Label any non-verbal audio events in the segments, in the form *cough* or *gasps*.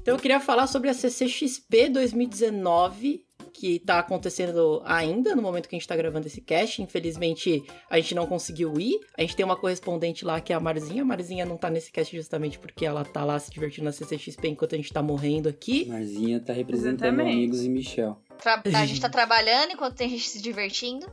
Então eu queria falar sobre a CCXP 2019, que tá acontecendo ainda no momento que a gente tá gravando esse cast. Infelizmente, a gente não conseguiu ir. A gente tem uma correspondente lá que é a Marzinha. A Marzinha não tá nesse cast justamente porque ela tá lá se divertindo na CCXP enquanto a gente tá morrendo aqui. Marzinha tá representando Exatamente. amigos e Michel. Tra- a gente tá trabalhando enquanto tem gente se divertindo.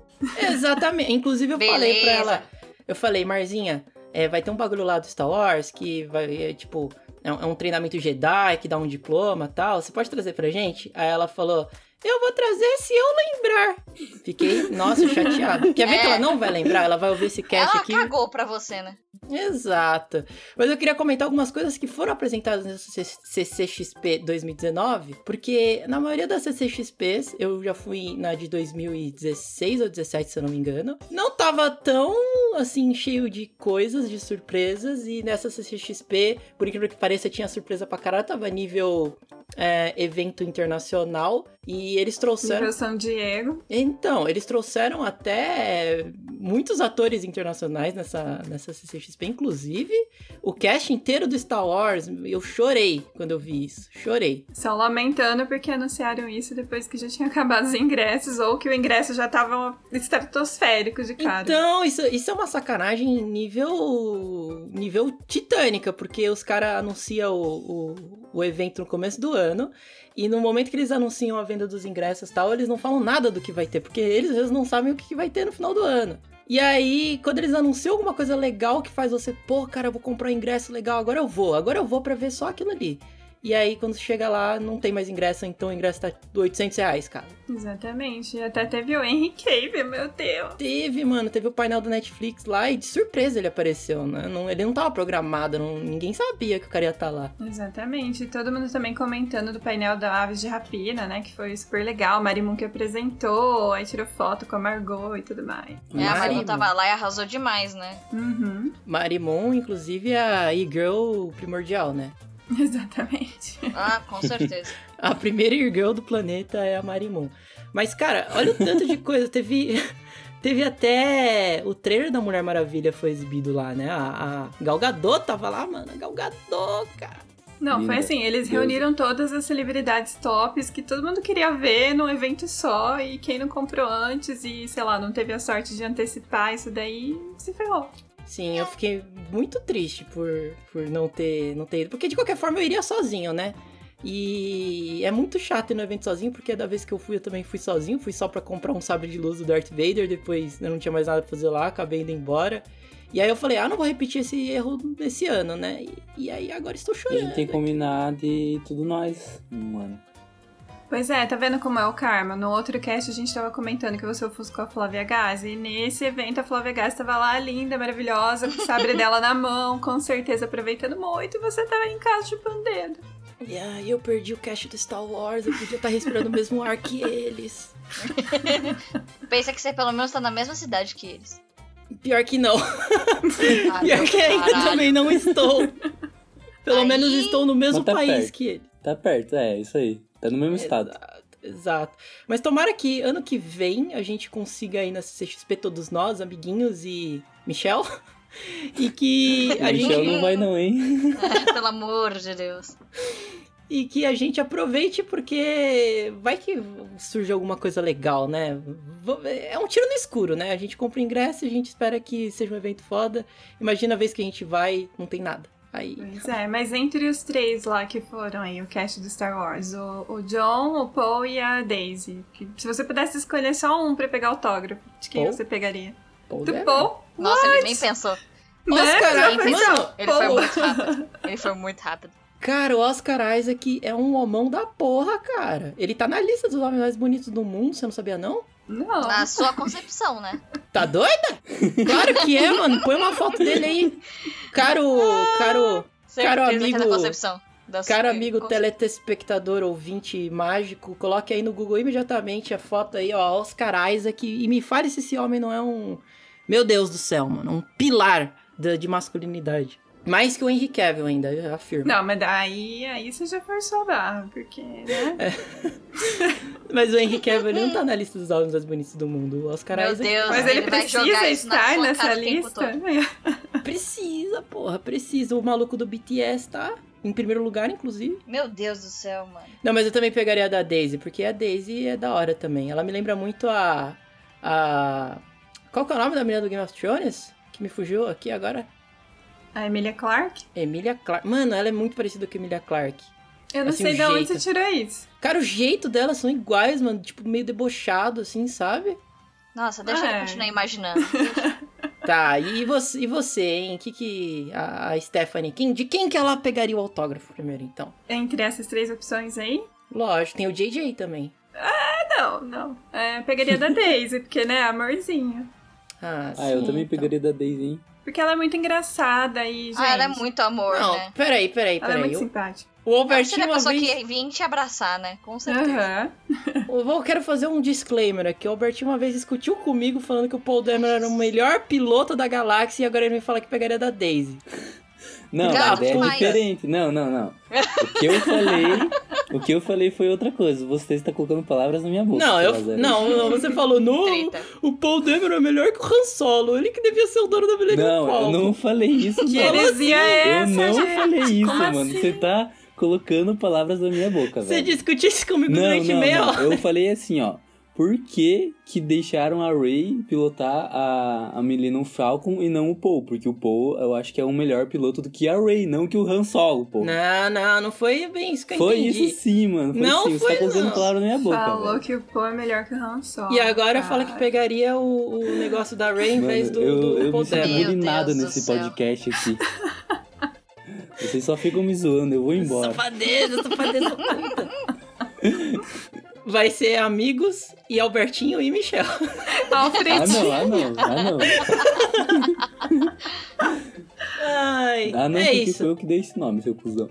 Exatamente. Inclusive, eu falei pra Beleza. ela. Eu falei, Marzinha, é, vai ter um bagulho lá do Star Wars que vai, é, tipo, é um, é treinamento Jedi que dá um diploma tal. Você pode trazer pra gente? Aí ela falou. Eu vou trazer se eu lembrar. Fiquei, nossa, chateado. Quer ver É. que ela não vai lembrar? Ela vai ouvir esse cast Ela aqui. cagou pra você, né? Exato. Mas eu queria comentar algumas coisas que foram apresentadas nessa C- CCXP 2019, porque na maioria das CCXPs, eu já fui na de 2016 ou 17, se eu não me engano, não tava tão, assim, cheio de coisas, de surpresas, e nessa CCXP, por incrível que pareça, tinha surpresa pra caralho, tava nível é, evento internacional, e eles trouxeram... São Diego. Então, eles trouxeram até muitos atores internacionais nessa, nessa CCXP, inclusive o cast inteiro do Star Wars. Eu chorei quando eu vi isso. Chorei. Só lamentando porque anunciaram isso depois que já tinha acabado os ingressos ou que o ingresso já tava estratosférico de cara. Então, isso, isso é uma sacanagem nível. nível titânica, porque os caras anunciam o, o, o evento no começo do ano. E no momento que eles anunciam a venda dos ingressos tal, eles não falam nada do que vai ter, porque eles às vezes não sabem o que vai ter no final do ano. E aí, quando eles anunciam alguma coisa legal que faz você, pô, cara, eu vou comprar um ingresso legal, agora eu vou, agora eu vou pra ver só aquilo ali. E aí, quando chega lá, não tem mais ingresso, então o ingresso tá 800 reais, cara. Exatamente. E até teve o Henry Cavill, meu Deus. Teve, mano, teve o painel do Netflix lá e de surpresa ele apareceu, né? Não, ele não tava programado, não- ninguém sabia que o cara ia estar lá. Exatamente. E todo mundo também comentando do painel da Aves de Rapina, né? Que foi super legal. Marimun que apresentou, aí tirou foto com a Margot e tudo mais. É, a Marimun Marimon. tava lá e arrasou demais, né? Uhum. Marimon, inclusive, é a e-girl primordial, né? *laughs* Exatamente. Ah, com certeza. *laughs* A primeira e-girl do planeta é a Marimon. Mas, cara, olha o tanto de coisa. Teve. *laughs* Teve até. O trailer da Mulher Maravilha foi exibido lá, né? A, a Gal Gadot tava lá, mano. A Gal Gadot, cara. Não, foi assim, eles Deus. reuniram todas as celebridades tops que todo mundo queria ver num evento só e quem não comprou antes e, sei lá, não teve a sorte de antecipar isso daí, se ferrou. Sim, eu fiquei muito triste por, por não ter, não ter ido. Porque de qualquer forma eu iria sozinho, né? E é muito chato ir no evento sozinho, porque da vez que eu fui, eu também fui sozinho. Fui só pra comprar um sabre de luz do Darth Vader. Depois eu não tinha mais nada pra fazer lá, acabei indo embora. E aí eu falei, ah, não vou repetir esse erro desse ano, né? E, e aí agora estou A chorando. gente tem que combinar de tudo nós, mano. Pois é, tá vendo como é o karma? No outro cast a gente tava comentando que você ofuscou a Flávia Gazi. E nesse evento a Flávia Gazi tava lá linda, maravilhosa, com o sabre *laughs* dela na mão, com certeza aproveitando muito, e você tava em casa chupando dedo. E aí eu perdi o cast do Star Wars, eu podia estar respirando o mesmo ar que eles. *laughs* Pensa que você pelo menos tá na mesma cidade que eles. Pior que não. Ah, *laughs* Pior que ainda caralho. também não estou. Pelo Aí- menos estou no mesmo tá país perto. que ele. Tá perto, é, isso aí. Tá no mesmo estado. Exato, exato. Mas tomara que ano que vem a gente consiga ir na CCXP todos nós, amiguinhos e Michel. *laughs* E que a Michel gente não vai não, hein? *laughs* Pelo amor de Deus. e que a gente aproveite porque vai que surge alguma coisa legal, né? É um tiro no escuro, né? A gente compra o ingresso e a gente espera que seja um evento foda. Imagina a vez que a gente vai, não tem nada. Aí Pois é, mas entre os três lá que foram aí, o cast do Star Wars, o, o John, o Paul e a Daisy. que se você pudesse escolher só um pra pegar autógrafo, de quem Paul? você pegaria? Paul Do Dameron. Paul? Nossa, ele nem pensou. Oscar, Já Ele, só, ele foi muito rápido. Ele foi muito rápido. Cara, o Oscar Isaac é um homão da porra, cara. Ele tá na lista dos homens mais bonitos do mundo, você não sabia não? Não. Na sua concepção, né? *laughs* Tá doida? Claro que é, mano. Põe uma foto dele aí. Caro, caro, Certeza Caro que é da amigo- concepção. Da caro amigo concepção. telespectador ouvinte mágico, coloque aí no Google imediatamente a foto aí, ó, Oscar Isaac, e me fale se esse homem não é um... Meu Deus do céu, mano, um pilar da- de masculinidade. Mais que o Henry Cavill ainda, eu afirmo. Não, mas daí aí você já forçou a barra, porque, né? *laughs* Mas o Henry Cavill ele não tá na lista dos homens mais bonitos do mundo. O Oscar Meu Isaac... Deus, Mas ele, vai precisa jogar isso na estar nessa lista. *laughs* precisa, porra, precisa. O maluco do BTS tá em primeiro lugar, inclusive. Meu Deus do céu, mano. Não, mas eu também pegaria a da Daisy, porque a Daisy é da hora também. Ela me lembra muito a. a. Qual que é o nome da menina do Game of Thrones? Que me fugiu aqui agora? A Emilia Clarke? Emilia Clarke. Mano, ela é muito parecida com a Emilia Clarke. Eu não Assim, sei o de onde você tirou isso. Cara, o jeito delas são iguais, mano. Tipo, meio debochado, assim, sabe? Nossa, deixa Ah, eu é. continuar imaginando. *laughs* Tá, e você, e você hein? Que que. A, Stephanie, quem, de quem que ela pegaria o autógrafo primeiro, então? Entre essas três opções aí? Lógico, tem o JJ também. Não, não. É, pegaria da *laughs* Daisy, porque, né, amorzinho. Ah, Ah, eu também então. pegaria da Daisy, hein? Porque ela é muito engraçada e, gente... ah, ela é muito amor, Não, né? peraí, peraí, Ela é peraí. muito O- simpática. o Albertinho uma pessoa vez... que vir te abraçar, né? Com certeza. Aham. Eu vou- quero fazer um disclaimer aqui. O Albertinho uma vez discutiu comigo falando que o Paul Dameron era o melhor piloto da galáxia e agora ele me fala que pegaria da Daisy. Não, Gato mas é diferente. Não, não, não. O que eu falei, o que eu falei foi outra coisa. Você está colocando palavras na minha boca. Não, eu, não, não, você falou, no, o Paul Dameron é melhor que o Han Solo. Ele que devia ser o dono da Millennium Não, eu Falcon. não falei isso, Que não. heresia é Eu essa, não gente? falei isso, Como mano. assim? Você tá colocando palavras na minha boca, Você velho. discutiu isso comigo Não, durante não, meia não. hora. Eu falei assim, ó. Por que que deixaram a Ray pilotar a, a Millennium Falcon e não o Paul? Porque o Paul, eu acho que é um melhor piloto do que a Ray, não que o Han Solo, pô. Não, não, não foi bem isso que eu Foi entendi. isso sim, mano. Foi Não sim. Você foi, tá colocando não. palavras na minha boca, Falou velho. que o Paul é melhor que o Han Solo. E agora cara. fala que pegaria o, o negócio da Ray em Mano, vez do, eu, do eu Paul me sinto bulinado Deus do nesse céu. podcast aqui. *laughs* Vocês só ficam me zoando, eu vou embora. Safadeza, safadeza. Vai ser amigos e Albertinho e Michel. *laughs* Ah Alfredinho. não, ah não, ah não. Ai, Ah não, é porque isso. foi eu que dei esse nome, seu cuzão.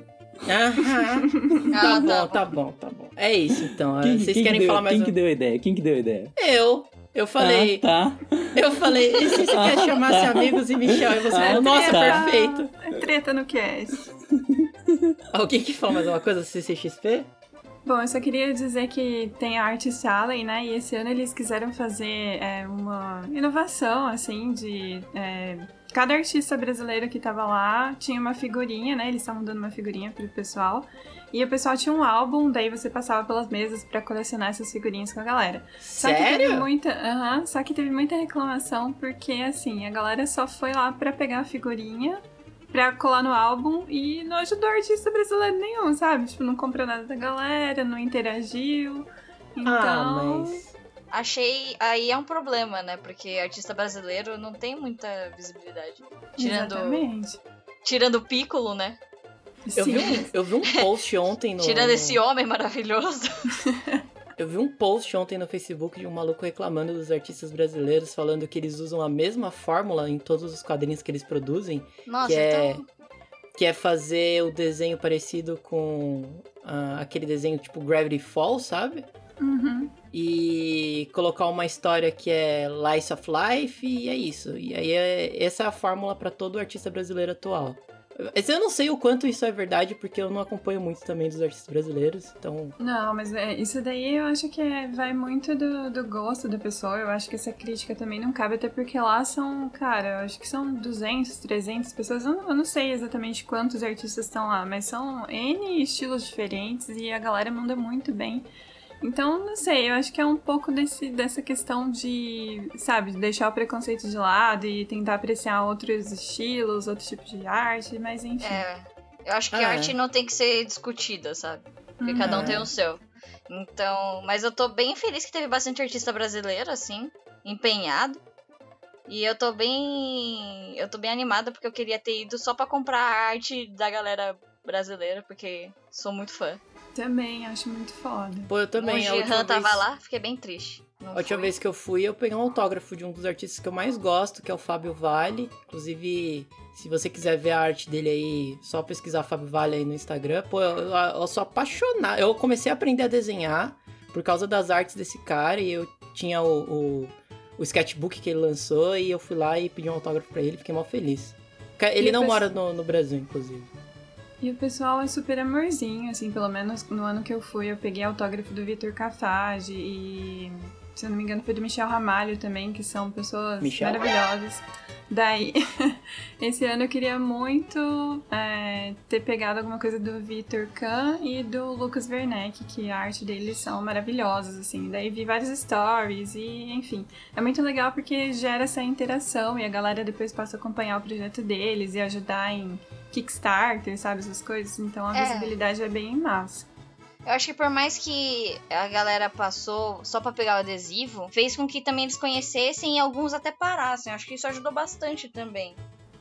Aham. Tá Ah, bom, tá. tá bom, tá bom. É isso então. Quem, Vocês quem querem que deu, falar mais quem um? que deu a ideia? Quem que deu a ideia? Eu. Eu falei, Ah, tá. eu falei, e se você quer Ah, chamasse tá. amigos e Michel? E você Ah, falou, nossa, tá. perfeito. É treta no cast. Alguém que fala mais uma coisa do CCXP? Bom, eu só queria dizer que tem a Artist Alley, né? E esse ano eles quiseram fazer é, uma inovação, assim, de... é, cada artista brasileiro que tava lá tinha uma figurinha, né? Eles estavam dando uma figurinha pro pessoal. E o pessoal tinha um álbum, daí você passava pelas mesas pra colecionar essas figurinhas com a galera. Só que teve Sério? muita, aham, só que teve muita reclamação porque assim, a galera só foi lá pra pegar a figurinha, pra colar no álbum e não ajudou artista brasileiro nenhum, sabe? Tipo, não comprou nada da galera, não interagiu. Então, Ah, mas... Achei. Aí é um problema, né? Porque artista brasileiro não tem muita visibilidade. Tirando, exatamente. tirando o Piccolo, né? Eu vi, Sim. um, eu vi um post ontem no... Tirando esse homem maravilhoso. *laughs* Eu vi um post ontem no Facebook de um maluco reclamando dos artistas brasileiros, falando que eles usam a mesma fórmula em todos os quadrinhos que eles produzem, Nossa, que é, então. que é fazer o desenho parecido com ah, aquele desenho tipo Gravity Falls, sabe? Uhum. E colocar uma história que é Lice of Life e é isso. E aí é, essa é a fórmula para todo artista brasileiro atual. Esse Eu não sei o quanto isso é verdade, porque eu não acompanho muito também dos artistas brasileiros, então Não, mas é, isso daí eu acho que é- vai muito do, do gosto da pessoa. Eu acho que essa crítica também não cabe, até porque lá são, cara, eu acho que são 200, 300 pessoas. Eu eu não sei exatamente quantos artistas estão lá, mas são N estilos diferentes e a galera manda muito bem. Então, não sei, eu acho que é um pouco desse, dessa questão de, sabe, deixar o preconceito de lado e tentar apreciar outros estilos, outros tipos de arte, mas enfim. É, eu acho que Ah, a arte é. não tem que ser discutida, sabe? Porque Uhum. cada um É. tem o seu. Então, mas eu tô bem feliz que teve bastante artista brasileiro, assim, empenhado. E eu tô bem. Eu tô bem animada porque eu queria ter ido só pra comprar a arte da galera brasileira, porque sou muito fã. Também, acho muito foda. Pô, eu também. o Jean tava vez- lá, fiquei bem triste. Não A última fui. vez que eu fui, eu peguei um autógrafo de um dos artistas que eu mais gosto, que é o Fábio Vale. Inclusive, se você quiser ver a arte dele aí, só pesquisar Fábio Vale aí no Instagram. Pô, eu, eu- eu sou apaixonado. Eu comecei a aprender a desenhar por causa das artes desse cara e eu tinha o, o, o sketchbook que ele lançou e eu fui lá e pedi um autógrafo pra ele, fiquei mal feliz. Ele E não mora no, no Brasil, inclusive. E o pessoal é super amorzinho, assim, pelo menos no ano que eu fui, eu peguei autógrafo do Vitor Cafage e se eu não me engano, foi do Michel Ramalho também, que são pessoas Michel? maravilhosas. Daí, *laughs* esse ano eu queria muito é, ter pegado alguma coisa do Vitor Kahn e do Lucas Werneck, que a arte deles são maravilhosas, assim. Daí vi vários stories e, enfim. É muito legal porque gera essa interação e a galera depois passa a acompanhar o projeto deles e ajudar em Kickstarter, sabe, essas coisas. Então a É. visibilidade é bem massa. Eu acho que por mais que a galera passou só pra pegar o adesivo, fez com que também eles conhecessem e alguns até parassem. Eu acho que isso ajudou bastante também.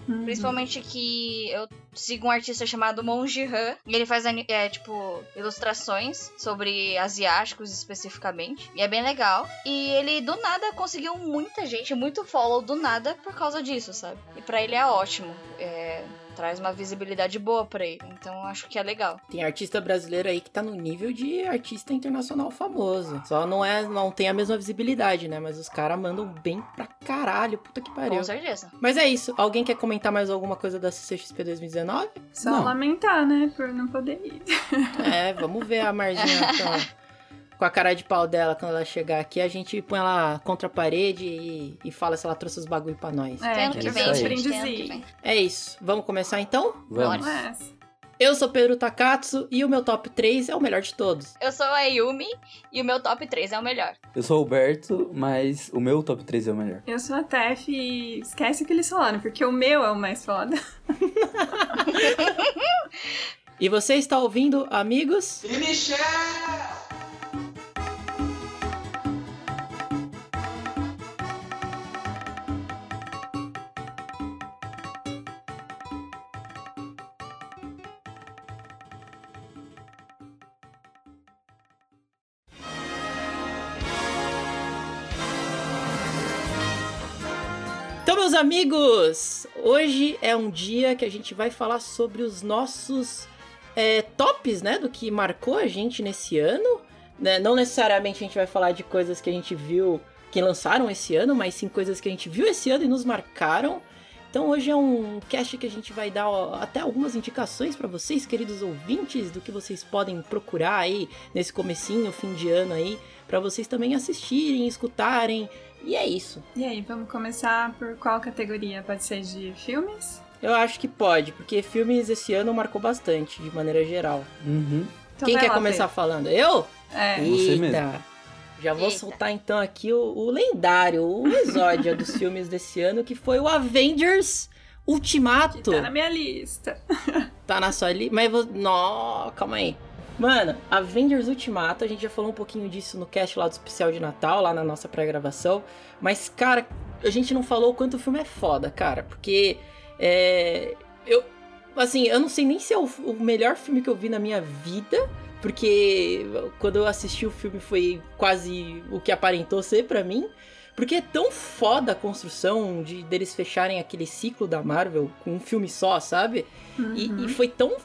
Uhum. Principalmente que eu sigo um artista chamado Monji Han. E ele faz, é, tipo, ilustrações sobre asiáticos especificamente. E é bem legal. E ele, do nada, conseguiu muita gente, muito follow do nada por causa disso, sabe? E pra ele é ótimo. É, traz uma visibilidade boa pra ele. Então eu acho que é legal. Tem artista brasileiro aí que tá no nível de artista internacional famoso. Só não é, não tem a mesma visibilidade, né? Mas os caras mandam bem pra caralho. Puta que pariu. Com certeza. Mas é isso. Alguém quer comentar mais alguma coisa da CCXP 2019? Só Não. lamentar, né, por não poder ir. É, vamos ver a Marzinha com, *laughs* com a cara de pau dela quando ela chegar aqui. A gente põe ela contra a parede e, e fala se ela trouxe os bagulho pra nós. É, ano que vem, aí. gente. É isso. Vamos começar então? Vamos. Eu sou Pedro Takatsu e o meu top 3 é o melhor de todos. Eu sou a Yumi e o meu top 3 é o melhor. Eu sou o Alberto, mas o meu top 3 é o melhor. eu sou a Tef e esquece o que eles falaram, porque o meu é o mais foda. *laughs* E você está ouvindo, amigos? Então, meus amigos, hoje é um dia que a gente vai falar sobre os nossos é, tops, né, do que marcou a gente nesse ano. Né? Não necessariamente a gente vai falar de coisas que a gente viu que lançaram esse ano, mas sim coisas que a gente viu esse ano e nos marcaram. Então hoje é um cast que a gente vai dar ó, até algumas indicações para vocês, queridos ouvintes, do que vocês podem procurar aí nesse comecinho, fim de ano aí, para vocês também assistirem, escutarem. E é isso. E aí, vamos começar por qual categoria? Pode ser de filmes? Eu acho que pode, porque filmes esse ano marcou bastante, de maneira geral. Uhum. Então Quem quer lá, começar falando? Eu? Pedro. É. Você Eita. mesmo. Já vou Eita. soltar então aqui o, o lendário, o exódio dos *laughs* filmes desse ano, que foi o Avengers Ultimato. Que tá na minha lista. *laughs* Tá na sua lista. Mas vou. Nó, calma aí. Mano, Avengers Ultimato, a gente já falou um pouquinho disso no cast lá do especial de Natal, lá na nossa pré-gravação. Mas, cara, a gente não falou o quanto o filme é foda, cara. Porque. É. Eu. Assim, eu não sei nem se é o, o melhor filme que eu vi na minha vida. Porque quando eu assisti o filme foi quase o que aparentou ser pra mim. Porque é tão foda a construção de deles fecharem aquele ciclo da Marvel com um filme só, sabe? E, Uhum. e foi tão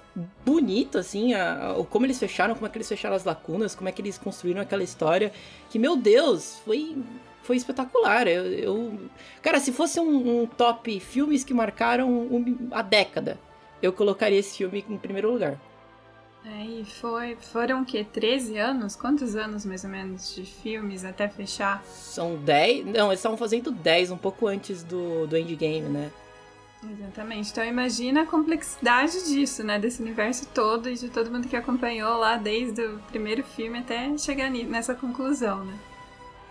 bonito, assim, a, a- como eles fecharam, como é que eles fecharam as lacunas, como é que eles construíram aquela história, que, meu Deus, foi, foi espetacular. Eu, eu- Cara, se fosse um, um top filmes que marcaram um- a década, eu colocaria esse filme em primeiro lugar. E foi, foram o quê? 13 anos? Quantos anos, mais ou menos, de filmes até fechar? São 10. Não, eles estavam fazendo 10, um pouco antes do, do endgame, né? Exatamente. Então imagina a complexidade disso, né? Desse universo todo e de todo mundo que acompanhou lá desde o primeiro filme até chegar nessa conclusão, né?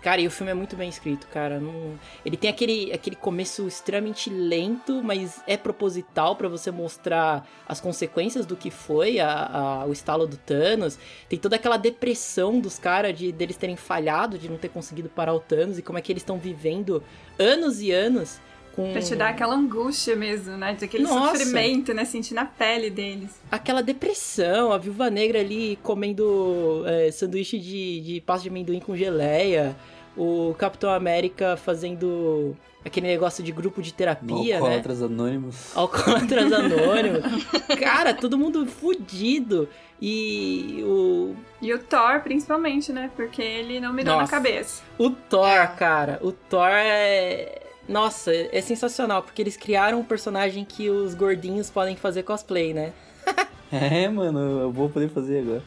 Cara, e o filme é muito bem escrito, cara. Não- Ele tem aquele, aquele começo extremamente lento, mas é proposital pra você mostrar as consequências do que foi a, a- o estalo do Thanos. Tem toda aquela depressão dos caras de deles terem falhado, de não ter conseguido parar o Thanos e como é que eles estão vivendo anos e anos com Pra te dar aquela angústia mesmo, né? De aquele Nossa. sofrimento, né? Sentir na pele deles. aquela depressão, a viúva negra ali comendo é, sanduíche de, de pasta de amendoim com geleia, o Capitão América fazendo aquele negócio de grupo de terapia, né? Alcoólatras Anônimos. Alcoólatras Anônimos. *laughs* Cara, todo mundo fudido. E o, E o Thor, principalmente, né? Porque ele não me deu na cabeça. o Thor, É. cara. O Thor é. Nossa, é sensacional, porque eles criaram um personagem que os gordinhos podem fazer cosplay, né? *laughs* É, mano, eu vou poder fazer agora.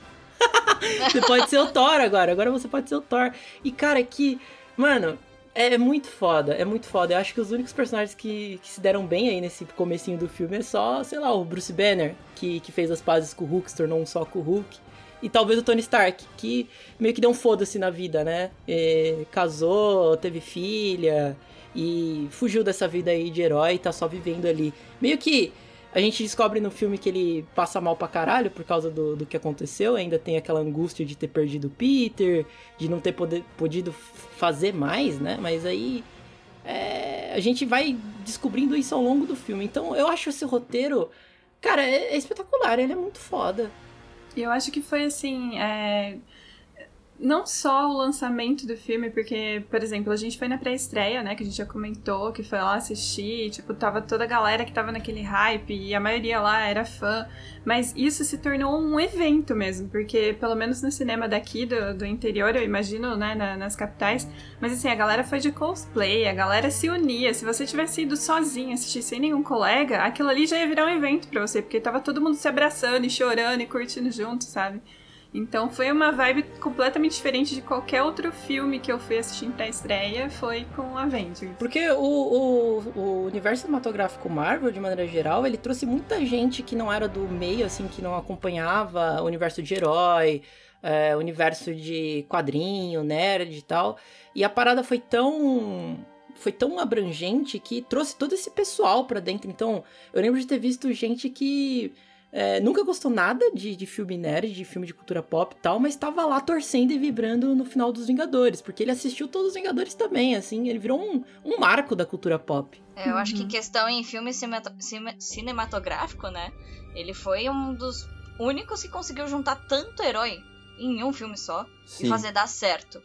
Você pode ser o Thor agora, agora você pode ser o Thor. E, cara, que. Mano, é muito foda, é muito foda. Eu acho que os únicos personagens que, que se deram bem aí nesse comecinho do filme é só, sei lá, o Bruce Banner, que, que fez as pazes com o Hulk, se tornou um só com o Hulk. E talvez o Tony Stark, que meio que deu um foda-se na vida, né? É, casou, teve filha e fugiu dessa vida aí de herói e tá só vivendo ali. Meio que a gente descobre no filme que ele passa mal pra caralho por causa do, do que aconteceu. Ainda tem aquela angústia de ter perdido o Peter, de não ter poder, podido fazer mais, né? Mas aí é, a gente vai descobrindo isso ao longo do filme. Então eu acho esse roteiro, cara, é, é espetacular. Ele é muito foda. Eu acho que foi assim. É... Não só o lançamento do filme, porque, por exemplo, a gente foi na pré-estreia, né? Que a gente já comentou, que foi lá assistir, tipo, tava toda a galera que tava naquele hype e a maioria lá era fã. Mas isso se tornou um evento mesmo, porque pelo menos no cinema daqui do, do interior, eu imagino, né, na, nas capitais, mas assim, a galera foi de cosplay, a galera se unia. Se você tivesse ido sozinho assistir sem nenhum colega, aquilo ali já ia virar um evento pra você, porque tava todo mundo se abraçando e chorando e curtindo junto, sabe? Então foi uma vibe completamente diferente de qualquer outro filme que eu fui assistir em pré-estreia, foi com Avengers. Porque o, o, o, universo cinematográfico Marvel, de maneira geral, ele trouxe muita gente que não era do meio, assim, que não acompanhava o universo de herói, é, universo de quadrinho, nerd e tal. E a parada foi tão foi tão abrangente que trouxe todo esse pessoal para dentro. Então, eu lembro de ter visto gente que é, nunca gostou nada de, de filme nerd, de filme de cultura pop e tal, mas estava lá torcendo e vibrando no final dos Vingadores, porque ele assistiu todos os Vingadores também, assim, ele virou um, um marco da cultura pop. É, eu acho que uhum. questão em filme cinematográfico, né? Ele foi um dos únicos que conseguiu juntar tanto herói em um filme só Sim. e fazer dar certo.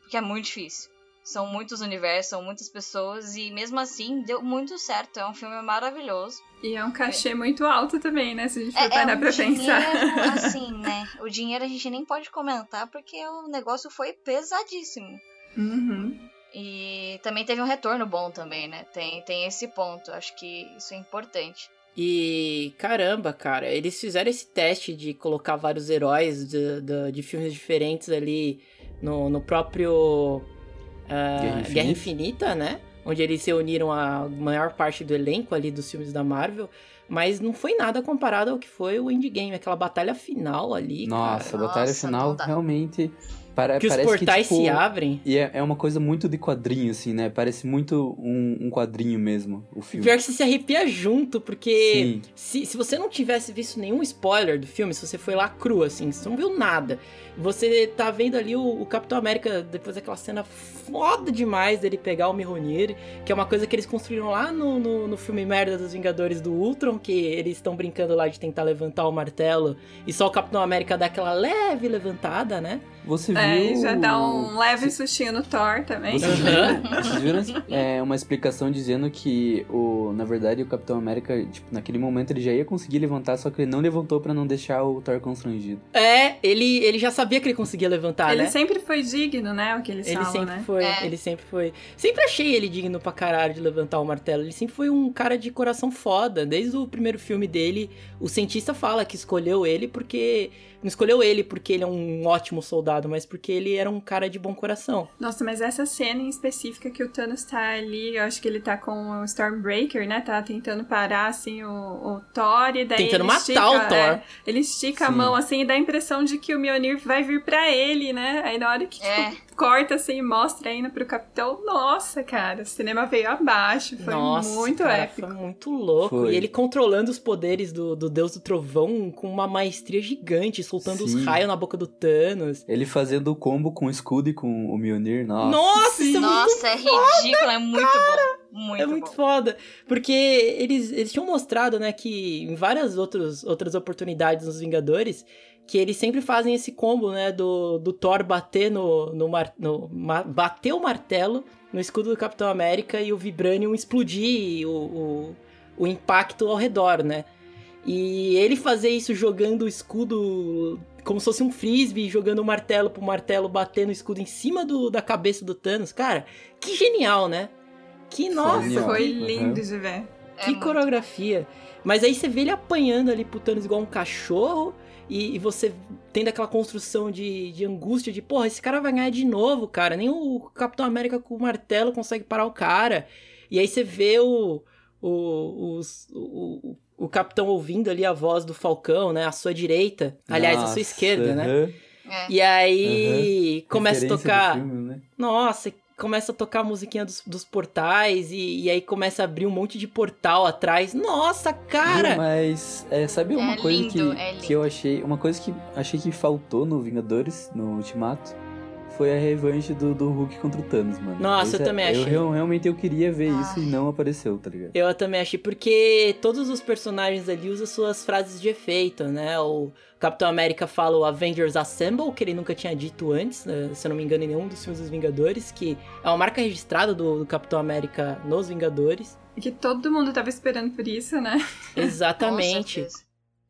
Porque é muito difícil. São muitos universos, são muitas pessoas e mesmo assim deu muito certo. É um filme maravilhoso. E é um cachê é. muito alto também, né? Se a gente for é, parar é um pra dinheiro, pensar. Assim, né? O dinheiro a gente nem pode comentar porque o negócio foi pesadíssimo. Uhum. E também teve um retorno bom também, né? Tem, tem esse ponto. Acho que isso é importante. E caramba, cara, eles fizeram esse teste de colocar vários heróis de, de, de filmes diferentes ali no, no próprio uh, Guerra, Infinita. Guerra Infinita, né? Onde eles se uniram a maior parte do elenco ali dos filmes da Marvel. Mas não foi nada comparado ao que foi o Endgame, aquela batalha final ali. Nossa, cara. a batalha Nossa, final realmente para, que os portais que, tipo, se abrem. E é, é uma coisa muito de quadrinho, assim, né? Parece muito um, um quadrinho mesmo, o filme. Pior que você se arrepia junto, porque se, se você não tivesse visto nenhum spoiler do filme, se você foi lá cru, assim, você não viu nada, você tá vendo ali o, o Capitão América, depois daquela cena foda demais dele pegar o Mjolnir, que é uma coisa que eles construíram lá no, no, no filme merda dos Vingadores do Ultron, que eles estão brincando lá de tentar levantar o martelo, e só o Capitão América dá aquela leve levantada, né? Você é, viu... É, já dá um leve sustinho no Thor também. Vocês viram, vocês viram é, uma explicação dizendo que, o, na verdade, o Capitão América, tipo, naquele momento ele já ia conseguir levantar, só que ele não levantou para não deixar o Thor constrangido. É, ele, ele já sabia que ele conseguia levantar, ele né? Ele sempre foi digno, né, o que eles ele falam, sempre né? Foi, é. Ele sempre foi. Sempre achei ele digno pra caralho de levantar o martelo. Ele sempre foi um cara de coração foda. Desde o primeiro filme dele, o cientista fala que escolheu ele porque não escolheu ele porque ele é um ótimo soldado, mas porque ele era um cara de bom coração. Nossa, mas essa cena em específica que o Thanos tá ali, eu acho que ele tá com o Stormbreaker, né? Tá tentando parar, assim, o, o Thor e daí Tentando matar estica, o Thor. É, ele estica Sim. a mão, assim, e dá a impressão de que o Mjolnir vai vir para ele, né? Aí na hora que, é. Corta assim e mostra ainda pro capitão. Nossa, cara, o cinema veio abaixo. Foi Nossa, muito cara, épico. Foi muito louco. Foi. E ele controlando os poderes do, do Deus do Trovão com uma maestria gigante, soltando Sim. os raios na boca do Thanos. Ele fazendo o combo com o escudo e com o Mjolnir. Nossa, Nossa, isso é Nossa, é ridículo, foda, é muito cara. bom. Muito é muito bom. foda. Porque eles, eles tinham mostrado, né, que em várias outros, outras oportunidades nos Vingadores, que eles sempre fazem esse combo, né, do, do Thor bater no, no, mar, no ma, bater o martelo no escudo do Capitão América e o Vibranium explodir o, o, o impacto ao redor, né? E ele fazer isso jogando o escudo como se fosse um frisbee, jogando o martelo pro martelo bater no escudo em cima do, da cabeça do Thanos. Cara, que genial, né? Que nossa! Foi lindo de ver. É que muito. coreografia. Mas aí você vê ele apanhando ali pro Thanos igual um cachorro. E, e você tendo aquela construção de, de angústia de, porra, esse cara vai ganhar de novo, cara. Nem o Capitão América com o martelo consegue parar o cara. E aí você vê o, o, os- o, o, o capitão ouvindo ali a voz do Falcão, né? À sua direita. Aliás, à sua Nossa, esquerda, né? É. E aí começa a tocar. filme, né? Nossa, começa a tocar a musiquinha dos, dos portais e, e aí começa a abrir um monte de portal atrás. Nossa, cara! Viu, Mas é, sabe uma É coisa lindo, que, é que eu achei. Uma coisa que achei que faltou no Vingadores, no Ultimato, foi a revanche do, do Hulk contra o Thanos, mano. Nossa, eu é- também Eu, achei. real- realmente eu queria ver isso e não apareceu, tá ligado? Eu também achei, porque todos os personagens ali usam suas frases de efeito, né? O Capitão América fala o Avengers Assemble, que ele nunca tinha dito antes, né? se eu não me engano, em nenhum dos filmes dos Vingadores, que é uma marca registrada do, do Capitão América nos Vingadores. E que todo mundo tava esperando por isso, né? Exatamente.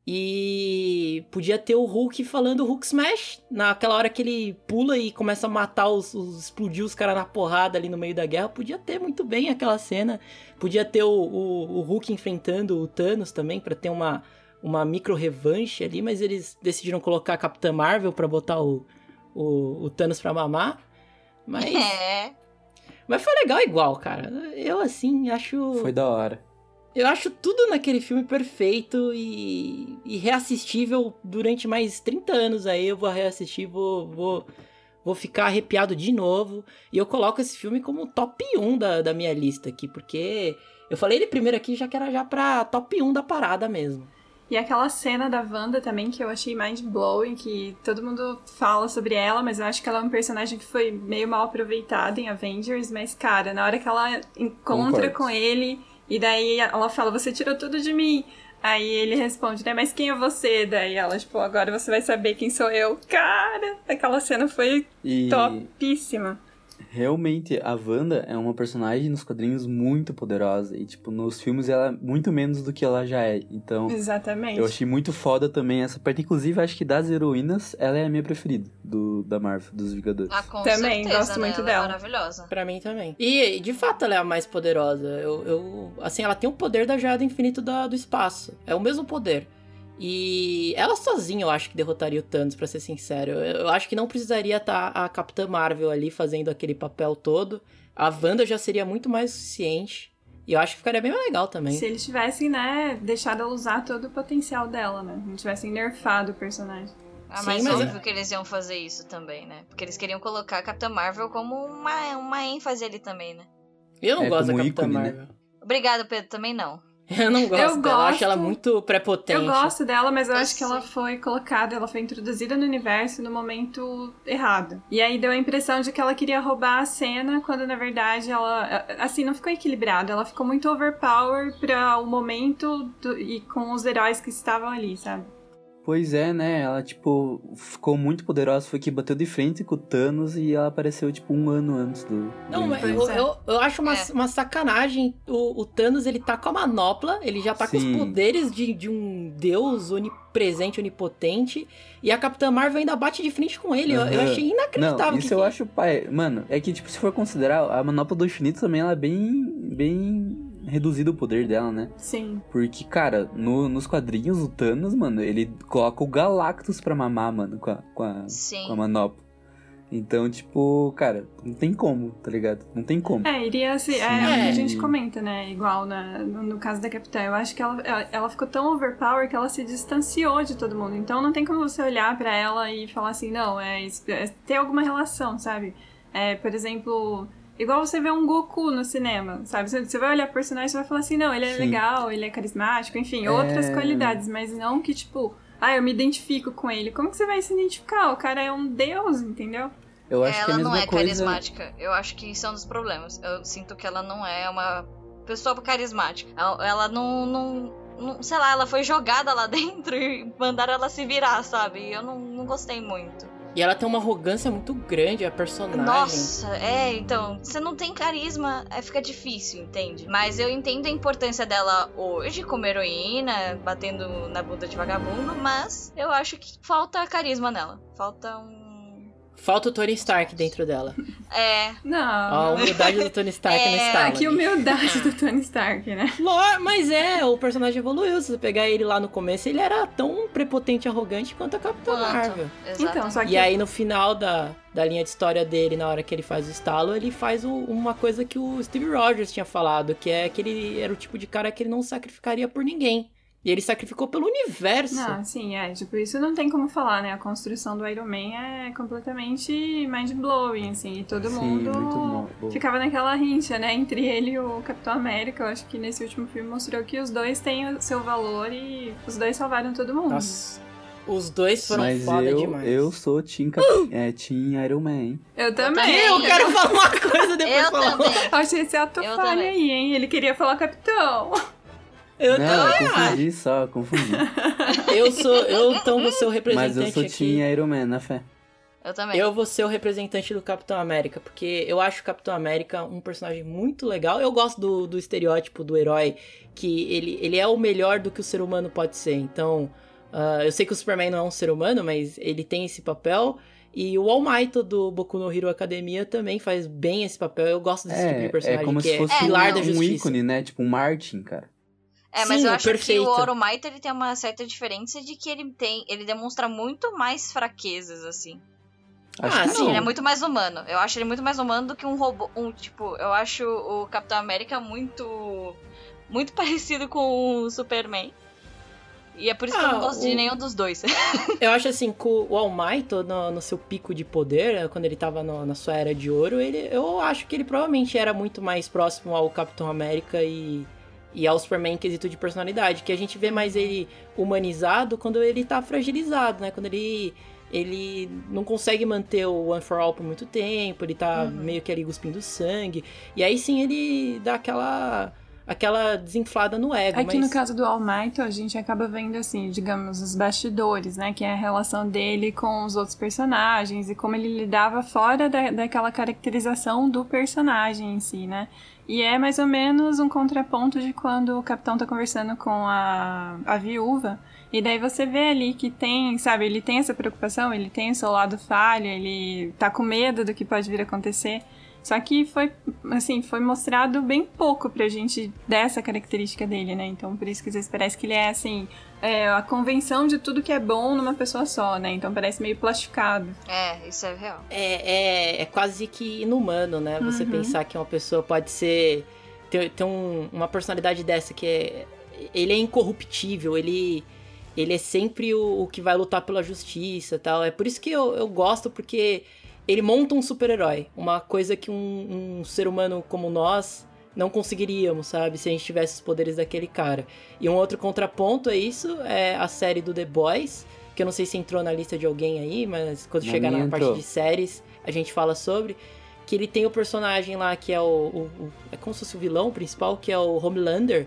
E podia ter o Hulk falando Hulk Smash, naquela hora que ele pula e começa a matar os, os explodir os caras na porrada ali no meio da guerra. Podia ter muito bem aquela cena. Podia ter o, o, o Hulk enfrentando o Thanos também, pra ter uma, uma micro revanche ali, mas eles decidiram colocar a Capitã Marvel pra botar o, o, o Thanos pra mamar. Mas, *laughs* É. mas foi legal igual, cara. Eu, assim, acho. Foi da hora. Eu acho tudo naquele filme perfeito e, e reassistível durante mais 30 anos aí. Eu vou reassistir, vou, vou, vou ficar arrepiado de novo. E eu coloco esse filme como top 1 da, da minha lista aqui, porque eu falei ele primeiro aqui já que era já pra top 1 da parada mesmo. E aquela cena da Wanda também que eu achei mind-blowing, que todo mundo fala sobre ela, mas eu acho que ela é um personagem que foi meio mal aproveitado em Avengers, mas cara, na hora que ela encontra Concordo. com ele, e daí ela fala, você tirou tudo de mim. Aí ele responde, né, mas quem é você? Daí ela, tipo, agora você vai saber quem sou eu. Cara, aquela cena foi E topíssima. Realmente a Wanda é uma personagem nos quadrinhos muito poderosa. E, tipo, nos filmes ela é muito menos do que ela já é. Então. Exatamente. Eu achei muito foda também essa parte. Inclusive, acho que das heroínas, ela é a minha preferida do, da Marvel, dos Vingadores. Ah, com Também, certeza, gosto né? muito Ela é dela. maravilhosa. Pra mim também. E, de fato, ela é a mais poderosa. Eu, eu- assim, ela tem o poder da joia do infinito da- do espaço. É o mesmo poder. E ela sozinha eu acho que derrotaria o Thanos, pra ser sincero. Eu, acho que não precisaria estar a Capitã Marvel ali fazendo aquele papel todo. A Wanda já seria muito mais suficiente. E eu acho que ficaria bem mais legal também. Se eles tivessem, né, deixado ela usar todo o potencial dela, né? Não tivessem nerfado o personagem. Ah, Sim, mas, mas óbvio é- que eles iam fazer isso também, né? Porque eles queriam colocar a Capitã Marvel como uma, uma ênfase ali também, né? Eu não É, gosto da Capitã ícone, né? Marvel. Obrigada, Pedro, também não. *laughs* Eu não gosto Eu dela. Eu acho ela gosto- muito prepotente. Eu gosto dela, mas eu Eu acho que ela sei. foi colocada, ela foi introduzida no universo no momento errado. E aí deu a impressão de que ela queria roubar a cena, quando na verdade ela. Assim, não ficou equilibrado. Ela ficou muito overpower para o momento do- e com os heróis que estavam ali, sabe? Pois é, né? Ela, tipo, ficou muito poderosa. Foi que bateu de frente com o Thanos e ela apareceu, tipo, um ano antes do. Não, mas eu, é. eu, eu acho uma, É. uma sacanagem. O, o Thanos, ele tá com a manopla, ele já tá com os Sim. poderes de, de um deus onipresente, onipotente, e a Capitã Marvel ainda bate de frente com ele. Eu, eu Aham. achei inacreditável. Não, isso que eu que- acho, pai. Mano, é que, tipo, se for considerar, a manopla do infinito também, ela é bem. bem reduzido o poder dela, né? Sim. Porque, cara, no- nos quadrinhos, o Thanos, mano, ele coloca o Galactus pra mamar, mano, com a, com a, com a manopla. Então, tipo, cara, não tem como, tá ligado? Não tem como. É, iria se. É, é o que a gente comenta, né? Igual na, no, no caso da Capitã. Eu acho que ela, ela, ela ficou tão overpower que ela se distanciou de todo mundo. Então não tem como você olhar pra ela e falar assim, não, é, é ter alguma relação, sabe? É, por exemplo. Igual você vê um Goku no cinema, sabe? Você, vai olhar pro personagem e vai falar assim, não, ele é Sim. legal, ele é carismático, enfim, É. outras qualidades, mas não que, tipo, ah, eu me identifico com ele. Como que você vai se identificar? O cara é um deus, entendeu? Eu acho que é a ela mesma não é coisa. carismática. Eu acho que isso é um dos problemas. Eu sinto que ela não é uma pessoa carismática. Ela, ela não, não, não- Sei lá, ela foi jogada lá *laughs* dentro e mandaram ela se virar, sabe? E eu não, não gostei muito. E ela tem uma arrogância muito grande, a personagem. Nossa, é, então, você não tem carisma, é, fica difícil, entende? Mas eu entendo a importância dela hoje como heroína, batendo na bunda de vagabundo, mas eu acho que falta carisma nela. Falta um. Falta o Tony Stark dentro dela. É. Não. A humildade do Tony Stark É, não está. Que humildade do Tony Stark, né? Mas é, o personagem evoluiu. Se você pegar ele lá no começo, ele era tão prepotente e arrogante quanto a Capitã Marvel. Então, só que. E aí no final da, da linha de história dele, na hora que ele faz o estalo, ele faz o- uma coisa que o Steve Rogers tinha falado, que é que ele era o tipo de cara que ele não sacrificaria por ninguém. E ele sacrificou pelo universo. Não, sim, é. Tipo, isso não tem como falar, né? A construção do Iron Man é completamente mind-blowing, assim. E todo Sim, mundo muito bom. Ficava naquela rincha, né? Entre ele e o Capitão América. Eu acho que nesse último filme mostrou que os dois têm o seu valor e os dois salvaram todo mundo. Nossa. Os dois foram Mas foda eu, demais. eu sou Team, Cap... é, team Iron Man, hein? Eu também. também. Eu quero falar uma coisa depois Eu falar. também. Achei esse ato Eu falha aí, hein? Ele queria falar Capitão. Eu não, também eu acho. confundi só, confundi. *laughs* Eu sou, eu então vou ser o Mas representante eu sou aqui. Team Iron Man, na fé. Eu também. Eu vou ser o representante do Capitão América, porque eu acho o Capitão América um personagem muito legal. Eu gosto do, do estereótipo do herói, que ele, ele é o melhor do que o ser humano pode ser. Então, ah, eu sei que o Superman não é um ser humano, mas ele tem esse papel. E o All Might do Boku no Hero Academia também faz bem esse papel. Eu gosto desse tipo de É, personagem é como que se é fosse pilar um, da um justiça. ícone, né? Tipo um Martin, cara. É, mas Sim, eu acho perfeito. que o Oro Might ele tem uma certa diferença de que ele tem. Ele demonstra muito mais fraquezas, assim. Acho Ah, que sim. Ele é muito mais humano. Eu acho ele muito mais humano do que um robô. Um, tipo, eu acho o Capitão América muito. Muito *laughs* parecido com o Superman. E é por isso que eu não Ah, gosto de o- nenhum dos dois. *laughs* Eu acho assim, que o All Might, no, no seu pico de poder, né, quando ele tava no- na sua era de ouro, ele, eu acho que ele provavelmente era muito mais próximo ao Capitão América e, e ao Superman em quesito de personalidade. Que a gente vê mais ele humanizado quando ele tá fragilizado, né? Quando ele, ele não consegue manter o One for All por muito tempo, ele tá Uhum. meio que ali cuspindo sangue. E aí sim ele dá aquela, aquela desinflada no ego. Aqui mas... no caso do All Might, a gente acaba vendo, assim, digamos, os bastidores, né? Que é a relação dele com os outros personagens e como ele lidava fora da, daquela caracterização do personagem em si, né? E é mais ou menos um contraponto de quando o capitão tá conversando com a, a viúva. E daí você vê ali que tem, sabe, ele tem essa preocupação, ele tem o seu lado falha, ele tá com medo do que pode vir a acontecer. Só que foi, assim, foi mostrado bem pouco pra gente dessa característica dele, né? Então, por isso que às vezes parece que ele é, assim, é, a convenção de tudo que é bom numa pessoa só, né? Então parece meio plastificado. é, isso é real. É, é, é quase que inumano, né? Você Uhum. pensar que uma pessoa pode ser. ter, ter um- uma personalidade dessa que é. Ele é incorruptível, ele. Ele é sempre o, o que vai lutar pela justiça tal. É por isso que eu, eu gosto, porque ele monta um super-herói. Uma coisa que um, um ser humano como nós não conseguiríamos, sabe? Se a gente tivesse os poderes daquele cara. E um outro contraponto a isso é a série do The Boys, que eu não sei se entrou na lista de alguém aí, mas quando Na chegar na minha parte entrou. de séries, a gente fala sobre. Que ele tem o personagem lá que é o, o- o- É como se fosse o vilão principal, que é o Homelander.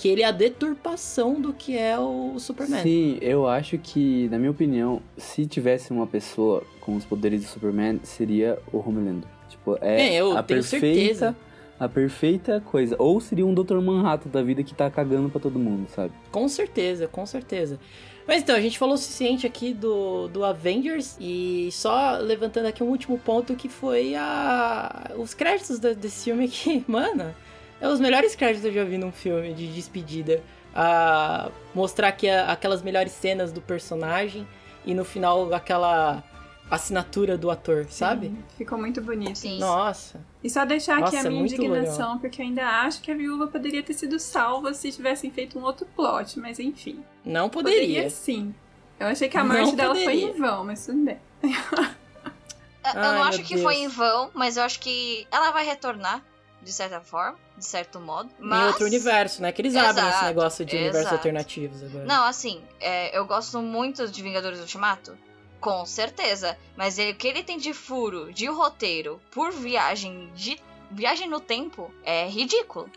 Que ele é a deturpação do que é o Superman. Sim, eu acho que, na minha opinião, se tivesse uma pessoa com os poderes do Superman, seria o Homelander. Tipo, é, É, eu a tenho perfeita, certeza. a perfeita coisa. Ou seria um Dr. Manhattan da vida que tá cagando pra todo mundo, sabe? Com certeza, com certeza. Mas então, a gente falou o suficiente aqui do, do Avengers e só levantando aqui um último ponto que foi a os créditos desse filme que, *laughs* mano, é os melhores créditos que eu já vi num filme de despedida. A mostrar aqui a- aquelas melhores cenas do personagem e no final aquela assinatura do ator, sabe? Sim, Ficou muito bonito. Sim. Nossa. E só deixar aqui Nossa, a minha muito indignação, porque eu ainda acho que a viúva poderia ter sido salva se tivessem feito um outro plot, mas enfim. Não poderia. sim. Eu achei que a Não morte dela foi poderia. em vão, mas tudo bem. Eu- Ai, não acho que foi Deus. em vão, mas eu acho que ela vai retornar, de certa forma, de certo modo. Em Mas... outro universo, né? Que eles abrem esse Exato, negócio de universos exato. alternativos agora. Não, assim, é, eu gosto muito de Vingadores Ultimato. Com certeza. Mas ele- o que ele tem de furo, de roteiro, por viagem de. Viagem no tempo é ridículo.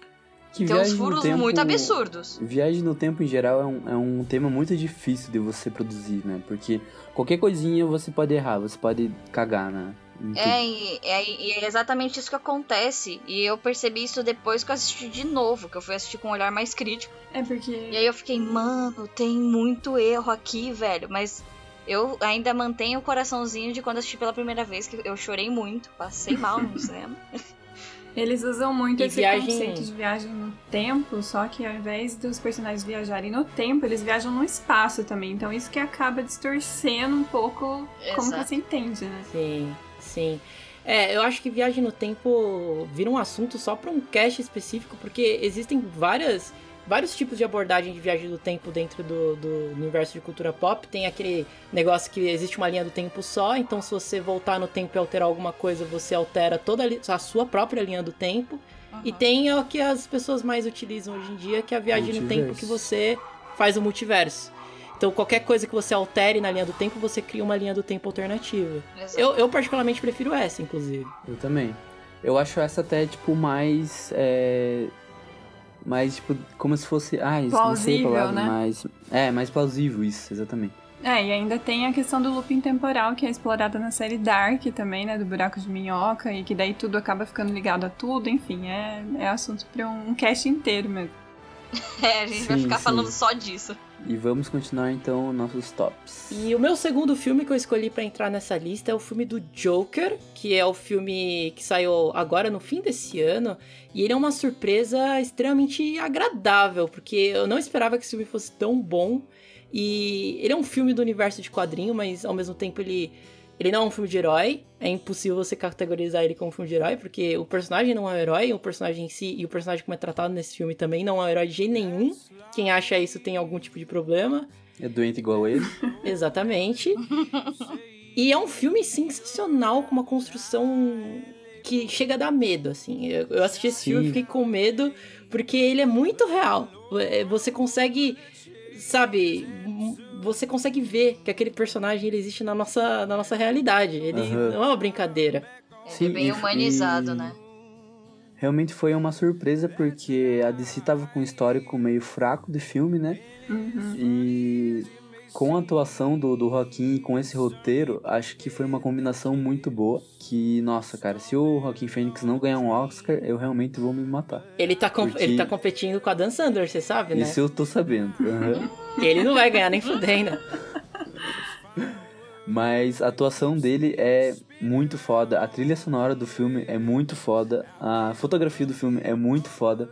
Que Tem uns furos tempo- muito absurdos. Viagem no tempo, em geral, é um, é um tema muito difícil de você produzir, né? Porque qualquer coisinha você pode errar, você pode cagar, né? É e, é, e é exatamente isso que acontece. E eu percebi isso depois que eu assisti de novo, que eu fui assistir com um olhar mais crítico. É porque. E aí eu fiquei, mano, tem muito erro aqui, velho. Mas Eu ainda mantenho o coraçãozinho de quando assisti pela primeira vez, que eu chorei muito, passei mal no *laughs* cinema. Eles usam muito E esse viagem- conceito de viagem no tempo, só que ao invés dos personagens viajarem no tempo, eles viajam no espaço também. Então isso que acaba distorcendo um pouco como que Exato. você entende, né? Sim, sim. É, eu acho que viagem no tempo vira um assunto só para um cast específico, porque existem várias, vários tipos de abordagem de viagem do tempo dentro do, do universo de cultura pop. Tem aquele negócio que existe uma linha do tempo só, então se você voltar no tempo e alterar alguma coisa, você altera toda a, sua própria linha do tempo. E Uhum. tem o que as pessoas mais utilizam hoje em dia, que é a viagem no tempo Multiverso. que você faz o multiverso. Então qualquer coisa que você altere na linha do tempo, você cria uma linha do tempo alternativa. Exato. Eu, eu particularmente prefiro essa, inclusive. Eu também. Eu acho essa até, tipo, mais. É... Mais, tipo, como se fosse. Ah, isso não sei a Plausível, palavra, né? mas. É, mais plausível isso, exatamente. É, e ainda tem a questão do looping temporal, que é explorada na série Dark também, né? Do buraco de minhoca, e que daí tudo acaba ficando ligado a tudo, enfim, é, é assunto pra um, cast inteiro mesmo. *laughs* É, a gente vai Sim, ficar sim. falando só disso. E vamos continuar então nossos tops. E o meu segundo filme que eu escolhi pra entrar nessa lista é o filme do Joker, que é o filme que saiu agora no fim desse ano. E ele é uma surpresa extremamente agradável, porque eu não esperava que esse filme fosse tão bom. E ele é um filme do universo de quadrinho, mas ao mesmo tempo ele, ele não é um filme de herói. É impossível você categorizar ele como um filme de herói, porque o personagem não é um herói, o personagem em si e o personagem como é tratado nesse filme também não é um herói de jeito nenhum. Quem acha isso tem algum tipo de problema. É doente igual ele. *laughs* Exatamente. e é um filme sensacional, com uma construção que chega a dar medo, assim. Eu, assisti esse Sim. filme e fiquei com medo, porque ele é muito real. É, Você consegue, sabe, você consegue ver que aquele personagem ele existe na nossa, na nossa realidade. Ele Aham. não é uma brincadeira. Ele Sim, é bem e- humanizado, e- né? Realmente foi uma surpresa, porque a DC tava com um histórico meio fraco de filme, né? Uhum. E com a atuação do, do Joaquim e com esse roteiro, acho que foi uma combinação muito boa. Que, nossa, cara, se o Joaquim Fênix não ganhar um Oscar, eu realmente vou me matar. Ele tá, com- Porque- ele tá competindo com a Dan Sandler, você sabe, né? Isso eu tô sabendo. aham. *laughs* Ele não vai ganhar nem fudendo. Mas a atuação dele é muito foda. A trilha sonora do filme é muito foda. A fotografia do filme é muito foda.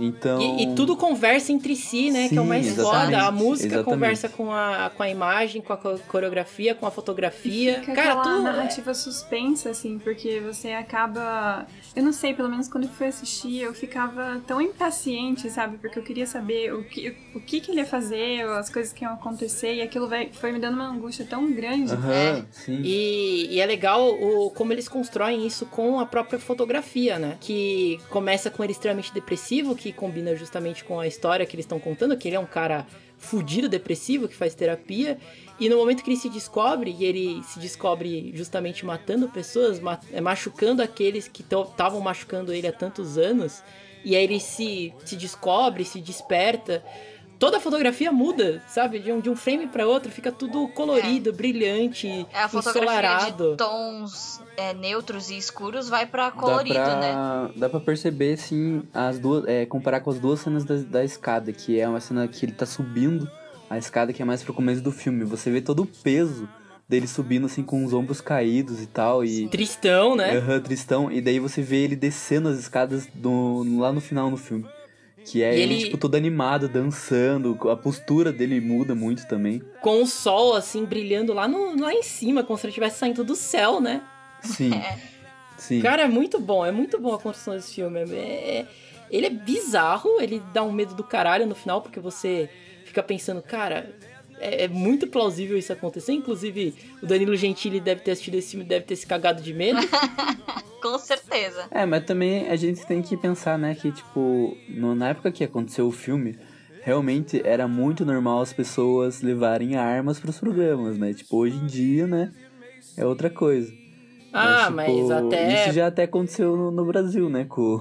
Então. E, e tudo conversa entre si, né? que é o Sim, mais exatamente, foda. A música exatamente. conversa com a, com a imagem, com a co- coreografia, com a fotografia. Fica Cara, aquela tudo. narrativa suspensa, assim, porque você acaba. Eu não sei, pelo menos quando eu fui assistir, eu ficava tão impaciente, sabe? Porque eu queria saber o que, o que, que ele ia fazer, as coisas que iam acontecer, e aquilo vai, foi me dando uma angústia tão grande. Aham, sim. E, e é legal o, como eles constroem isso com a própria fotografia, né? Que começa com ele extremamente depressivo, que combina justamente com a história que eles estão contando, que ele é um cara fudido, depressivo, que faz terapia. E no momento que ele se descobre, e ele se descobre justamente matando pessoas, é, machucando aqueles que estavam machucando ele há tantos anos, e aí ele se, se descobre, se desperta. Toda a fotografia muda, sabe? De um, de um frame para outro, fica tudo colorido, brilhante, É a fotografia ensolarado. de tons é, neutros e escuros vai pra Dá colorido, pra, né? dá pra perceber, assim, as duas. É, comparar com as duas cenas da, da escada, que é uma cena que ele tá subindo a escada, que é mais pro começo do filme. Você vê todo o peso dele subindo, assim, com os ombros caídos e tal. E. Tristão, né? Aham, tristão. E daí você vê ele descendo as escadas do, lá no final no filme. Que é E ele, ele- tipo, todo animado, dançando. A postura dele muda muito também. Com o sol, assim, brilhando lá, no, lá em cima, como se ele estivesse saindo do céu, né? Sim. *laughs* É. Sim. Cara, é muito bom, é muito bom a construção desse filme. É- é- ele é bizarro, ele dá um medo do caralho no final, porque você fica pensando, cara, é, é muito plausível isso acontecer. Inclusive, o Danilo Gentili deve ter assistido esse filme, deve ter se cagado de medo. *laughs* Com certeza. É, mas também a gente tem que pensar, né, que, tipo, no- na época que aconteceu o filme, realmente era muito normal as pessoas levarem armas pros programas, né? Tipo, hoje em dia, né, é outra coisa. ah, tipo, mas até. Isso já até aconteceu no, no Brasil, né, com,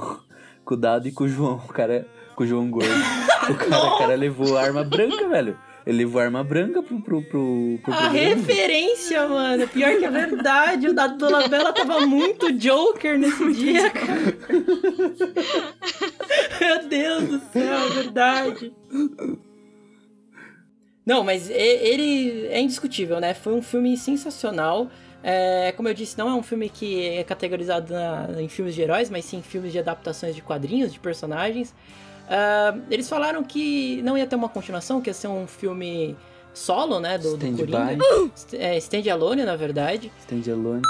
com o Dado e com o João, o cara, com o João Gordo. *laughs* o, cara, o cara levou arma branca, velho. Ele levou arma branca pro, pro, pro, pro A programa. referência, mano. Pior que é verdade. O Dado Dolabella tava muito Joker nesse dia, cara. Meu Deus do céu, é verdade. Não, mas ele é indiscutível, né? Foi um filme sensacional. É, como eu disse, não é um filme que é categorizado na- em filmes de heróis, mas sim filmes de adaptações de quadrinhos, de personagens. Ah, eles falaram que não ia ter uma continuação, que ia ser um filme solo, né? Do, do Stand Coringa. by, *gasps* É, stand alone, na verdade. stand alone.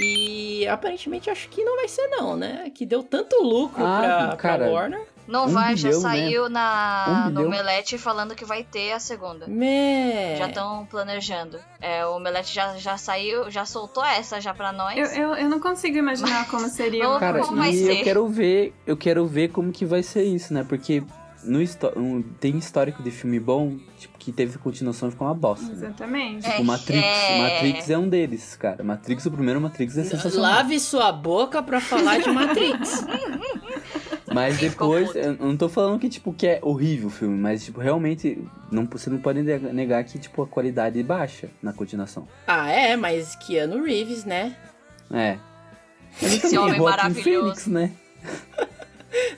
E aparentemente acho que não vai ser, não, né? Que deu tanto lucro Ah, pra, pra cara, Warner. Não Um vai, bilhão, já né? saiu na, Um no. Omelete falando que vai ter a segunda. Mé. Já estão planejando. É, o Omelete já, já saiu, já soltou essa já pra nós. Eu, eu, eu não consigo imaginar como *laughs* seria Não, Cara, como vai e ser? eu quero ver, eu quero ver como que vai ser isso, né? Porque no um- tem histórico de filme bom, tipo, que teve continuação e ficou uma bosta. né? Exatamente. É. Tipo, Matrix. é. Matrix é um deles, cara. Matrix, o primeiro Matrix é sensacional. Lave sua boca pra falar de Matrix. *laughs* Mas depois, eu não tô falando que, tipo, que é horrível o filme, mas, tipo, realmente, não, você não pode neg- negar que, tipo, a qualidade baixa na continuação. ah, é, mas Keanu Reeves, né? É. Esse homem maravilhoso. Phoenix, né? *laughs*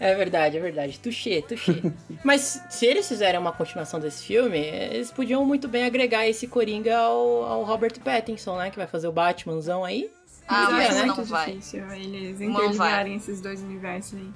É verdade, é verdade. Tuxê, tuxê. *laughs* Mas se eles fizerem uma continuação desse filme, eles podiam muito bem agregar esse Coringa ao, ao Robert Pattinson, né? Que vai fazer o Batmanzão aí. Ah, mas acho não muito vai. difícil eles Não interligarem esses dois universos aí.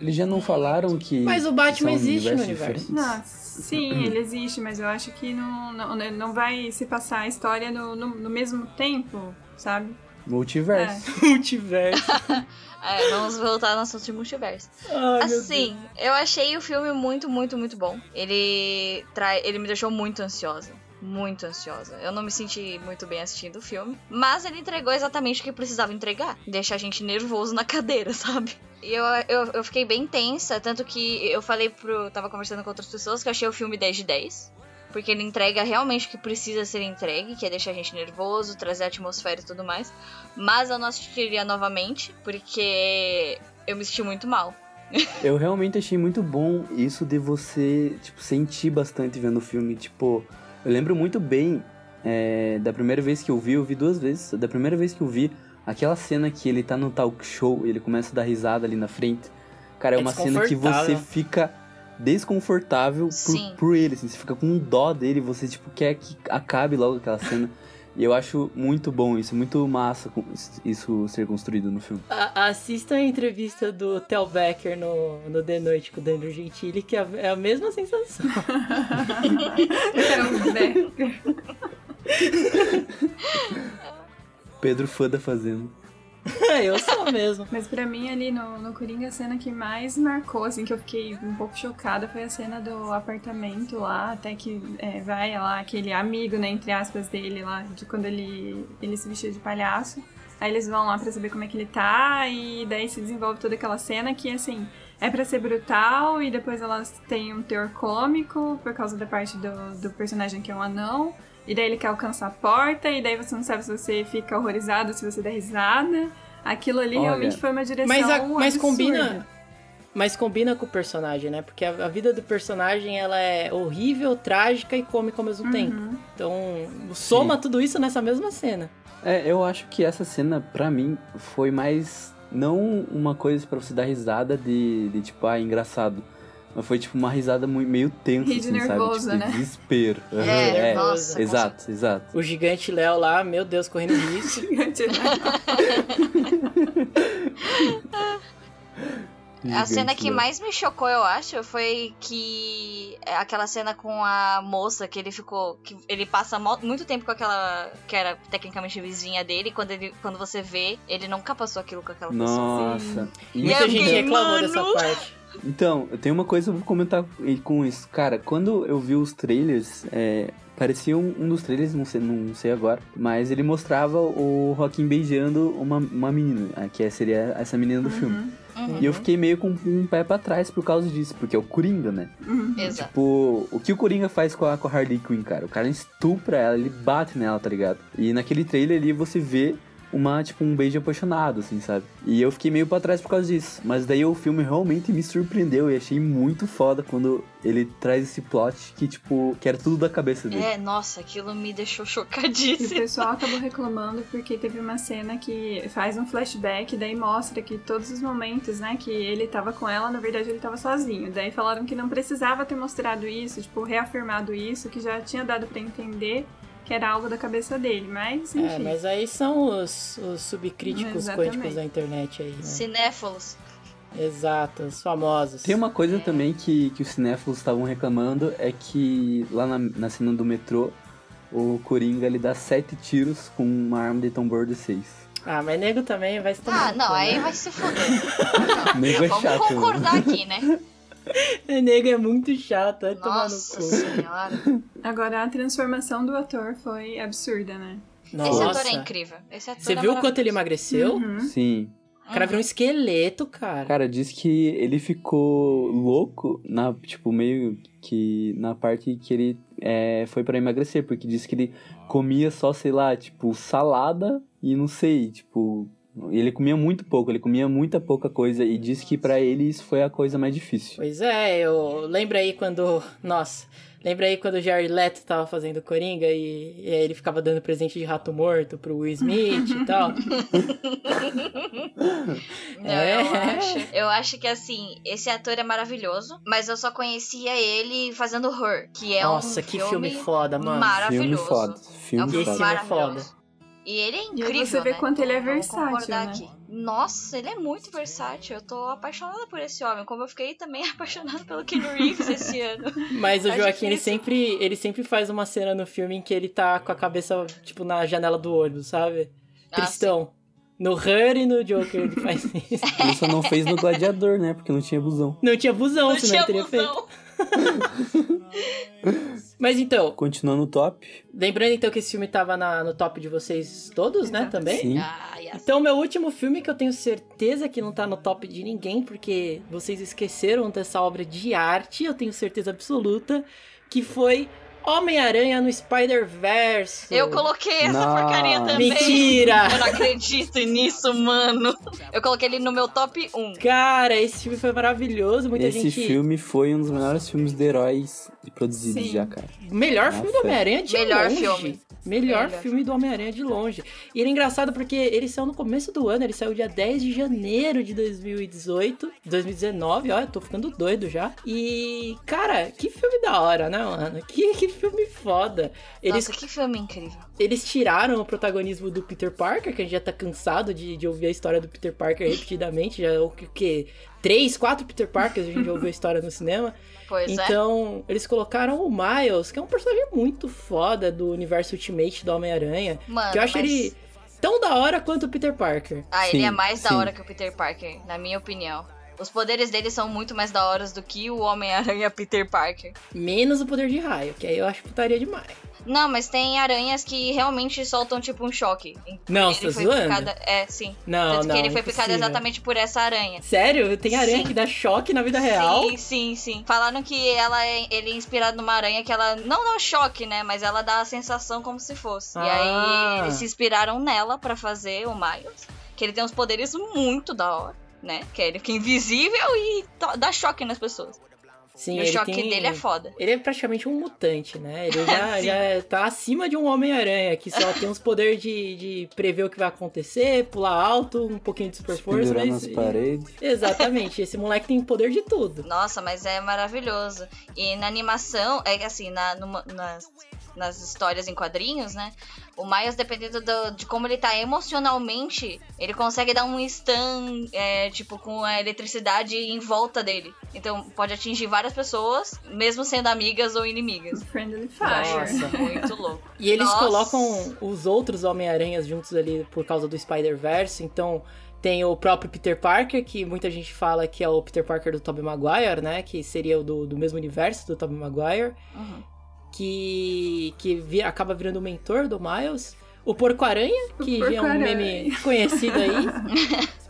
Eles já não falaram que. Mas o Batman existe no universo. Não, sim, ele existe, mas eu acho que não, não, não vai se passar a história no, no, no mesmo tempo, sabe? Multiverso. *laughs* Multiverso. *laughs* É, vamos voltar no assunto de multiverso. Ai. Assim, eu achei o filme muito, muito, muito bom. Ele, trai... ele me deixou muito ansiosa. Muito ansiosa. Eu não me senti muito bem assistindo o filme. Mas ele entregou exatamente o que precisava entregar. Deixar a gente nervoso na *laughs* cadeira, sabe? E eu, eu, eu fiquei bem tensa. Tanto que eu falei pro. Tava conversando com outras pessoas que eu achei o filme 10 de 10. Porque ele entrega realmente o que precisa ser entregue, que é deixar a gente nervoso, trazer a atmosfera e tudo mais. Mas eu não assistiria novamente, porque eu me senti muito mal. Eu realmente achei muito bom isso de você, tipo, sentir bastante vendo o filme. Tipo, eu lembro muito bem é, da primeira vez que eu vi, eu vi duas vezes. Da primeira vez que eu vi, aquela cena que ele tá no talk show e ele começa a dar risada ali na frente. Cara, é, É uma cena que você fica desconfortável por, por ele, assim, você fica com dó dele, você, tipo, quer que acabe logo aquela cena. E eu acho muito bom isso, muito massa isso ser construído no filme. A- assista a entrevista do Tel Becker no, no The Noite com o Danilo Gentili, que é a, é a mesma sensação. Então, *laughs* né? Pedro fã da Fazenda. *laughs* eu sou mesmo. Mas pra mim, ali no, no Coringa, a cena que mais marcou, assim, que eu fiquei um pouco chocada, foi a cena do apartamento lá, até que é, vai lá aquele amigo, né, entre aspas, dele lá, de quando ele, ele se vestiu de palhaço. Aí eles vão lá pra saber como é que ele tá, e daí se desenvolve toda aquela cena que, assim, é pra ser brutal, e depois elas têm um teor cômico, por causa da parte do, do personagem que é um anão. E daí ele quer alcançar a porta, e daí você não sabe se você fica horrorizado, se você dá risada. Aquilo ali Olha, realmente foi uma direção Mas, a- mas absurda. combina. Mas combina com o personagem, né? Porque a, a vida do personagem ela é horrível, trágica e cômica ao mesmo tempo. Uhum. Então, soma tudo isso nessa mesma cena. É, eu acho que essa cena, pra mim, foi mais. Não uma coisa pra você dar risada de, de tipo, ah, engraçado. Mas foi tipo uma risada meio tensa, assim, nervoso, sabe? Tipo, né? de desespero. É, é, nossa. Exato, exato. O gigante Léo lá, meu Deus, correndo risco. *laughs* *laughs* A cena Gigante, que mais me chocou, eu acho, foi que é aquela cena com a moça que ele ficou. que ele passa muito tempo com aquela. que era tecnicamente vizinha dele, e quando, ele, quando você vê, ele nunca passou aquilo com aquela pessoa. Nossa. Muita gente reclamou "Mano". dessa parte. Então, eu tenho uma coisa pra comentar com isso. Cara, quando eu vi os trailers, é, parecia um, um dos trailers, não sei, não sei agora, mas ele mostrava o Joaquim beijando uma, uma menina, ah, que seria essa menina do filme. Uhum. E eu fiquei meio com um pé pra trás por causa disso, porque é o Coringa, né? Uhum. Exato. Tipo, o que o Coringa faz com a, com a Harley Quinn, cara? O cara estupra ela, ele bate nela, tá ligado? E naquele trailer ali você vê uma, tipo, um beijo apaixonado, assim, sabe? E eu fiquei meio pra trás por causa disso. Mas daí o filme realmente me surpreendeu e achei muito foda quando ele traz esse plot que, tipo, que era tudo da cabeça dele. É, nossa, aquilo me deixou *laughs* E o chocadíssimo. pessoal acabou reclamando porque teve uma cena que faz um flashback, daí mostra que todos os momentos, né, que ele tava com ela, na verdade ele tava sozinho. Daí falaram que não precisava ter mostrado isso, tipo, reafirmado isso, que já tinha dado pra entender que era algo da cabeça dele, mas enfim. É, mas aí são os, os subcríticos Exatamente. quânticos da internet aí, né? Cinéfilos. Exato, os famosos. Tem uma coisa também que, que os cinéfilos estavam reclamando, é que lá na, na cena do metrô, o Coringa ele dá sete tiros com uma arma de tambor de seis. Ah, mas nego também vai se tomar. Ah, não, aí né? vai se foder. *laughs* Nego é Vamos chato. concordar aqui, né? *laughs* *laughs* Nego é muito chato, vai tomar no Nossa cu. senhora. Agora a transformação do ator foi absurda, né? Esse Nossa. ator é incrível. Esse ator Você é viu o quanto ele emagreceu? Uhum. Sim. O cara virou um esqueleto, cara. Cara, diz que ele ficou louco na, tipo, meio que na parte que ele é, foi pra emagrecer, porque diz que ele comia só, sei lá, tipo, salada e não sei, tipo, ele comia muito pouco, ele comia muita pouca coisa e diz que pra ele isso foi a coisa mais difícil. Pois é, eu lembro aí quando. Nossa, lembra aí quando o Jared Leto tava fazendo Coringa e, e aí ele ficava dando presente de rato morto pro Will Smith e tal. Não, É. eu acho. Eu acho que assim, esse ator é maravilhoso, mas eu só conhecia ele fazendo Her, que é Nossa, um que filme foda, mano. Filme maravilhoso. foda, É um filme filme Esse foda. filme é foda. E ele é incrível, você vê né? quanto ele é Vamos versátil, né? aqui. Nossa, ele é muito versátil. Eu tô apaixonada por esse homem, como eu fiquei também *laughs* apaixonada pelo Keanu Reeves esse *laughs* ano. Mas o Acho Joaquim, ele sempre, ele sempre faz uma cena no filme em que ele tá com a cabeça, tipo, na janela do ônibus, sabe? Ah, Tristão. No Her e no Joker ele faz *laughs* isso. Ele só não fez no Gladiador, né? Porque não tinha busão. Não tinha busão, Não senão tinha ele teria feito. Mas então, Continuando no top. lembrando então que esse filme tava na- no top de vocês todos, né, também? Sim. Ah, yes. Então, meu último filme que eu tenho certeza que não tá no top de ninguém, porque vocês esqueceram dessa obra de arte, eu tenho certeza absoluta, que foi Homem-Aranha no Spider-Verse. Eu coloquei essa Não. porcaria também. Mentira! Eu não acredito nisso, mano. Eu coloquei ele no meu top 1. Cara, esse filme foi maravilhoso, muita Esse gente... filme foi um dos melhores filmes de heróis produzidos Sim. já, cara. Melhor Nossa. filme do Homem-Aranha de Melhor longe. filme. Melhor, Melhor. filme do Homem-Aranha de longe. E ele é engraçado porque ele saiu no começo do ano, ele saiu dia 10 de janeiro de 2018, 2019, ó, eu tô ficando doido já. E, cara, que filme da hora, né, mano? Que, que filme foda. Eles, Nossa, que filme incrível. eles tiraram o protagonismo do Peter Parker, que a gente já tá cansado de, de ouvir a história do Peter Parker repetidamente, já o que, que três, quatro Peter Parkers a gente já ouviu a história no cinema. *laughs* Pois é. Então, eles colocaram o Miles, que é um personagem muito foda do universo Ultimate do Homem-Aranha. Mano, que eu acho mas- ele tão da hora quanto o Peter Parker. Ah, ele Sim, é mais da sim. hora que o Peter Parker, na minha opinião. Os poderes dele são muito mais da hora do que o Homem-Aranha Peter Parker. Menos o poder de raio, que aí eu acho putaria demais. Não, mas tem aranhas que realmente soltam tipo um choque. Não, ele você tá foi zoando? picada. É, sim. Não, Tanto não, que ele foi picado impossível. exatamente por essa aranha. Sério? Tem aranha Sim. que dá choque na vida real? Sim, sim, sim. Falaram que ela é, ele é inspirado numa aranha que ela não dá um choque, né? Mas ela dá a sensação como se fosse. E Ah. aí eles se inspiraram nela pra fazer o Miles. Que ele tem uns poderes muito da hora, né? Que ele fica invisível e dá choque nas pessoas. Sim, e o ele choque tem... dele é foda. Ele é praticamente um mutante, né? Ele já, *laughs* já tá acima de um Homem-Aranha, que só tem os poderes de, de prever o que vai acontecer, pular alto, um pouquinho de super força, mas... nas paredes. Exatamente, esse moleque tem poder de tudo. Nossa, mas é maravilhoso. E na animação, é que assim, na, numa- nas, nas histórias em quadrinhos, né? O Miles, dependendo do- de como ele tá emocionalmente, ele consegue dar um stun, é, tipo, com a eletricidade em volta dele. Então pode atingir várias pessoas, mesmo sendo amigas ou inimigas. Friendly Fire. Nossa. *laughs* Muito louco. E eles Nossa. colocam os outros Homem-Aranhas juntos ali por causa do Spider-Verse, então tem o próprio Peter Parker, que muita gente fala que é o Peter Parker do Tobey Maguire, né? Que seria o do, do mesmo universo do Tobey Maguire, Uhum. Que, que vi- acaba virando o mentor do Miles. O Porco-Aranha, que já é um meme *laughs* conhecido aí.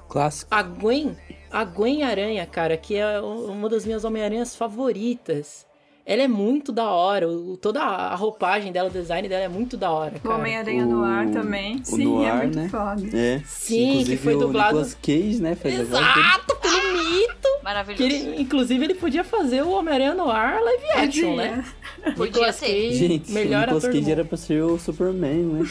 Clássico. A Gwen, a Gwen Aranha, cara, que é uma das minhas Homem-Aranhas favoritas. Ela é muito da hora. O, toda a roupagem dela, o design dela é muito da hora, O cara. Homem-Aranha O- no ar também. o Sim, Noir, é muito né? foda. É. Sim, Inclusive, que foi o dublado. Nicolas Cage, né? Dele. Exato, pelo mito. Que Maravilhoso. ele, inclusive, ele podia fazer o Homem-Aranha no ar live action, *laughs* Podia. né? Podia Nicolas ser. Cage, Gente, melhor o Nicolas ator do Cage era pra ser o Superman, né?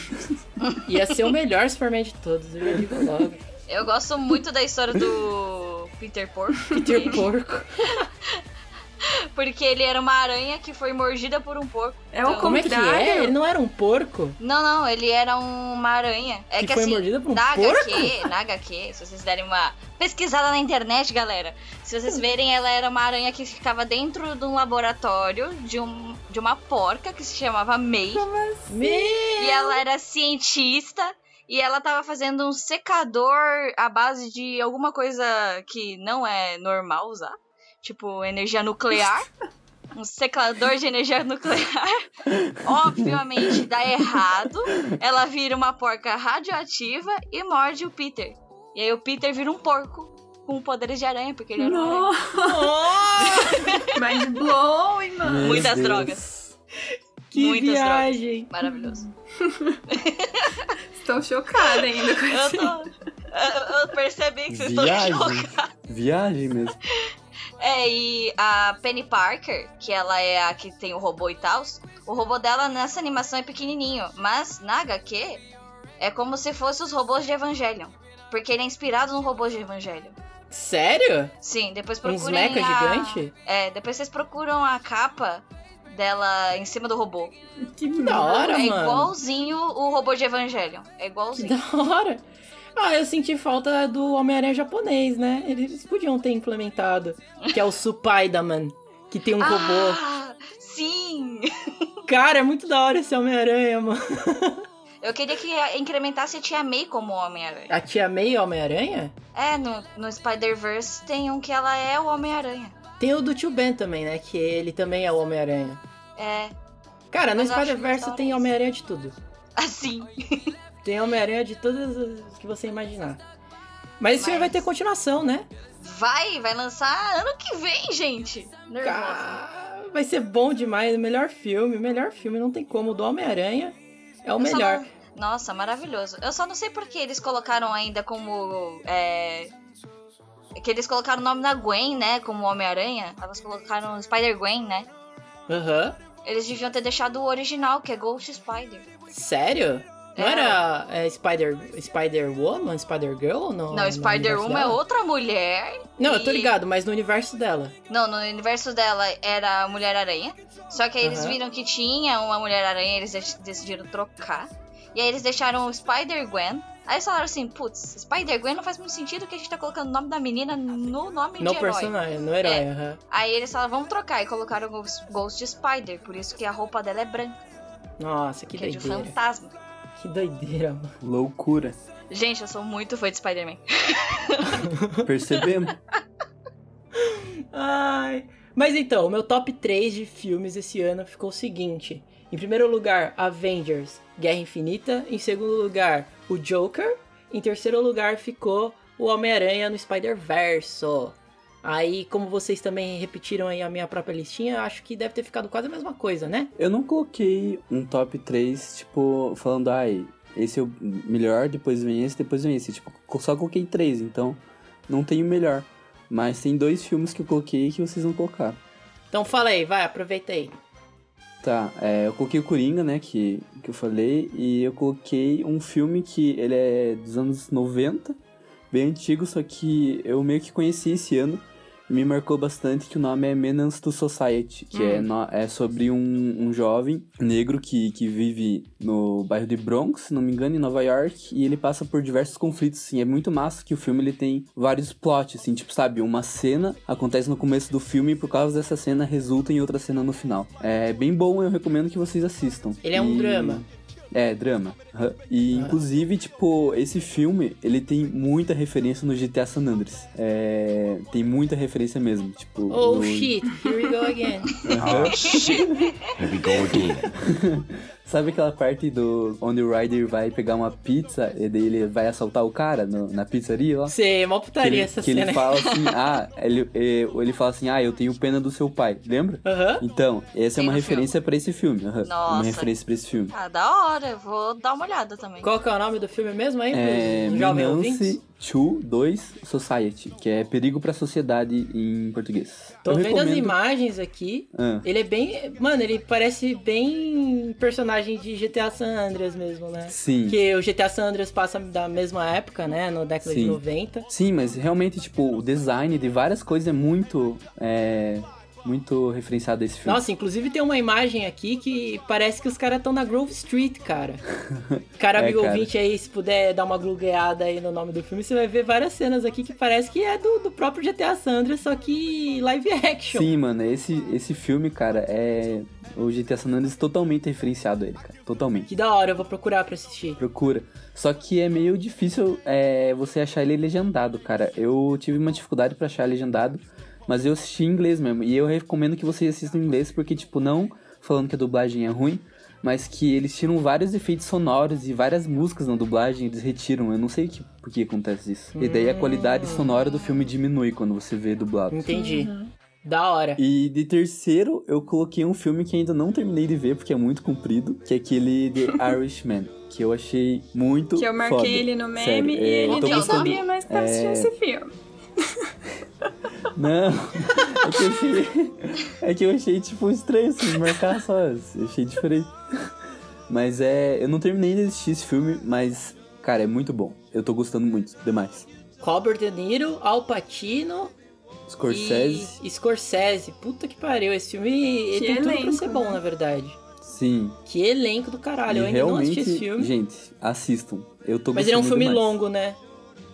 *laughs* Ia ser o melhor Superman de todos, eu já digo logo. Eu gosto muito da história do Peter Porco. Peter Porco. *laughs* *laughs* Porque ele era uma aranha que foi mordida por um porco. É o Então- Como é que é? Ele não era um porco? Não, não, ele era um- uma aranha. É Que que, foi assim, mordida por um na porco? HQ, na HQ, se vocês derem uma pesquisada na internet, galera, se vocês verem, ela era uma aranha que ficava dentro de um laboratório de, um, de uma porca que se chamava May. Meu... E ela era cientista e ela tava fazendo um secador à base de alguma coisa que não é normal usar, tipo energia nuclear. Um secador de energia nuclear. *laughs* Obviamente dá errado. Ela vira uma porca radioativa e morde o Peter. E aí o Peter vira um porco com poderes de aranha, porque ele era aranha. *laughs* Nossa! Mind blowing, mano. Meu Muitas Deus. drogas. Que Muitas viagem. Maravilhoso. *laughs* Estou chocada ainda com Eu isso. tô. Eu, eu percebi que vocês estão Viagem. chocados. Viagem mesmo. É, e a Penny Parker, que ela é a que tem o robô e tal, o robô dela nessa animação é pequenininho, mas na HQ é como se fosse os robôs de Evangelion. Porque ele é inspirado no robô de Evangelion. Sério? Sim, depois Uns procurem mecha a... gigante? É, depois vocês procuram a capa dela em cima do robô. Que Que da hora, é mano. igualzinho o robô de Evangelion. É Que igualzinho. da hora. Ah, eu senti falta do Homem-Aranha japonês, né? Eles podiam ter implementado. Que é o Supaidaman. Que tem um robô. Ah, sim! Cara, é muito da hora esse Homem-Aranha, mano. Eu queria que incrementasse a Tia May como Homem-Aranha. A tia May Homem-Aranha? É, no, no Spider-Verse tem um que ela é o Homem-Aranha. Tem o do Tio Ben também, né? Que ele também é o Homem-Aranha. É, Cara, no Spider-Verse tem Homem-Aranha de tudo. *laughs* assim. Tem Homem-Aranha de todas as que você imaginar. Mas esse filme vai ter continuação, né? Vai, vai lançar ano que vem, gente. Nervosa. Vai ser bom demais. Melhor filme, melhor filme. Não tem como. O do Homem-Aranha é o Eu melhor. não- Nossa, maravilhoso. Eu só não sei por que eles colocaram ainda como. É... Que eles colocaram o nome da Gwen, né? Como Homem-Aranha. Elas colocaram Spider-Gwen, né? Aham. Eles deviam ter deixado o original, que é Ghost Spider. Sério? Não É. era é, Spider, Spider-Woman, Spider-Girl? No, Não, no Spider-Woman universo é outra mulher. Não, eu tô e- ligado, mas no universo dela. Não, no universo dela era a Mulher-Aranha. Só que aí eles Aham. viram que tinha uma Mulher-Aranha, eles dec- decidiram trocar. E aí eles deixaram o Spider-Gwen. Aí eles falaram assim, putz, Spider-Gwen não faz muito sentido que a gente tá colocando o nome da menina no nome No de herói. personagem, no herói, É. aham. Aí eles falaram, vamos trocar. E colocaram o Ghost, Spider, por isso que a roupa dela é branca, Nossa, que que é de doideira. fantasma. Que doideira, mano. Loucura. Gente, eu sou muito fã de Spider-Man. *laughs* Percebemos? Ai. Mas então, o meu top 3 de filmes esse ano ficou o seguinte. Em primeiro lugar, Avengers, Guerra Infinita. Em segundo lugar, o Joker. Em terceiro lugar ficou o Homem-Aranha no Spider-Verso. Aí, como vocês também repetiram aí a minha própria listinha, acho que deve ter ficado quase a mesma coisa, né? Eu não coloquei um top 3, tipo, falando, ai, esse é o melhor, depois vem esse, depois vem esse. Tipo, só coloquei três, então não tem o melhor. Mas tem dois filmes que eu coloquei que vocês não colocaram. Então fala aí, vai, aproveita aí. Tá, é, eu coloquei o Coringa, né, que, que eu falei, e eu coloquei um filme que ele é dos anos 90, bem antigo, só que eu meio que conheci esse ano, me marcou bastante, que o nome é Menace to Society, que é, no- é sobre um, um jovem negro que, que vive no bairro de Bronx, se não me engano, em Nova York, e ele passa por diversos conflitos, assim, é muito massa que o filme ele tem vários plots, assim, tipo, sabe, uma cena acontece no começo do filme e por causa dessa cena resulta em outra cena no final. É bem bom, eu recomendo que vocês assistam. Ele é um E- drama. É, drama. E, Ah. inclusive, tipo, esse filme, ele tem muita referência no GTA San Andreas. É, tem muita referência mesmo, tipo... Oh no- shit, here we go again. Aham. Oh shit! Here we go again. *laughs* Sabe aquela parte do onde o Ryder vai pegar uma pizza e daí ele vai assaltar o cara no- na pizzaria lá? Sei, é mó Que putaria ele, essa que cena. ele fala assim, *laughs* ah, ele, eh, ele fala assim, ah, eu tenho pena do seu pai, lembra? Aham. Então, essa é uma referência pra esse filme. aham, Nossa. Uma referência pra esse filme. Ah, da hora. Eu vou dar uma olhada também. Qual que é o nome do filme mesmo aí, É ouvintes? Minance 2 2 Society, que é Perigo pra Sociedade em português. Tô eu vendo as recomendo... imagens aqui. Ah, Ele é bem. Mano, ele parece bem personagem de GTA San Andreas mesmo, né? sim. Porque o GTA San Andreas passa da mesma época, né? No década de Sim. 90. Sim, mas realmente, tipo, o design de várias coisas é muito. É, muito referenciado a esse filme. Nossa, inclusive tem uma imagem aqui que parece que os caras estão na Grove Street, cara. *laughs* Cara, É, amigo cara. ouvinte aí, se puder dar uma glugueada aí no nome do filme, você vai ver várias cenas aqui que parece que é do, do próprio GTA San Andreas, só que live action. Sim, mano, esse, esse filme, cara, é. O GTA San Andreas totalmente referenciado a ele, cara. Totalmente. Que da hora, eu vou procurar pra assistir. Procura. Só que é meio difícil é, você achar ele legendado, cara. Eu tive uma dificuldade pra achar legendado, mas eu assisti em inglês mesmo. E eu recomendo que vocês assistam em inglês, porque, tipo, não falando que a dublagem é ruim, mas que eles tiram vários efeitos sonoros e várias músicas na dublagem, eles retiram. Eu não sei que, por que acontece isso. E daí a qualidade sonora do filme diminui quando você vê dublado. Entendi. Da hora. E de terceiro, eu coloquei um filme que ainda não terminei de ver, porque é muito comprido, que é aquele The Irishman, que eu achei muito Que eu marquei foda. ele no meme Sério, e é, ele nem gostando- sabia mais que tava assistindo É. esse filme. *laughs* Não, é que eu achei, é que eu achei tipo estranho assim, marcar só, eu achei diferente. Mas é, eu não terminei de assistir esse filme, mas, cara, é muito bom. Eu tô gostando muito, demais. Robert De Niro, Al Pacino Scorsese, e Scorsese. Puta que pariu, esse filme ele Que tem tudo pra elenco, ser bom, né? na verdade. sim. Que elenco do caralho, eu e ainda não realmente, assisti esse filme. gente, assistam. Eu tô Mas ele é um filme demais. longo, né?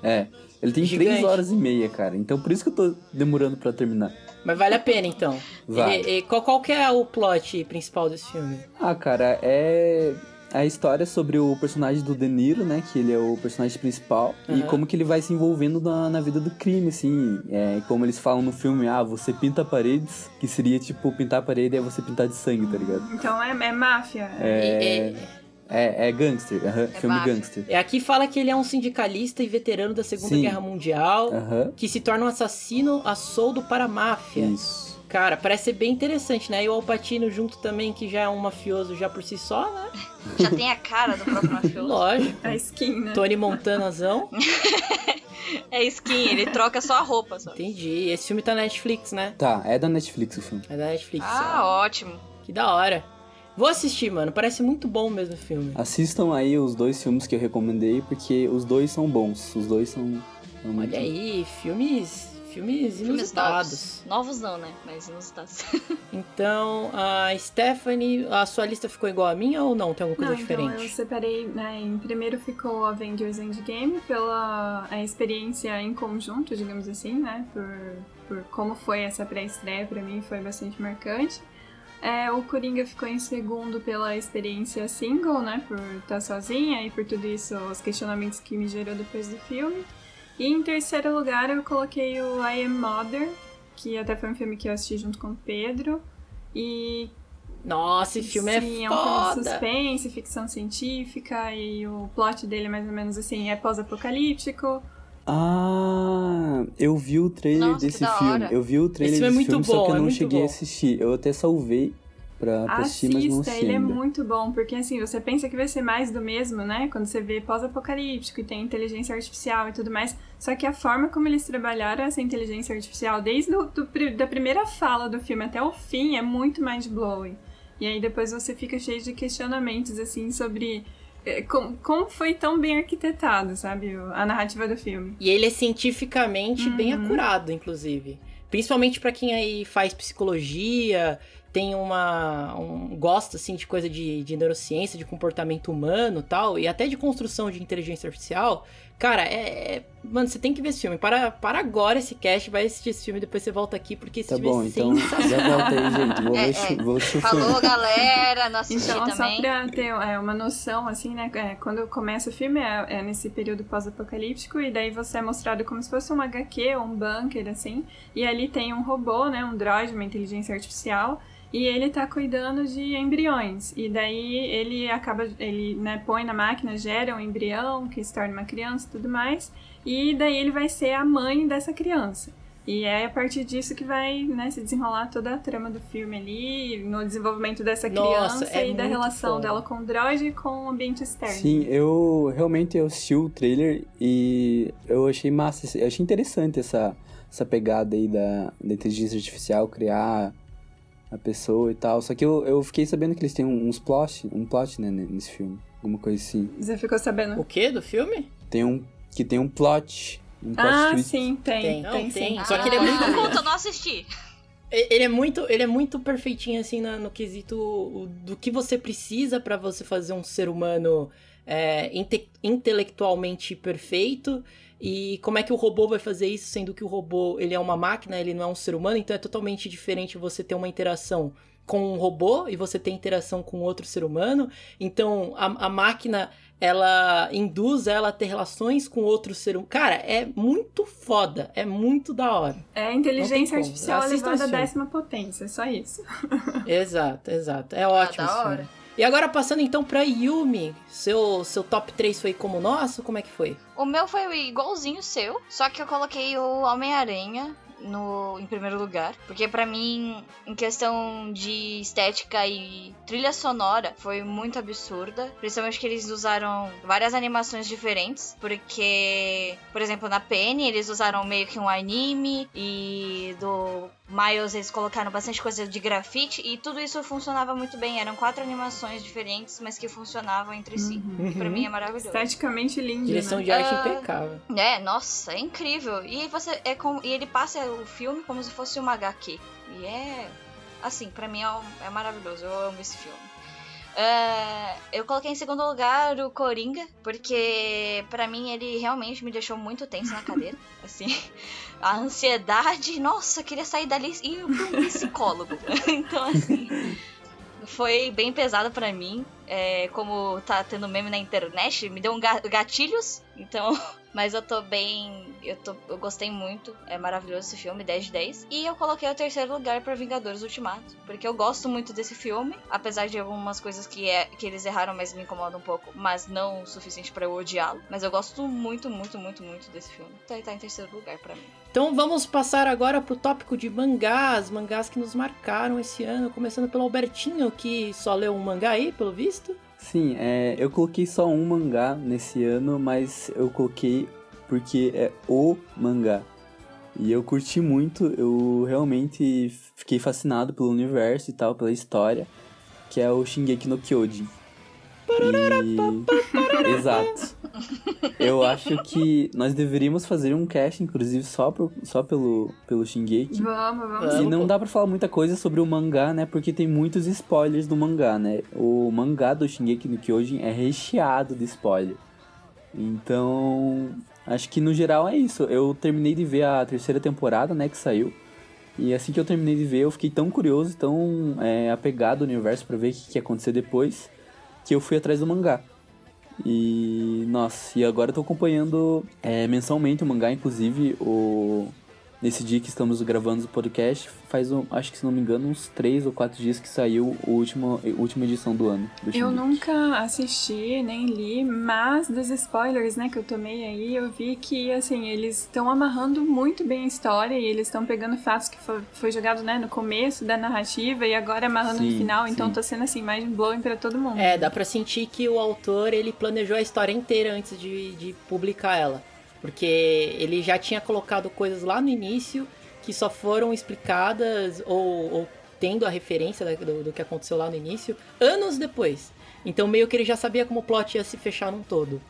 É. Ele tem Gigante. três horas e meia, cara. Então por isso que eu tô demorando pra terminar. Mas vale a pena, então. Vale. Ele- ele- qual, qual que é o plot principal desse filme? Ah, cara, é a história sobre o personagem do De Niro, né? Que ele é o personagem principal. E Aham. como que ele vai se envolvendo na, na vida do crime, assim. É, como eles falam no filme, ah, você pinta paredes, que seria tipo pintar a parede é você pintar de sangue, tá ligado? Então é, é máfia. É, é, é gangster, aham, filme máfia. gangster. É, aqui fala que ele é um sindicalista e veterano da Segunda Sim. Guerra Mundial, que se torna um assassino a soldo para a máfia. isso. Cara, parece ser bem interessante, né? E o Al Pacino junto também, que já é um mafioso já por si só, né? *laughs* Já tem a cara do próprio mafioso. Lógico. A skin, né? Tony Montanazão. *laughs* É skin, ele troca só a roupa. Só. Entendi. Esse filme tá na Netflix, né? Tá, é da Netflix o filme. É da Netflix. Ah, ó. ótimo. Que da hora. Vou assistir, mano. Parece muito bom mesmo o filme. Assistam aí os dois filmes que eu recomendei, porque os dois são bons. Os dois são. Olha aí, filmes. Filmes Filmes inusitados. novos. Novos não, né? Mas inusitados. *laughs* Então, a Stephanie, a sua lista ficou igual a minha ou não? Tem alguma coisa Não, então diferente? eu separei, né, em primeiro ficou Avengers Endgame pela a experiência em conjunto, digamos assim, né, por, por como foi essa pré-estreia pra mim, foi bastante marcante. É, o Coringa ficou em segundo pela experiência single, né, por estar sozinha e por tudo isso, os questionamentos que me gerou depois do filme. E em terceiro lugar eu coloquei o I Am Mother, que até foi um filme que eu assisti junto com o Pedro. E Nossa, esse filme Sim, é é um filme de foda. suspense, ficção científica e o plot dele mais ou menos assim é pós-apocalíptico. Ah, eu vi o trailer Nossa, desse filme. Eu vi o trailer Esse filme é desse muito filme, só bom, que eu é não cheguei bom. a assistir. Eu até salvei pra, pra assistir, mas não assisti ele é muito bom, porque assim, você pensa que vai ser mais do mesmo, né? Quando você vê pós-apocalíptico e tem inteligência artificial e tudo mais. Só que a forma como eles trabalharam essa inteligência artificial, desde do, pri- da primeira fala do filme até o fim, é muito mind-blowing. E aí depois você fica cheio de questionamentos, assim, sobre eh, com- como foi tão bem arquitetado, sabe? A narrativa do filme. E ele é cientificamente bem Uhum. acurado, inclusive. Principalmente pra quem aí faz psicologia, tem uma. Um, gosta, assim, de coisa de, de neurociência, de comportamento humano e tal, e até de construção de inteligência artificial. Cara, é. é- Mano, você tem que ver esse filme. Para, para agora esse cast, vai assistir esse filme, depois você volta aqui, porque esse Tá filme bom, é então sensacional. já volta aí, gente. Vou É, ver, é. vou Falou, galera. Não assisti Então, só também. pra ter é, uma noção, assim, né? é, quando começa o filme é, é nesse período pós-apocalíptico, e daí você é mostrado como se fosse um HQ ou um bunker, assim, e ali tem um robô, né? Um droid, uma inteligência artificial. E ele tá cuidando de embriões. E daí ele acaba, ele né, põe na máquina, gera um embrião que se torna uma criança e tudo mais. E daí ele vai ser a mãe dessa criança. E é a partir disso que vai né, se desenrolar toda a trama do filme ali, no desenvolvimento dessa Nossa, criança é e da relação foda. dela com o droid e com o ambiente externo. Sim, eu realmente eu assisti o trailer e eu achei massa, eu achei interessante essa, essa pegada aí da, da inteligência artificial, criar a pessoa e tal. Só que eu, eu fiquei sabendo que eles têm uns plot, um plot, né, nesse filme. Alguma coisa assim. Você ficou sabendo? O que do filme? Tem um. Que tem um plot. Um plot Ah, twist. sim, tem. Tem, Tem, não, tem. sim. Só que ele é muito- Não conta, eu não assisti. Ele é muito, ele é muito perfeitinho assim na- no quesito do que você precisa pra você fazer um ser humano é, inte- intelectualmente perfeito e como é que o robô vai fazer isso, sendo que o robô ele é uma máquina, ele não é um ser humano, então é totalmente diferente você ter uma interação com um robô e você ter interação com outro ser humano. Então a, a máquina ela induz ela a ter relações com outro ser humano. Cara, é muito foda, é muito da hora. É a inteligência artificial elevada à décima potência, só isso. Exato, exato. É ótimo da esse hora. filme. E agora passando então pra Yumi, seu, seu top 3 foi como o nosso? Como é que foi? O meu foi igualzinho seu, só que eu coloquei o Homem-Aranha no em primeiro lugar, porque pra mim, em questão de estética e trilha sonora, foi muito absurda, principalmente que eles usaram várias animações diferentes, porque, por exemplo, na Penny eles usaram meio que um anime e do Miles eles colocaram bastante coisa de grafite e tudo isso funcionava muito bem, eram quatro animações diferentes, mas que funcionavam entre si. Uhum. Pra mim é maravilhoso. Esteticamente lindo, Direção né? de arte Ah, impecável. É, nossa, é incrível. E você é com, e ele passa o filme como se fosse uma HQ. E é assim, pra mim é, um- é maravilhoso. Eu amo esse filme. É, eu coloquei em segundo lugar o Coringa, porque pra mim ele realmente me deixou muito tenso na cadeira. *laughs* assim, a ansiedade, nossa, eu queria sair dali e ir pra um psicólogo. *laughs* então, assim, foi bem pesado pra mim. É, como tá tendo meme na internet, me deu um ga- gatilhos. Então, *laughs* mas eu tô bem. Eu, tô, eu gostei muito. É maravilhoso esse filme, 10 de 10. E eu coloquei o terceiro lugar pra Vingadores Ultimato. Porque eu gosto muito desse filme. Apesar de algumas coisas que, é, que eles erraram, mas me incomodam um pouco. Mas não o suficiente pra eu odiá-lo. Mas eu gosto muito, muito, muito, muito desse filme. Então ele tá em terceiro lugar pra mim. Então vamos passar agora pro tópico de mangás, mangás que nos marcaram esse ano, começando pelo Albertinho, que só leu um mangá aí, pelo visto. Sim, é, eu coloquei só um mangá nesse ano, mas eu coloquei porque é o mangá. E eu curti muito, eu realmente fiquei fascinado pelo universo e tal, pela história, que é o Shingeki no Kyojin. E... *laughs* Exato. Eu acho que nós deveríamos fazer um cast, inclusive, só, pro, só pelo, pelo Shingeki. Vamos, vamos. Vamos. E não dá pra falar muita coisa sobre o mangá, né? Porque tem muitos spoilers do mangá, né? O mangá do Shingeki no Kyojin é recheado de spoiler. Então, acho que no geral é isso. Eu terminei de ver a terceira temporada, né? Que saiu. E assim que eu terminei de ver, eu fiquei tão curioso, tão é, apegado ao universo pra ver o que, que ia acontecer depois, que eu fui atrás do mangá. E, nossa, e agora eu tô acompanhando é, mensalmente o mangá, inclusive, o... nesse dia que estamos gravando o podcast, faz, um, acho que se não me engano, uns 3 ou 4 dias que saiu a última, a última edição do ano. do Eu nunca assisti, nem li, mas dos spoilers, né, que eu tomei aí, eu vi que, assim, eles estão amarrando muito bem a história e eles estão pegando fatos que foi, foi jogado, né, no começo da narrativa e agora amarrando no Sim, final, então sim. tá sendo, assim, mais blowing pra todo mundo. É, dá pra sentir que o autor, ele planejou a história inteira antes de, de publicar ela. Porque ele já tinha colocado coisas lá no início que só foram explicadas ou, ou tendo a referência do, do que aconteceu lá no início anos depois. Então meio que ele já sabia como o plot ia se fechar num todo.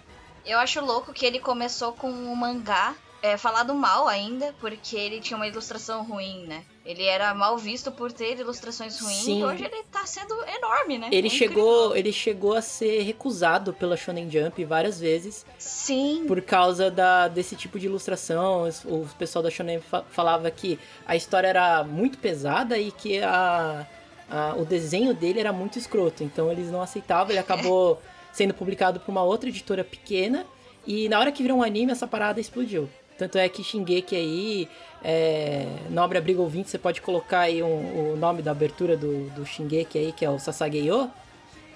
Eu acho louco que ele começou com o mangá é, falado mal ainda, porque ele tinha uma ilustração ruim, né? Ele era mal visto por ter ilustrações ruins Sim. e hoje ele tá sendo enorme, né? Ele É chegou, ele chegou a ser recusado pela Shonen Jump várias vezes Sim. por causa da, desse tipo de ilustração. O pessoal da Shonen fa- falava que a história era muito pesada e que a, a- o desenho dele era muito escroto. Então eles não aceitavam. Ele acabou *laughs* sendo publicado por uma outra editora pequena. E na hora que virou um anime, essa parada explodiu. Tanto é que Shingeki aí, é, Nobre Abrigo Ouvinte, você pode colocar aí um, o nome da abertura do, do Shingeki aí, que é o Sasageyo.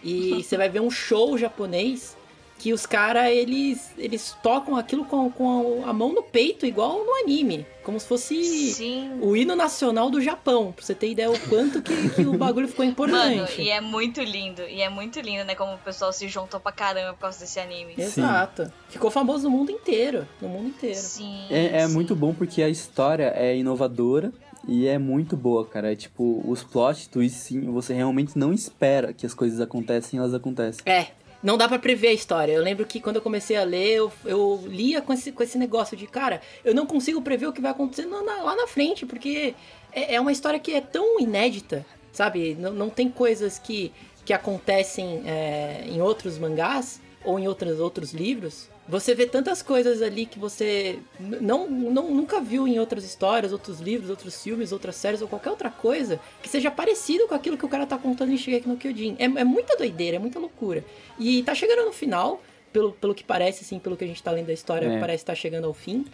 E *laughs* você vai ver um show japonês que os caras, eles, eles tocam aquilo com, com a mão no peito, igual no anime. Como se fosse Sim. o hino nacional do Japão, pra você ter ideia o quanto que, que o bagulho ficou *laughs* importante. Mano, e é muito lindo. E é muito lindo, né? Como o pessoal se juntou pra caramba por causa desse anime. Exato. Ficou famoso no mundo inteiro. No mundo inteiro. Sim. É, é sim. muito bom porque a história é inovadora e é muito boa, cara. É tipo, os plot twists, sim, você realmente não espera que as coisas acontecem e elas acontecem. É, não dá pra prever a história. Eu lembro que quando eu comecei a ler, eu, eu lia com esse, com esse negócio de, cara, eu não consigo prever o que vai acontecer na- na- lá na frente, porque é, é uma história que é tão inédita, sabe? Não, não tem coisas que, que acontecem é, em outros mangás ou em outros, outros livros. Você vê tantas coisas ali que você não, não, nunca viu em outras histórias, outros livros, outros filmes, outras séries ou qualquer outra coisa que seja parecido com aquilo que o cara tá contando em Shigeki no Kyojin. É, é muita doideira, é muita loucura. E tá chegando no final, pelo, pelo que parece, assim, pelo que a gente tá lendo da história, É. parece estar chegando ao fim.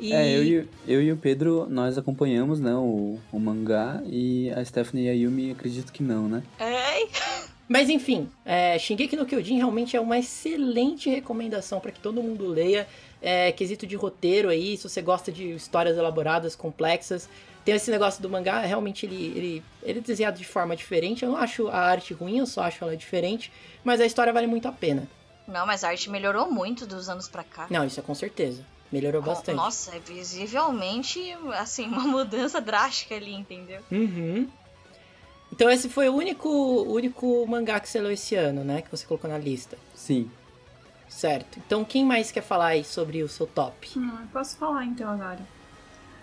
E... É, eu e, eu e o Pedro, nós acompanhamos, né, o, o mangá e a Stephanie e a Yumi acredito que não, né? Ei, *laughs* Mas enfim, é, Shingeki no Kyojin realmente é uma excelente recomendação para que todo mundo leia. É, quesito de roteiro aí, se você gosta de histórias elaboradas, complexas. Tem esse negócio do mangá, realmente ele, ele, ele é desenhado de forma diferente. Eu não acho a arte ruim, eu só acho ela diferente. Mas a história vale muito a pena. Não, mas a arte melhorou muito dos anos pra cá. Não, isso é com certeza. Melhorou bastante. Nossa, é visivelmente, assim, *laughs* uma mudança drástica ali, entendeu? Uhum. Então esse foi o único, único mangá que você leu esse ano, né? Que você colocou na lista. Sim. Certo. Então quem mais quer falar aí sobre o seu top? Hum, posso falar então agora.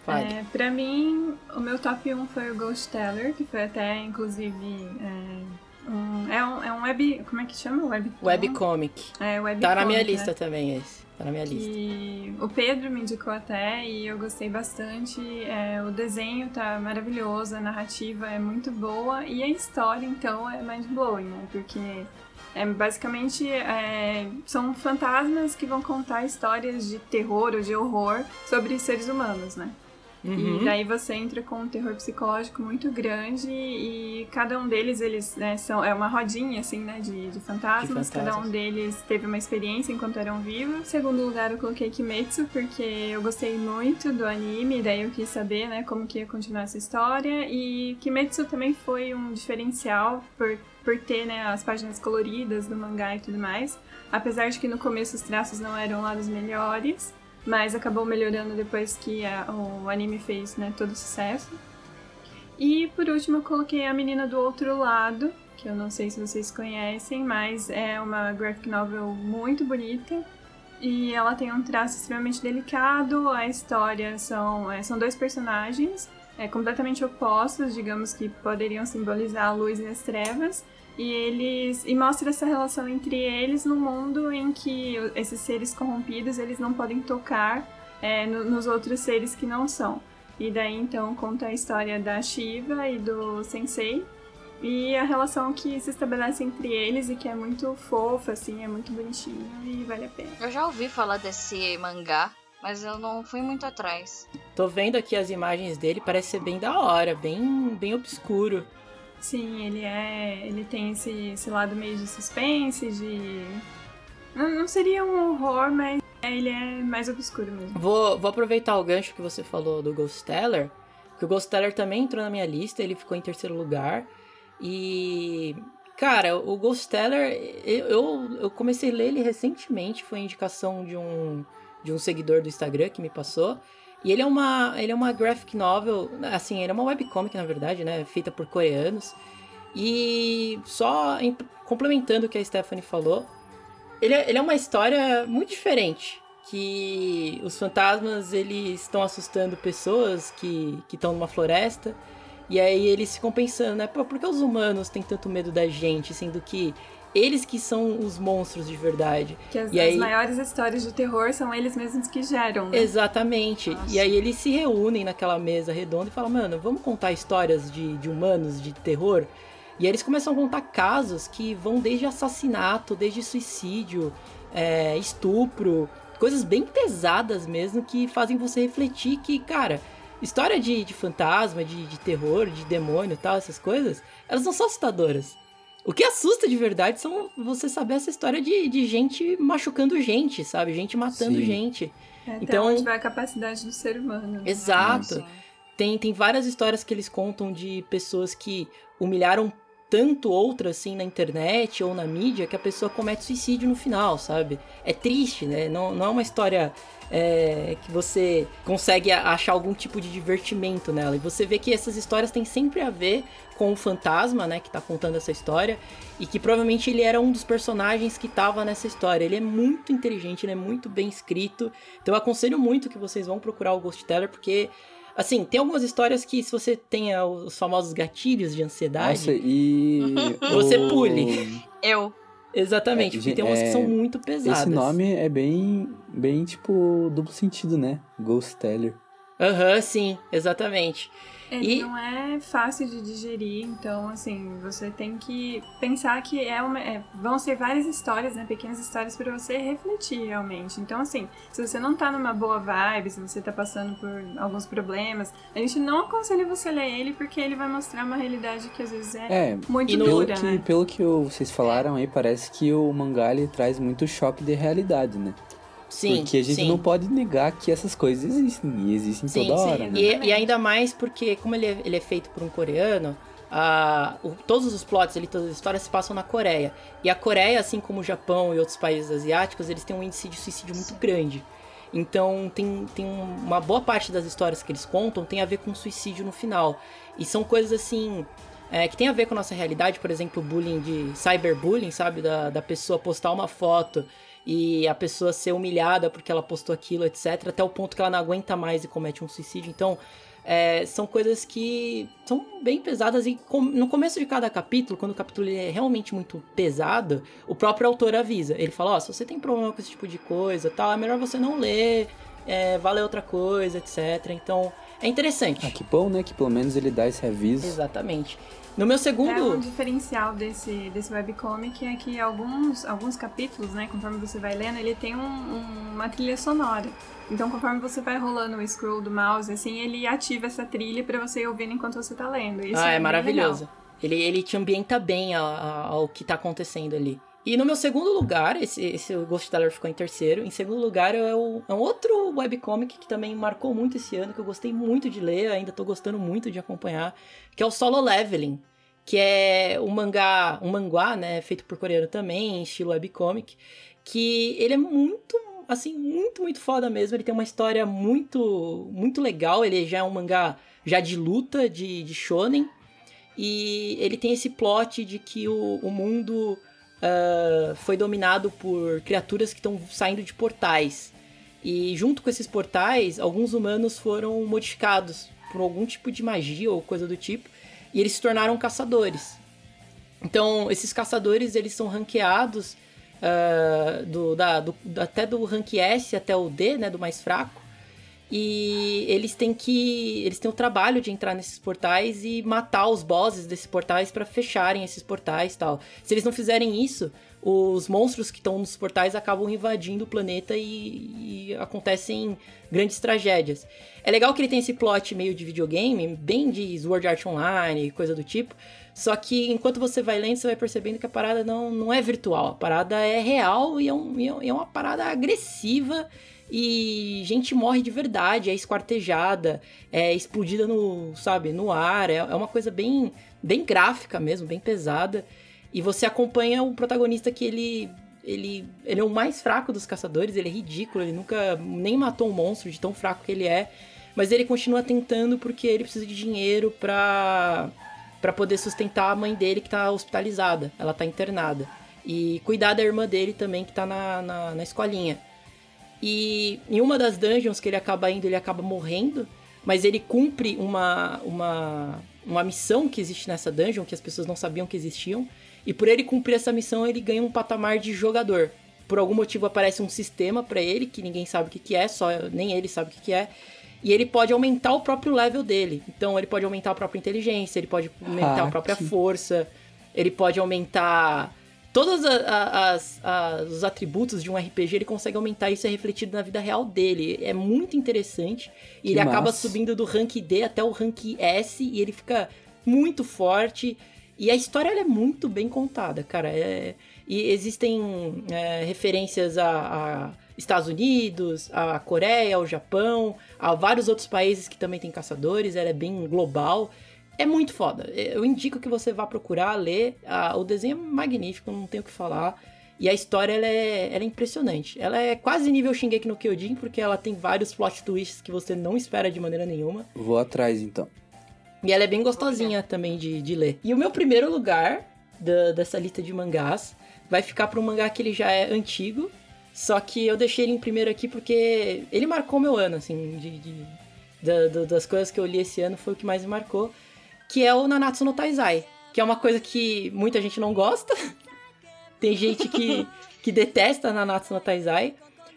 Fale. É, pra mim, o meu top 1 foi o Ghost Teller, que foi até, inclusive, é, um, é um, é um web... Como é que chama? Web, Webcomic. É, webcomic, Tá na minha né? lista também esse. Tá na minha lista. O Pedro me indicou até e eu gostei bastante. É, o desenho tá maravilhoso, a narrativa é muito boa e a história, então, é mind blowing, né? Porque é, basicamente é, são fantasmas que vão contar histórias de terror ou de horror sobre seres humanos, né? Uhum. E daí você entra com um terror psicológico muito grande e cada um deles, eles né, são é uma rodinha assim, né, de, de, fantasmas. De Cada fantasmas. um deles teve uma experiência enquanto eram vivos. Em segundo lugar, eu coloquei Kimetsu porque eu gostei muito do anime, daí eu quis saber, né, como que ia continuar essa história. E Kimetsu também foi um diferencial por por ter, né, as páginas coloridas do mangá e tudo mais. Apesar de que no começo os traços não eram lá dos melhores mas acabou melhorando depois que a, o anime fez né, todo sucesso. E por último eu coloquei a menina do outro lado, que eu não sei se vocês conhecem, mas é uma graphic novel muito bonita. E ela tem um traço extremamente delicado, a história são, é, são dois personagens é, completamente opostos, digamos que poderiam simbolizar a luz e as trevas. E eles e mostra essa relação entre eles no mundo em que esses seres corrompidos eles não podem tocar é, no, nos outros seres que não são. E daí então conta a história da Shiva e do Sensei e a relação que se estabelece entre eles e que é muito fofa, assim, é muito bonitinho e vale a pena. Eu já ouvi falar desse mangá, mas eu não fui muito atrás. Tô vendo aqui as imagens dele, parece ser bem da hora, bem, bem obscuro. Sim, ele é. Ele tem esse, esse lado meio de suspense, de. Não, não seria um horror, mas ele é mais obscuro mesmo. Vou, vou aproveitar o gancho que você falou do Ghost Teller, que o Ghost Teller também entrou na minha lista, ele ficou em terceiro lugar. E. Cara, o Ghost Teller, eu, eu, eu comecei a ler ele recentemente, foi indicação de um, de um seguidor do Instagram que me passou. E ele é uma, ele é uma graphic novel, assim, ele é uma webcomic na verdade, né, feita por coreanos. E só em- complementando o que a Stephanie falou, ele é, ele é uma história muito diferente, que os fantasmas eles estão assustando pessoas que estão numa floresta. E aí eles ficam pensando, né, Pô, por que os humanos têm tanto medo da gente, sendo que eles que são os monstros de verdade. Que as, E aí- as maiores histórias de terror são eles mesmos que geram, né? Exatamente. Nossa. E aí eles se reúnem naquela mesa redonda e falam, mano, vamos contar histórias de, de humanos, de terror. E aí eles começam a contar casos que vão desde assassinato, desde suicídio, é, estupro, coisas bem pesadas mesmo que fazem você refletir que, cara, história de, de fantasma, de, de terror, de demônio e tal, essas coisas, elas não são assustadoras. O que assusta de verdade são você saber essa história de, de gente machucando gente, sabe? Gente matando Sim. gente. É até Então- onde vai a capacidade do ser humano. né? Exato. Tem, tem várias histórias que eles contam de pessoas que humilharam tanto outra assim na internet ou na mídia que a pessoa comete suicídio no final, sabe? É triste, né? Não, não é uma história é, que você consegue achar algum tipo de divertimento nela. E você vê que essas histórias têm sempre a ver com o fantasma, né, que tá contando essa história, e que provavelmente ele era um dos personagens que tava nessa história. Ele é muito inteligente, ele é muito bem escrito. Então eu aconselho muito que vocês vão procurar o Ghost Teller, porque Assim, tem algumas histórias que se você tem ah, os famosos gatilhos de ansiedade. Nossa, e. Você o- pule. Eu. Exatamente, É, porque tem umas que é, são muito pesadas. Esse nome é bem, bem tipo, duplo sentido, né? Ghost Teller. Aham, sim, exatamente. Ele E- não é fácil de digerir, então, assim, você tem que pensar que é uma, é- vão ser várias histórias, né? Pequenas histórias para você refletir realmente. Então, assim, se você não tá numa boa vibe, se você tá passando por alguns problemas, a gente não aconselha você ler ele porque ele vai mostrar uma realidade que às vezes é, É, muito pelo dura, que, né? pelo que vocês falaram aí, parece que o mangá ele traz muito choque de realidade, né? Sim, Porque a gente sim. não pode negar que essas coisas existem, e existem Sim, toda sim. hora, né? E, e ainda mais porque, como ele é, ele é feito por um coreano, a- o- todos os plots, ali, todas as histórias se passam na Coreia. E a Coreia, assim como o Japão e outros países asiáticos, eles têm um índice de suicídio muito grande. Então, tem, tem um- uma boa parte das histórias que eles contam tem a ver com suicídio no final. E são coisas assim. é, que tem a ver com a nossa realidade, por exemplo, bullying de cyberbullying, sabe? Da, da pessoa postar uma foto e a pessoa ser humilhada porque ela postou aquilo, etc., até o ponto que ela não aguenta mais e comete um suicídio. Então, é, são coisas que são bem pesadas e com- no começo de cada capítulo, quando o capítulo é realmente muito pesado, o próprio autor avisa. Ele fala, ó, se você tem problema com esse tipo de coisa, tal, é melhor você não ler, é, vai ler outra coisa, etc. Então, é interessante. Ah, que bom, né? Que pelo menos ele dá esse aviso. Exatamente. No meu É um segundo... diferencial desse, desse webcomic é que alguns, alguns capítulos, né, conforme você vai lendo, ele tem um- um- uma trilha sonora. Então, conforme você vai rolando o scroll do mouse, assim, ele ativa essa trilha pra você ir ouvindo enquanto você tá lendo. Isso ah, é bem maravilhoso. legal. Ele, ele te ambienta bem a- a- ao que tá acontecendo ali. E no meu segundo lugar, esse, esse Ghost Teller ficou em terceiro. Em segundo lugar é, o- é um outro webcomic que também marcou muito esse ano, que eu gostei muito de ler, ainda tô gostando muito de acompanhar, que é o Solo Leveling, que é um mangá, um manguá, né, feito por coreano também, em estilo webcomic, que ele é muito, assim, muito, muito foda mesmo. Ele tem uma história muito, muito legal. Ele já é um mangá já de luta, de, de shonen, e ele tem esse plot de que o, o mundo ah, foi dominado por criaturas que estão saindo de portais. E junto com esses portais, alguns humanos foram modificados por algum tipo de magia ou coisa do tipo, e eles se tornaram caçadores. Então, esses caçadores, eles são ranqueados ah, do, da, do- até do rank S até o D, né, do mais fraco. E eles têm que. Eles têm o trabalho de entrar nesses portais e matar os bosses desses portais para fecharem esses portais tal. Se eles não fizerem isso, os monstros que estão nos portais acabam invadindo o planeta e, e acontecem grandes tragédias. É legal que ele tem esse plot meio de videogame, bem de Sword Art Online, coisa do tipo. Só que enquanto você vai lendo, você vai percebendo que a parada não, não é virtual. A parada é real e é, um- e é é uma parada agressiva. E gente morre de verdade, é esquartejada, é explodida no, sabe, no ar. É, é uma coisa bem, bem gráfica mesmo, bem pesada. E você acompanha o protagonista que ele, ele, ele é o mais fraco dos caçadores, ele é ridículo, ele nunca nem matou um monstro de tão fraco que ele é. Mas ele continua tentando porque ele precisa de dinheiro pra, pra poder sustentar a mãe dele que tá hospitalizada, ela tá internada. E cuidar da irmã dele também que tá na, na, na escolinha. E em uma das dungeons que ele acaba indo, ele acaba morrendo, mas ele cumpre uma, uma, uma missão que existe nessa dungeon, que as pessoas não sabiam que existiam. E por ele cumprir essa missão, ele ganha um patamar de jogador. Por algum motivo aparece um sistema pra ele, que ninguém sabe o que, que é, só nem ele sabe o que, que é. E ele pode aumentar o próprio level dele. Então ele pode aumentar a própria inteligência, ele pode aumentar Ah, a própria que- força, ele pode aumentar todos os atributos de um RPG, ele consegue aumentar isso é refletido na vida real dele. É muito interessante. E ele acaba massa. subindo do rank D até o rank S e ele fica muito forte. E a história é muito bem contada, cara. É- e existem é, referências a, a Estados Unidos, a Coreia, ao Japão, a vários outros países que também têm caçadores. Ela é bem global. É muito foda. Eu indico que você vá procurar, ler. Ah, o desenho é magnífico, não tenho o que falar. E a história, ela é, ela é impressionante. Ela é quase nível Shingeki no Kyojin, porque ela tem vários plot twists que você não espera de maneira nenhuma. Vou atrás então. E ela é bem gostosinha também de, de ler. E o meu primeiro lugar da- dessa lista de mangás vai ficar para um mangá que ele já é antigo. Só que eu deixei ele em primeiro aqui porque ele marcou meu ano, assim, de, de- da- das coisas que eu li esse ano foi o que mais me marcou. Que é o Nanatsu no Taizai. Que é uma coisa que muita gente não gosta. *laughs* Tem gente que, que detesta Nanatsu no Taizai.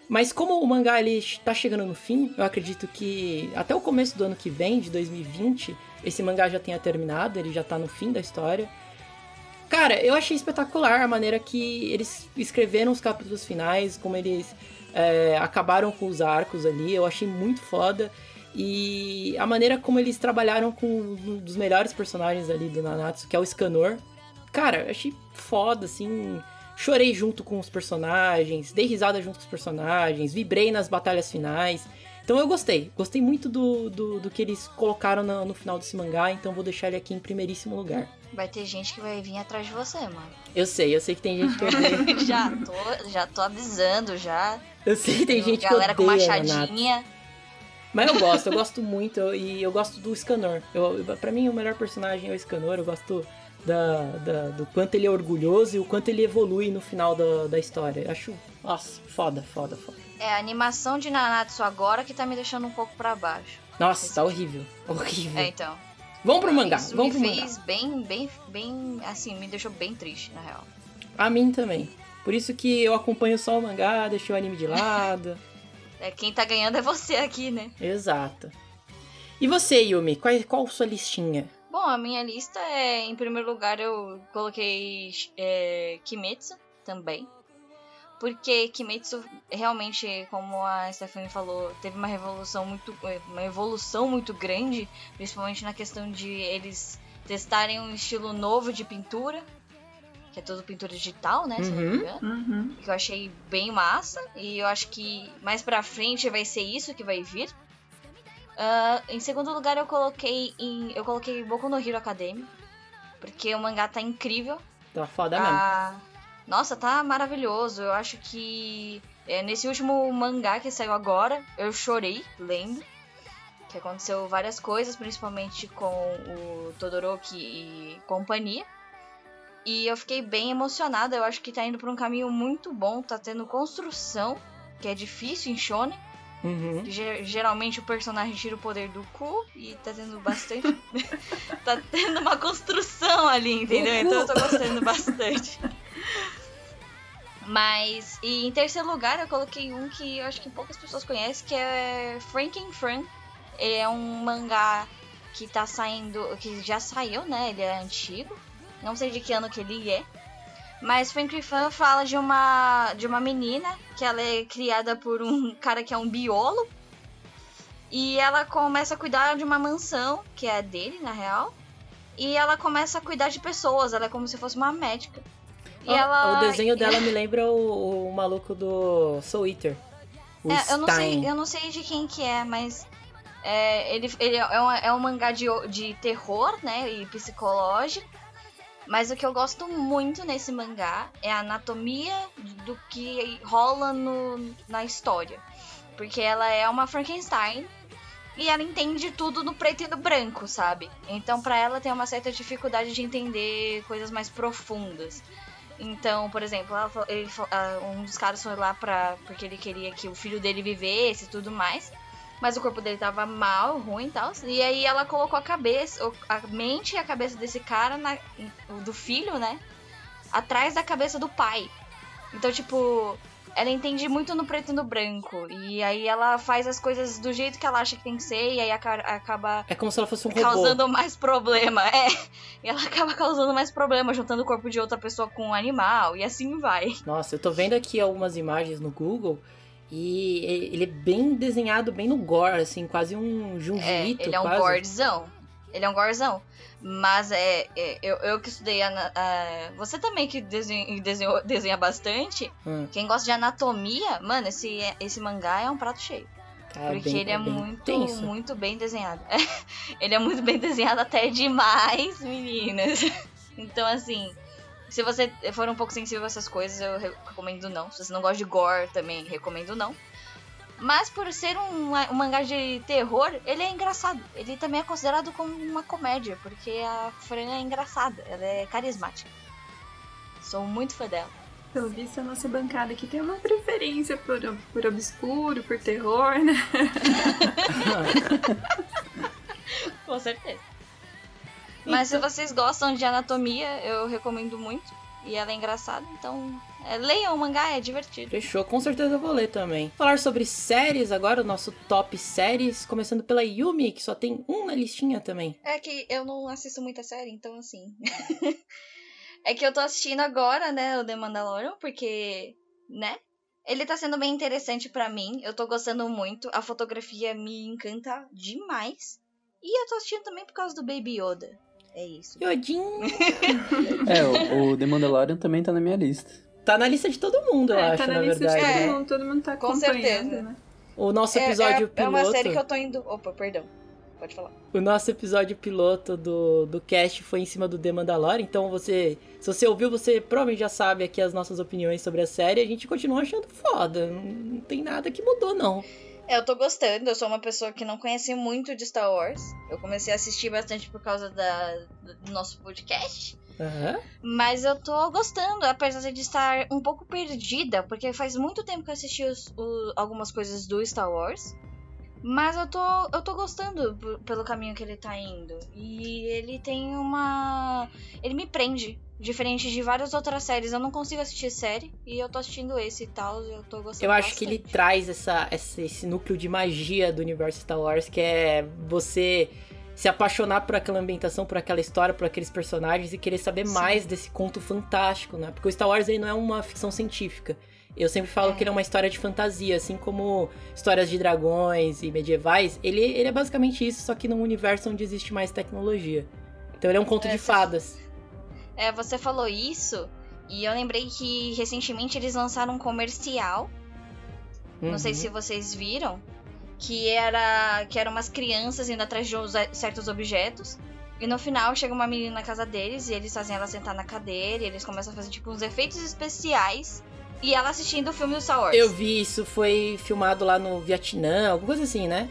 Mas como o mangá ele tá chegando no fim, eu acredito que até o começo do ano que vem, de 2020, esse mangá já tenha terminado, ele já tá no fim da história. Cara, eu achei espetacular a maneira que eles escreveram os capítulos finais, como eles é, acabaram com os arcos ali, eu achei muito foda. E a maneira como eles trabalharam com um dos melhores personagens ali do Nanatsu, que é o Scanor. Cara, eu achei foda, assim. Chorei junto com os personagens, dei risada junto com os personagens, vibrei nas batalhas finais. Então eu gostei, gostei muito do, do, do que eles colocaram no, no final desse mangá, então vou deixar ele aqui em primeiríssimo lugar. Vai ter gente que vai vir atrás de você, mano. Eu sei, eu sei que tem gente que odeia. *laughs* já tô, já tô avisando já. Eu sei que tem gente que Galera com odeia Nanatsu. machadinha. Mas eu gosto, eu gosto muito eu- e eu gosto do Scanor. Eu- pra mim, o melhor personagem é o Scanor. Eu gosto da, da- do quanto ele é orgulhoso e o quanto ele evolui no final da, da história. Eu acho, nossa, foda, foda, foda. É a animação de Nanatsu agora que tá me deixando um pouco pra baixo. Nossa, tá horrível, horrível. É, então. Vamos pro mangá, Isso vamos me pro mangá. fez bem, bem, bem, assim, me deixou bem triste, na real. A mim também. Por isso que eu acompanho só o mangá, deixei o anime de lado. *laughs* É, quem tá ganhando é você aqui, né? Exato. E você, Yumi, qual, qual sua listinha? Bom, a minha lista é, em primeiro lugar, eu coloquei é, Kimetsu também. Porque Kimetsu realmente, como a Stephanie falou, teve uma revolução muito. é, uma evolução muito grande, principalmente na questão de eles testarem um estilo novo de pintura. Que é tudo pintura digital, né? Se eu não me Uhum. engano. Uhum. que eu achei bem massa e eu acho que mais pra frente vai ser isso que vai vir. Ah, em segundo lugar eu coloquei em eu coloquei Boku no Hero Academy porque o mangá tá incrível. Tá foda mesmo. Nossa, tá maravilhoso. Eu acho que é, nesse último mangá que saiu agora eu chorei lendo. Que aconteceu várias coisas, principalmente com o Todoroki e companhia. E eu fiquei bem emocionada. Eu acho que tá indo por um caminho muito bom. Tá tendo construção, que é difícil em Shonen. Uhum. Ge- Geralmente o personagem tira o poder do cu e tá tendo bastante. *laughs* tá tendo uma construção ali, entendeu? Então eu tô gostando bastante. *laughs* Mas, e em terceiro lugar, eu coloquei um que eu acho que poucas pessoas conhecem, que é Franken Fran. Ele é um mangá que tá saindo, que já saiu, né? Ele é antigo. Não sei de que ano que ele é. Mas Franklin Fan fala de uma de uma menina que ela é criada por um *laughs* cara que é um biólogo. E ela começa a cuidar de uma mansão, que é a dele, na real. E ela começa a cuidar de pessoas, ela é como se fosse uma médica. Ó, ela O desenho dela *laughs* me lembra o, o maluco do Soul Eater. O É, eu não sei, eu não sei de quem que é, mas é, ele, ele é, um, é um mangá de, de terror, né, e psicológico. Mas o que eu gosto muito nesse mangá é a anatomia do que rola no, na história. Porque ela é uma Frankenstein e ela entende tudo no preto e no branco, sabe? Então pra ela tem uma certa dificuldade de entender coisas mais profundas. Então, por exemplo, ela ele ah, um dos caras foi lá pra, porque ele queria que o filho dele vivesse e tudo mais. Mas o corpo dele tava mal, ruim e tal. E aí ela colocou a cabeça, a mente e a cabeça desse cara, na- do filho, né? Atrás da cabeça do pai. Então, tipo, ela entende muito no preto e no branco. E aí ela faz as coisas do jeito que ela acha que tem que ser, e aí acaba. É como se ela fosse um robô. Causando mais problema. É. E ela acaba causando mais problema, juntando o corpo de outra pessoa com um animal, e assim vai. Nossa, eu tô vendo aqui algumas imagens no Google. E ele é bem desenhado, bem no gore, assim, quase um junjito. É, ele é um quase. gorezão. Ele é um gorzão. Mas é, é eu, eu que estudei. A, a, você também que desenha, desenhou, desenha bastante. Hum. Quem gosta de anatomia, mano, esse, esse mangá é um prato cheio. É, porque bem, ele é, é muito, tenso. muito bem desenhado. *laughs* ele é muito bem desenhado até demais, meninas. *laughs* então, assim, se você for um pouco sensível a essas coisas, eu recomendo não. Se você não gosta de gore, também recomendo não. Mas por ser um, um, mangá de terror, ele é engraçado. Ele também é considerado como uma comédia, porque a Fran é engraçada, ela é carismática. Sou muito fã dela. Pelo visto, a nossa bancada aqui tem uma preferência por, por obscuro, por terror, né? *laughs* Com certeza. Mas então... se vocês gostam de anatomia, eu recomendo muito. E ela é engraçada, então leiam o mangá, é divertido. Fechou, com certeza eu vou ler também. Falar sobre séries agora, o nosso top séries, começando pela Yumi, que só tem um na listinha também. É que eu não assisto muita série, então assim. *laughs* é que eu tô assistindo agora, né, o The Mandalorian, porque, né? Ele tá sendo bem interessante para mim, eu tô gostando muito, a fotografia me encanta demais. E eu tô assistindo também por causa do Baby Yoda. É isso. Yodinho! *laughs* é, o, o The Mandalorian também tá na minha lista. Tá na lista de todo mundo, eu é, tá acho, na, na lista verdade. De todo, mundo, todo mundo tá Com certeza. Né? O nosso episódio é, é, piloto. É uma série que eu tô indo. Opa, perdão. Pode falar. O nosso episódio piloto do, do cast foi em cima do The Mandalorian, então você. Se você ouviu, você provavelmente já sabe aqui as nossas opiniões sobre a série. A gente continua achando foda. Não, não tem nada que mudou, não. É, eu tô gostando. Eu sou uma pessoa que não conhece muito de Star Wars. Eu comecei a assistir bastante por causa da, do nosso podcast. Uhum. Mas eu tô gostando, apesar de estar um pouco perdida, porque faz muito tempo que eu assisti os, o, algumas coisas do Star Wars. Mas eu tô, eu tô gostando pelo caminho que ele tá indo. E ele tem uma. Ele me prende. Diferente de várias outras séries. Eu não consigo assistir série. E eu tô assistindo esse e tal. Eu tô gostando. Eu acho bastante. que ele traz essa, esse núcleo de magia do universo Star Wars, que é você se apaixonar por aquela ambientação, por aquela história, por aqueles personagens e querer saber Sim. mais desse conto fantástico, né? Porque o Star Wars ele não é uma ficção científica. Eu sempre falo é. que ele é uma história de fantasia, assim como histórias de dragões e medievais. Ele, ele é basicamente isso, só que num universo onde existe mais tecnologia. Então ele é um conto é, de fadas. É, você falou isso, e eu lembrei que recentemente eles lançaram um comercial. Uhum. Não sei uhum. se vocês viram que era que eram umas crianças indo atrás de certos objetos. E no final chega uma menina na casa deles e eles fazem ela sentar na cadeira e eles começam a fazer tipo uns efeitos especiais. E ela assistindo o filme do Star Wars. Eu vi isso, foi filmado lá no Vietnã, alguma coisa assim, né?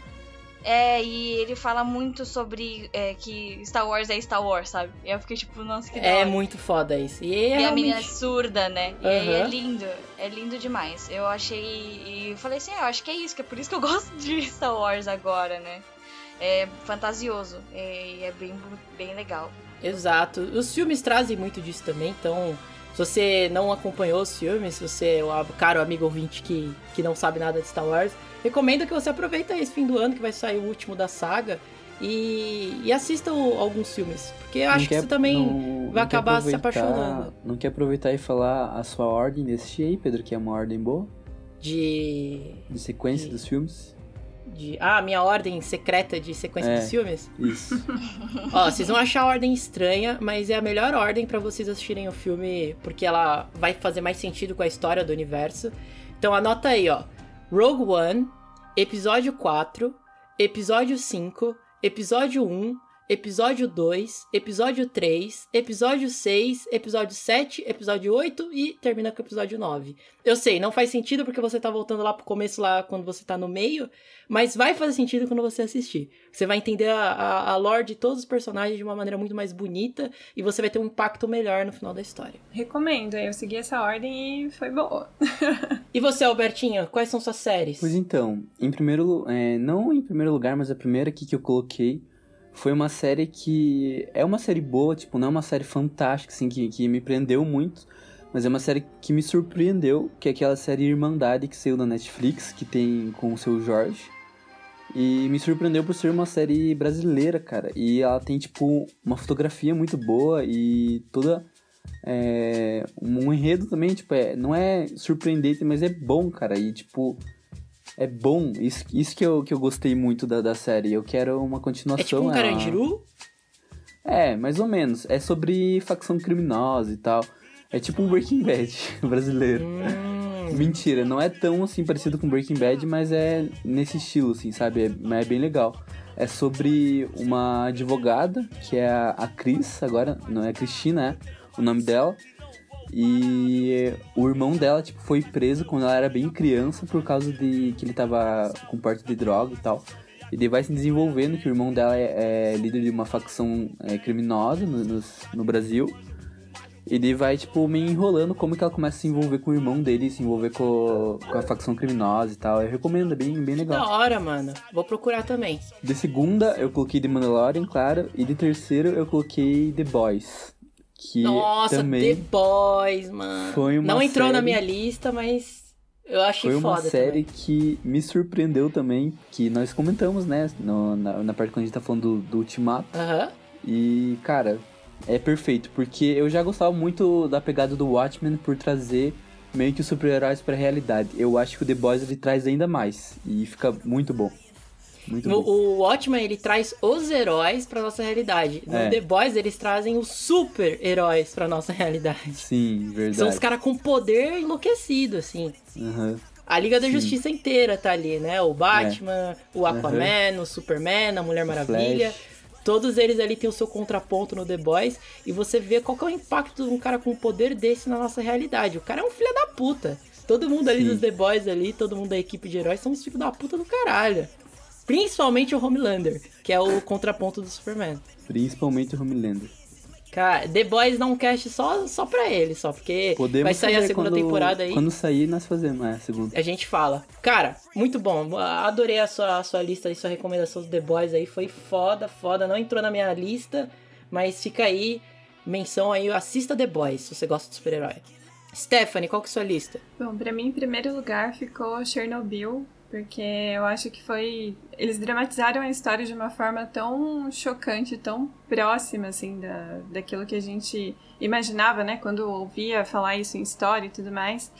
É, e ele fala muito sobre é, que Star Wars é Star Wars, sabe? E eu fiquei tipo, nossa, que É muito foda isso. E, é e realmente... a menina é surda, né? E aí é lindo. É lindo demais. Eu achei. E falei assim, ah, eu acho que é isso, que é por isso que eu *laughs* gosto de Star Wars agora, né? É fantasioso. É, e é bem, bem legal. Exato. Os filmes trazem muito disso também, então. Se você não acompanhou os filmes, se você é o caro amigo ouvinte que, que não sabe nada de Star Wars, recomendo que você aproveite esse fim do ano, que vai sair o último da saga, e, e assista alguns filmes. Porque eu acho quer, que você também não, vai não acabar se apaixonando. Não quer aproveitar e falar a sua ordem desse aí, Pedro, que é uma ordem boa? De. De sequência de... dos filmes? De... Ah, minha ordem secreta de sequência é, dos filmes? Isso. *laughs* Ó, vocês vão achar a ordem estranha, mas é a melhor ordem para vocês assistirem o filme, porque ela vai fazer mais sentido com a história do universo. Então anota aí, ó. Rogue One, Episódio 4, Episódio 5, Episódio 1, Episódio 2, Episódio 3, Episódio 6, Episódio 7, Episódio 8 e termina com o Episódio 9. Eu sei, não faz sentido porque você tá voltando lá pro começo, lá quando você tá no meio, mas vai fazer sentido quando você assistir. Você vai entender a, a, a lore de todos os personagens de uma maneira muito mais bonita e você vai ter um impacto melhor no final da história. Recomendo, eu segui essa ordem e foi boa. *laughs* e você, Albertinho, quais são suas séries? Pois então, em primeiro, é, não em primeiro lugar, mas a primeira aqui que eu coloquei foi uma série que é uma série boa, tipo, não é uma série fantástica, assim, que, que me prendeu muito, mas é uma série que me surpreendeu, que é aquela série Irmandade que saiu na Netflix, que tem com o seu Jorge. E me surpreendeu por ser uma série brasileira, cara. E ela tem, tipo, uma fotografia muito boa e toda. É, um enredo também, tipo, é, não é surpreendente, mas é bom, cara. E, tipo, é bom. Isso, isso que, eu, que eu gostei muito da, da série. Eu quero uma continuação. É tipo um ela- Carandiru? É, mais ou menos. É sobre facção criminosa e tal. É tipo um Breaking Bad *laughs* brasileiro. Hum, Mentira, não é tão assim parecido com Breaking Bad, mas é nesse estilo, assim, sabe? É, mas é bem legal. É sobre uma advogada, que é a, a Cris, agora, não é a Cristina, é o nome dela. E o irmão dela, tipo, foi preso quando ela era bem criança por causa de que ele tava com porte de droga e tal. E daí vai se desenvolvendo que o irmão dela é, é líder de uma facção é, criminosa no, nos- no Brasil. E daí vai, tipo, meio enrolando como que ela começa a se envolver com o irmão dele, se envolver com, com a facção criminosa e tal. Eu recomendo, é bem, bem da legal. hora, mano. Vou procurar também. De segunda, eu coloquei The Mandalorian, claro. E de terceiro, eu coloquei The Boys. Que Nossa, também The Boys, mano. foi uma Não entrou na série- minha lista, mas eu achei foi uma foda série também. que me surpreendeu também. Que nós comentamos, né? no- na, na parte quando a gente tá falando do, do Ultimato. Aham. E, cara, é perfeito, porque eu já gostava muito da pegada do Watchmen por trazer meio que os super-heróis pra realidade. Eu acho que o The Boys ele traz ainda mais e fica muito bom. Muito No, bom. o Watchmen, ele traz os heróis pra nossa realidade. No É. The Boys, eles trazem os super-heróis pra nossa realidade. Sim, verdade. São os caras com poder enlouquecido, assim. Aham. A Liga da Sim. Justiça inteira tá ali, né? O Batman, o Aquaman, o Superman, a Mulher Maravilha. Flash. Todos eles ali têm o seu contraponto no The Boys. E você vê qual que é o impacto de um cara com um poder desse na nossa realidade. O cara é um filho da puta. Todo mundo ali Sim. dos The Boys ali, todo mundo da equipe de heróis são uns filhos da puta do caralho. Principalmente o Homelander, que é o contraponto do Superman. Principalmente o Homelander. Cara, The Boys dá um cast só, só pra ele, só, porque Podemos vai sair a segunda quando- temporada aí. Quando sair, nós fazemos, é, a segunda. A gente fala. Cara, muito bom. Adorei a sua, a sua lista e sua recomendação do The Boys aí. Foi foda, foda. Não entrou na minha lista, mas fica aí. Menção aí, assista The Boys, se você gosta de super-herói. Stephanie, qual que é a sua lista? Bom, pra mim, em primeiro lugar ficou Chernobyl, porque eu acho que foi. Eles dramatizaram a história de uma forma tão chocante, tão próxima, assim, da, daquilo que a gente imaginava, né, quando ouvia falar isso em história e tudo mais.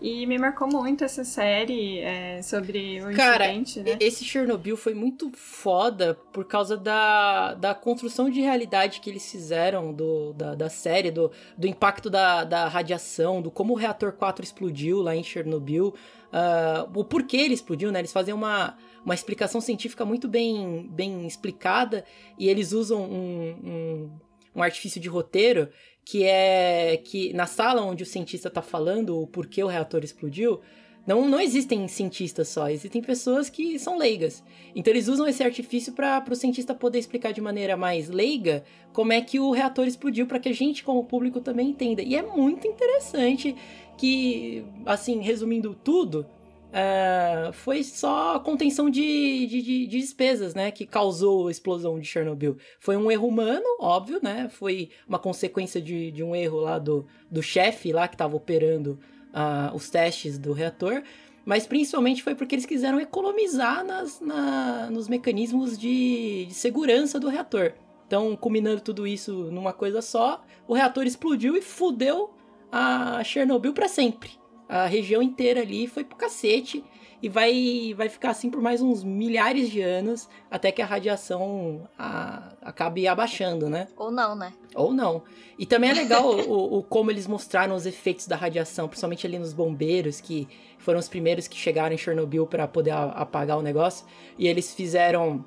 E me marcou muito essa série é, sobre o Cara, incidente, né? Esse Chernobyl foi muito foda por causa da, da construção de realidade que eles fizeram do, da, da série, do, do impacto da, da radiação, do como o reator 4 explodiu lá em Chernobyl, ah, o porquê ele explodiu, né? Eles fazem uma, uma explicação científica muito bem, bem explicada e eles usam um, um, um artifício de roteiro que é que na sala onde o cientista tá falando o porquê o reator explodiu, não, não existem cientistas só, existem pessoas que são leigas. Então eles usam esse artifício para o cientista poder explicar de maneira mais leiga como é que o reator explodiu, para que a gente, como público, também entenda. E é muito interessante que, assim, resumindo tudo, ah, foi só contenção de, de, de- de despesas, né, que causou a explosão de Chernobyl. Foi um erro humano, óbvio, né, foi uma consequência de, de um erro lá do, do chefe lá que estava operando ah, os testes do reator, mas principalmente foi porque eles quiseram economizar nas, na- nos mecanismos de, de segurança do reator. Então, combinando tudo isso numa coisa só, o reator explodiu e fudeu a Chernobyl para sempre. A região inteira ali foi pro cacete e vai, vai ficar assim por mais uns milhares de anos até que a radiação a- acabe abaixando, né? Ou não, né? Ou não. E também é legal o, o- como eles mostraram os efeitos da radiação, principalmente ali nos bombeiros, que foram os primeiros que chegaram em Chernobyl para poder a- apagar o negócio. E eles fizeram.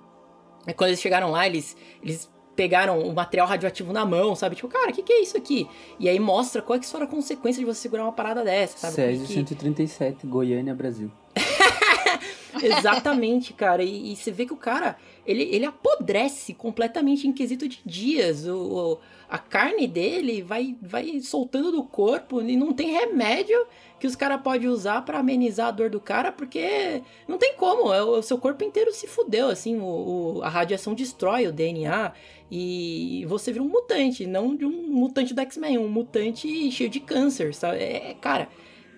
Quando eles chegaram lá, eles, eles pegaram o material radioativo na mão, sabe? Tipo, cara, o que, que é isso aqui? E aí mostra qual é que foram a consequência de você segurar uma parada dessa, sabe? Césio Que- 137, Goiânia, Brasil. *laughs* Exatamente, cara. E, e, você vê que o cara, ele, ele apodrece completamente em quesito de dias. O, o, a carne dele vai, vai soltando do corpo e não tem remédio que os caras podem usar para amenizar a dor do cara, porque não tem como. É, o, seu corpo inteiro se fudeu, assim. O, o, a radiação destrói o DNA e você vira um mutante, não de um mutante do X-Men, um mutante cheio de câncer, sabe? É, cara,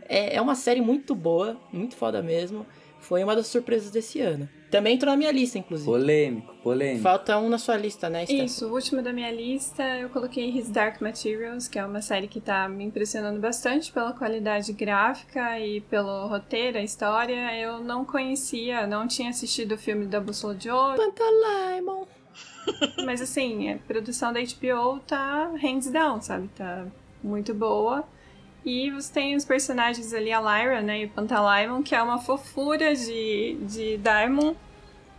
é, é uma série muito boa, muito foda mesmo. Foi uma das surpresas desse ano. Também entrou na minha lista, inclusive. Polêmico, polêmico. Falta um na sua lista, né, Steph? Isso, o último da minha lista eu coloquei His Dark Materials, que é uma série que tá me impressionando bastante pela qualidade gráfica e pelo roteiro, a história. Eu não conhecia, não tinha assistido o filme da Bússola de Ouro. Pantalaimon. *laughs* Mas assim, a produção da HBO tá hands down, sabe? Tá muito boa. E você tem os personagens ali, a Lyra, né, e o Pantalaimon, que é uma fofura de, de Daimon,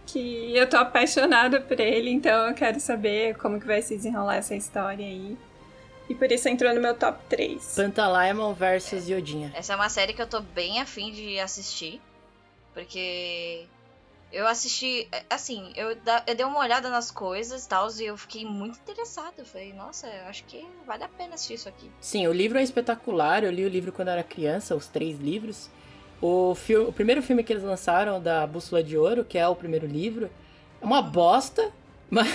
que eu tô apaixonada por ele, então eu quero saber como que vai se desenrolar essa história aí. E por isso entrou no meu top 3. Pantalaimon versus Yodinha. Essa é uma série que eu tô bem afim de assistir, porque eu assisti, é, assim, eu, eu dei uma olhada nas coisas e tal, e eu fiquei muito interessada. Eu falei, nossa, eu acho que vale a pena assistir isso aqui. Sim, o livro é espetacular. Eu li o livro quando era criança, os três livros. O, filme, o primeiro filme que eles lançaram, da Bússola de Ouro, que é o primeiro livro, é uma bosta, *laughs* mas.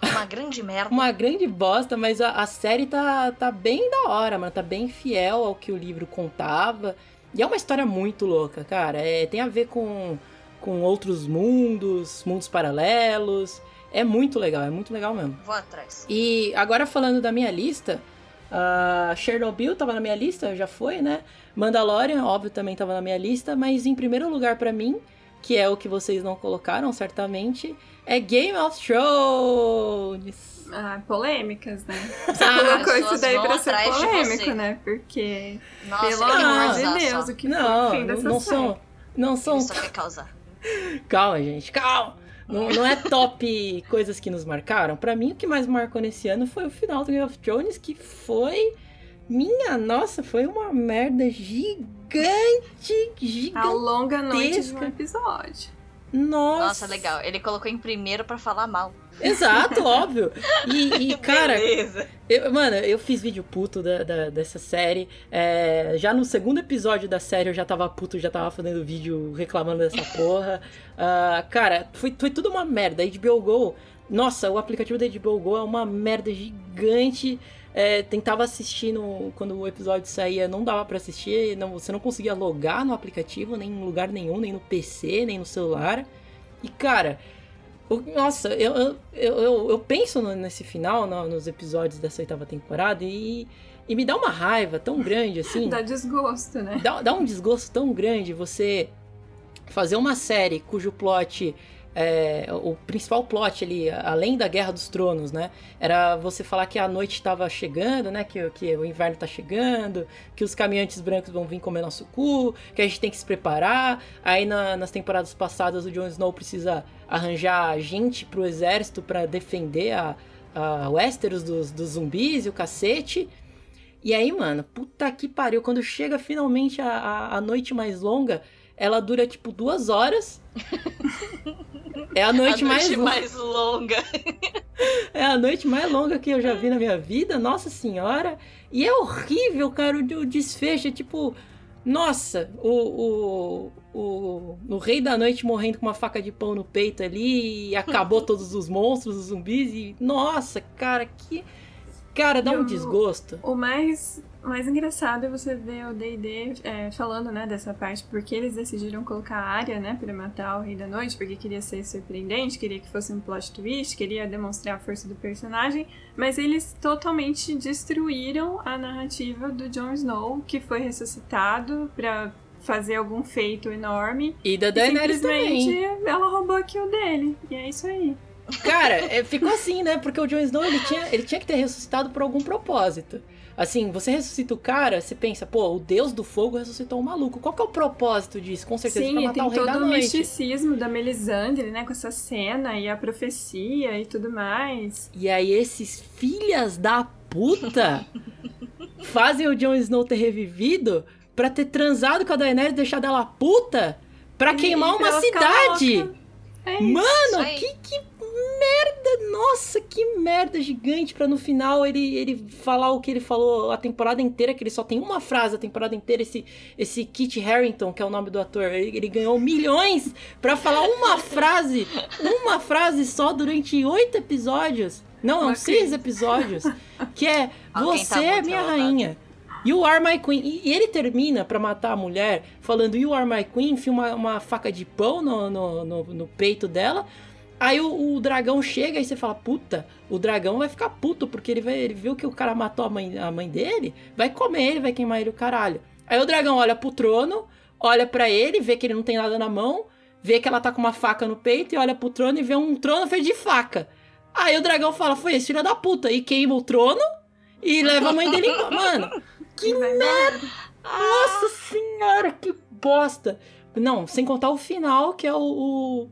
uma grande merda. *laughs* uma grande bosta, mas a, a série tá, tá bem da hora, mano. Tá bem fiel ao que o livro contava. E é uma história muito louca, cara. É, tem a ver com com outros mundos, mundos paralelos. É muito legal, é muito legal mesmo. Vou atrás. E agora falando da minha lista, uh, Chernobyl tava na minha lista, já foi, né? Mandalorian, óbvio, também tava na minha lista, mas em primeiro lugar para mim, que é o que vocês não colocaram, certamente, é Game of Thrones. Ah, polêmicas, né? *laughs* Você ah, colocou isso daí pra ser polêmico, né? Porque, Nossa, pelo amor de Deus, o que não, foi o fim dessa não série? São, não são... Ele só quer causar. Calma, gente, calma. Não, não é top coisas que nos marcaram. Para mim, o que mais marcou nesse ano foi o final do Game of Thrones, que foi. Minha nossa, foi uma merda gigante, gigante. A longa noite de um episódio. Nossa. Nossa, legal. Ele colocou em primeiro para falar mal. Exato, óbvio. E, e *laughs* cara, eu, mano, eu fiz vídeo puto da, da dessa série. É, já no segundo episódio da série eu já tava puto, já tava fazendo vídeo reclamando dessa porra. Uh, cara, foi, foi tudo uma merda. A HBO Go, nossa, o aplicativo da HBO Go é uma merda gigante. É, tentava assistir no, quando o episódio saía, não dava para assistir, não, você não conseguia logar no aplicativo, nem em lugar nenhum, nem no PC, nem no celular. E cara, nossa, eu, eu, eu, eu penso nesse final, nos episódios dessa oitava temporada, e, e me dá uma raiva tão grande *laughs* assim. dá desgosto, né? Dá, dá um desgosto tão grande você fazer uma série cujo plot é, o principal plot ali, além da Guerra dos Tronos, né? Era você falar que a noite estava chegando, né? Que, que o inverno está chegando, que os caminhantes brancos vão vir comer nosso cu, que a gente tem que se preparar. Aí na, nas temporadas passadas o Jon Snow precisa arranjar gente pro exército para defender a, a Westeros dos, dos zumbis e o cacete. E aí, mano, puta que pariu, quando chega finalmente a, a, a noite mais longa, ela dura tipo duas horas. É a noite, a noite mais, mais longa. *laughs* é a noite mais longa que eu já vi na minha vida, nossa senhora. E é horrível, cara, o desfecho. É tipo, nossa, o, o, o, o Rei da Noite morrendo com uma faca de pão no peito ali e acabou *laughs* todos os monstros, os zumbis. E nossa, cara, que. Cara, dá um desgosto. O mais mais engraçado é você ver o D&D é, falando, né, dessa parte, porque eles decidiram colocar a área, né, pra matar o Rei da Noite, porque queria ser surpreendente, queria que fosse um plot twist, queria demonstrar a força do personagem, mas eles totalmente destruíram a narrativa do Jon Snow, que foi ressuscitado pra fazer algum feito enorme. E da Daenerys também. simplesmente ela roubou a kill dele, e é isso aí. Cara, é, ficou assim, né, porque o Jon Snow, ele tinha, ele tinha que ter ressuscitado por algum propósito. Assim, você ressuscita o cara, você pensa, pô, o deus do fogo ressuscitou o um maluco. Qual que é o propósito disso? Com certeza Sim, pra matar tem o rei todo da o misticismo da Melisandre, né? Com essa cena e a profecia e tudo mais. E aí esses filhas da puta *laughs* fazem o Jon Snow ter revivido pra ter transado com a Daenerys e deixado ela puta pra E- queimar e uma cidade. É. Mano, que, que merda! Nossa, que merda gigante pra no final ele, ele falar o que ele falou a temporada inteira, que ele só tem uma frase a temporada inteira. Esse, esse Kit Harington, que é o nome do ator, ele, ele ganhou milhões pra falar uma frase, uma frase só durante oito episódios. Não, não, Uma seis episódios. Que é *laughs* Alguém tá Você é muito minha rainha. You are my queen. E, ele termina pra matar a mulher falando You are my queen, enfia uma, uma faca de pão no, no, no, no peito dela. Aí o, o dragão chega e você fala, puta, o dragão vai ficar puto, porque ele, vai, ele viu que o cara matou a mãe, a mãe dele, vai comer ele, vai queimar ele o caralho. Aí o dragão olha pro trono, olha pra ele, vê que ele não tem nada na mão, vê que ela tá com uma faca no peito e olha pro trono e vê um trono feito de faca. Aí o dragão fala, foi esse filho da puta, e queima o trono e leva a mãe dele embora. *laughs* Mano, que merda! Nossa senhora, que bosta! Não, sem contar o final, que é o, o,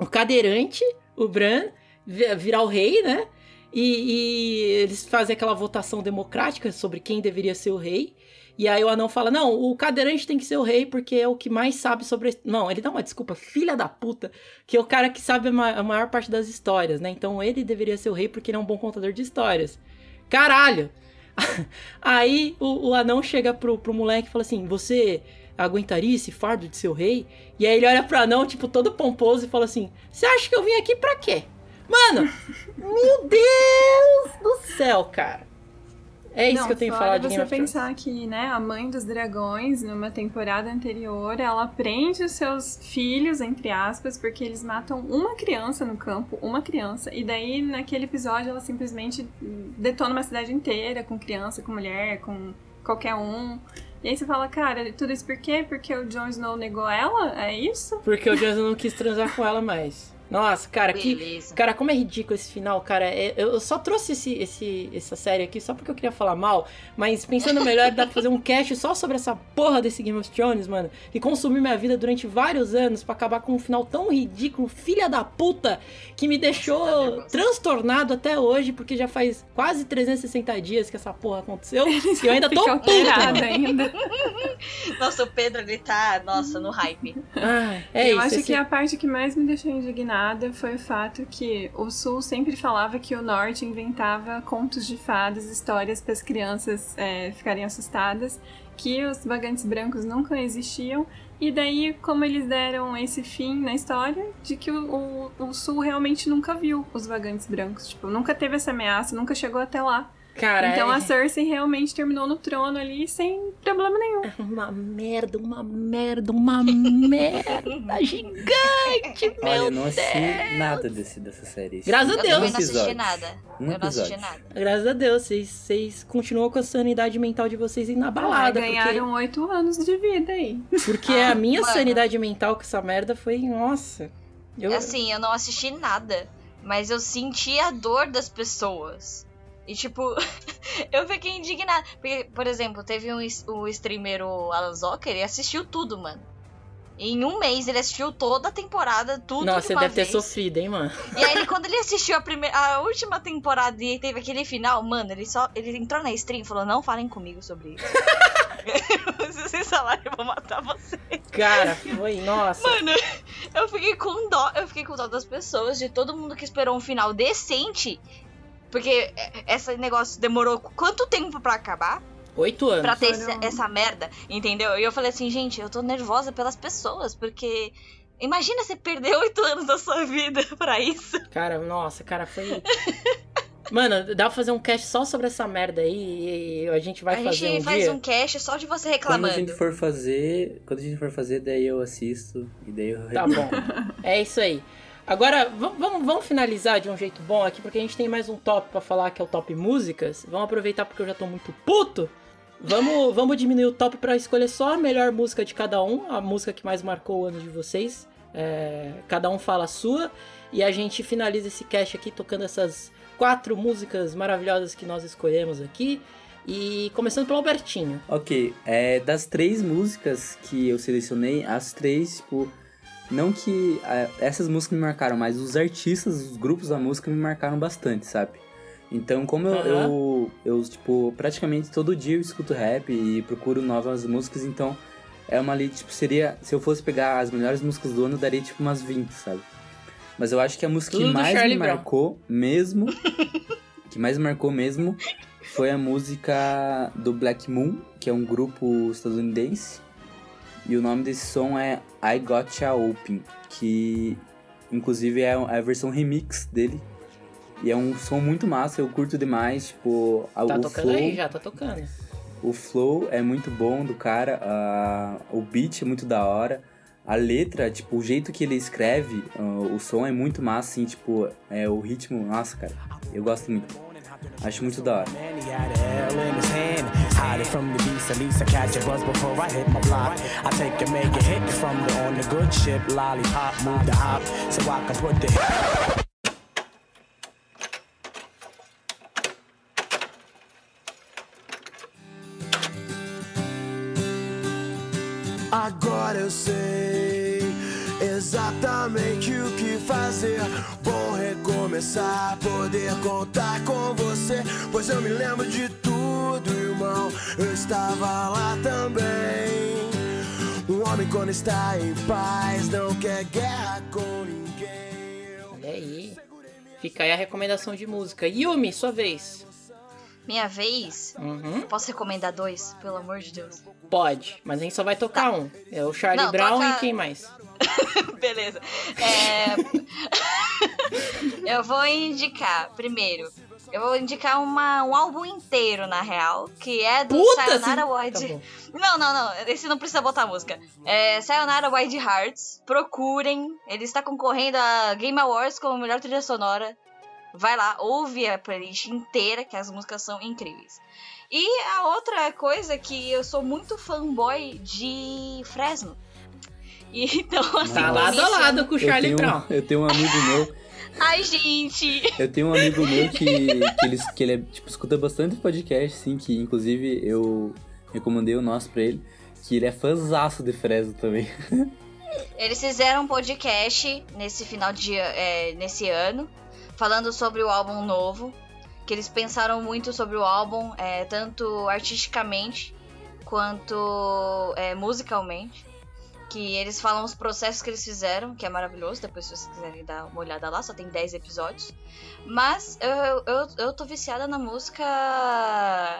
o cadeirante, o Bran, vi- virar o rei, né? E, e eles fazem aquela votação democrática sobre quem deveria ser o rei. E aí o anão fala: Não, o cadeirante tem que ser o rei porque é o que mais sabe sobre. Não, ele dá uma desculpa, filha da puta, que é o cara que sabe a maior parte das histórias, né? Então ele deveria ser o rei porque ele é um bom contador de histórias. Caralho! *laughs* Aí o, o anão chega pro, pro moleque e fala assim: Você aguentaria esse fardo de ser o rei? E aí ele olha pro anão, tipo, todo pomposo e fala assim: Você acha que eu vim aqui pra quê? Mano, *laughs* meu Deus do céu, cara. É isso Não, que eu tenho falar de você Game Thrones. pensar que, né, a mãe dos dragões, numa temporada anterior, ela prende os seus filhos, entre aspas, porque eles matam uma criança no campo, uma criança, e daí, naquele episódio, ela simplesmente detona uma cidade inteira, com criança, com mulher, com qualquer um. E aí você fala, cara, tudo isso por quê? Porque o Jon Snow negou ela? É isso? Porque o Johnson não quis transar com ela mais. Nossa, cara, que. Cara, como é ridículo esse final, cara. É- eu só trouxe esse, esse, essa série aqui só porque eu queria falar mal, mas pensando *laughs* melhor, dá pra fazer um cast só sobre essa porra desse Game of Thrones, mano, que consumiu minha vida durante vários anos pra acabar com um final tão ridículo, filha da puta, que me Nossa, tá deixou transtornado até hoje, porque já faz quase 360 dias que essa porra aconteceu, *laughs* e eu ainda tô mano. *laughs* ainda. Nossa, o Pedro, ele tá, nossa, no hype. Ai, é eu isso. acho esse- que a parte que mais me deixou indignada foi o fato que o Sul sempre falava que o Norte inventava contos de fadas, histórias para as crianças é, ficarem assustadas, que os vagantes brancos nunca existiam. E daí, como eles deram esse fim na história, de que o, o, o Sul realmente nunca viu os vagantes brancos. Tipo, nunca teve essa ameaça, nunca chegou até lá. Cara, então é... a Cersei realmente terminou no trono ali sem problema nenhum. *laughs* Uma merda, uma merda, uma merda *laughs* gigante, Olha, meu eu não assisti nada desse, dessa série. Graças a Eu Deus. também Um não assisti nada. Um eu não assisti episódio. nada. Graças a Deus, vocês, vocês continuam com a sanidade mental de vocês inabalada. Ganharam oito anos de vida aí. Porque, porque a Ah, minha mano. sanidade mental com essa merda foi, nossa. Eu, Assim, eu não assisti nada, mas eu senti a dor das pessoas. E, tipo, *laughs* eu fiquei indignada. Porque, por exemplo, teve um, o streamer, o Alan Zocker, ele assistiu tudo, mano. Em um mês ele assistiu toda a temporada, tudo nossa, de você uma deve ter vez. sofrido, hein, mano. E aí, quando ele assistiu a, primeira, a última temporada e teve aquele final, mano, ele só. Ele entrou na stream e falou: Não falem comigo sobre isso. Se *laughs* *laughs* vocês falarem, eu vou matar vocês. Cara, foi, nossa. Mano, eu fiquei com dó. Eu fiquei com dó das pessoas, de todo mundo que esperou um final decente. Porque esse negócio demorou quanto tempo pra acabar? Oito anos. Pra ter esse- essa merda, entendeu? E eu falei assim, gente, eu tô nervosa pelas pessoas, porque. Imagina você perder oito anos da sua vida *laughs* pra isso. Cara, nossa, cara, foi. *laughs* Mano, dá pra fazer um cast só sobre essa merda aí e a gente vai a fazer gente um faz dia. um cast só de você Quando a reclamando. gente for fazer, quando a gente for fazer, daí eu assisto e daí eu Tá bom. É isso aí. Agora, vamos, vamos, finalizar de um jeito bom aqui, porque a gente tem mais um top pra falar, que é o top músicas. Vamos aproveitar porque eu já tô muito puto. Vamos, vamos diminuir o top pra escolher só a melhor música de cada um, a música que mais marcou o ano de vocês. É, cada um fala a sua. E a gente finaliza esse cast aqui tocando essas quatro músicas maravilhosas que nós escolhemos aqui. E começando pelo Albertinho. Ok, é, das três músicas que eu selecionei, as três, tipo, não que é, essas músicas me marcaram, mas os artistas, os grupos da música me marcaram bastante, sabe? Então, como eu, Aham. eu, eu, tipo, praticamente todo dia eu escuto rap e procuro novas músicas, então é uma ali, tipo, seria. Se eu fosse pegar as melhores músicas do ano, eu daria tipo umas 20, sabe? Mas eu acho que a música Tudo que mais Charlie me Brown. marcou mesmo. *laughs* que mais me marcou mesmo foi a música do Black Moon, que é um grupo estadunidense. E o nome desse som é I Gotcha Open, que inclusive é a versão remix dele. E é um som muito massa, eu curto demais, tipo, a- Tá o tocando flow, aí, já tá tocando. o flow é muito bom do cara, a- o beat é muito da hora, a letra, tipo, o jeito que ele escreve, ah, o som é muito massa, assim, tipo, é o ritmo, nossa, cara, eu gosto muito. Acho muito da hora. Hide it from the beast, at least I catch a buzz before I hit my block. I take and make a hit from the on the good ship. Lollipop, move the hop, so I can put the Agora eu sei recomeçar, poder contar com você. Pois eu me lembro de tudo, irmão. Eu estava lá também. Um homem, quando está em paz, não quer guerra com ninguém. Olha aí. Fica aí a recomendação de música. Yumi, sua vez. Minha vez. Uhum. Posso recomendar dois? Pelo amor de Deus. Pode, mas a gente só vai tocar um. É o Charlie Não, Brown toca- e quem mais? *laughs* Beleza. É... *laughs* eu vou indicar, primeiro, eu vou indicar uma, um álbum inteiro, na real, que é do Puta! Sayonara assim- Wild... Tá. Não, não, não. Esse não precisa botar música. É Sayonara Wild Hearts. Procurem. Ele está concorrendo a Game Awards como melhor trilha sonora. Vai lá, ouve a playlist inteira, que as músicas são incríveis. E a outra coisa é que eu sou muito fanboy de Fresno. E *laughs* então, assim, Tá lado a lado com o Charlie Brown. eu tenho um amigo meu, *laughs* Ai, gente! eu tenho um amigo meu que, que, ele, que ele é, tipo, escuta bastante podcast, assim, que inclusive eu recomendei o nosso pra ele, que ele é fãzaço de Fresno também. *laughs* Eles fizeram um podcast nesse final de é, nesse ano, falando sobre o álbum novo. Que eles pensaram muito sobre o álbum, é, tanto artisticamente quanto é, musicalmente. Que eles falam os processos que eles fizeram, que é maravilhoso. Depois, se vocês quiserem dar uma olhada lá, só tem 10 episódios. Mas eu, eu, eu, tô viciada na música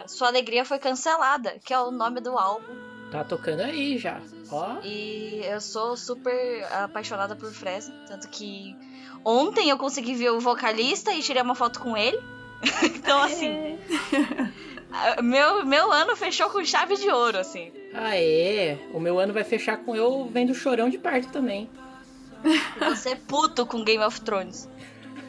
Sua Alegria Foi Cancelada, que é o nome do álbum. Tá tocando aí já. Ó. E eu sou super apaixonada por Fresno. Tanto que ontem eu consegui ver o vocalista e tirei uma foto com ele. *laughs* então, assim. a- meu, meu ano fechou com chave de ouro, assim. Aê, o meu ano vai fechar com eu vendo chorão de perto também. Você é puto com Game of Thrones.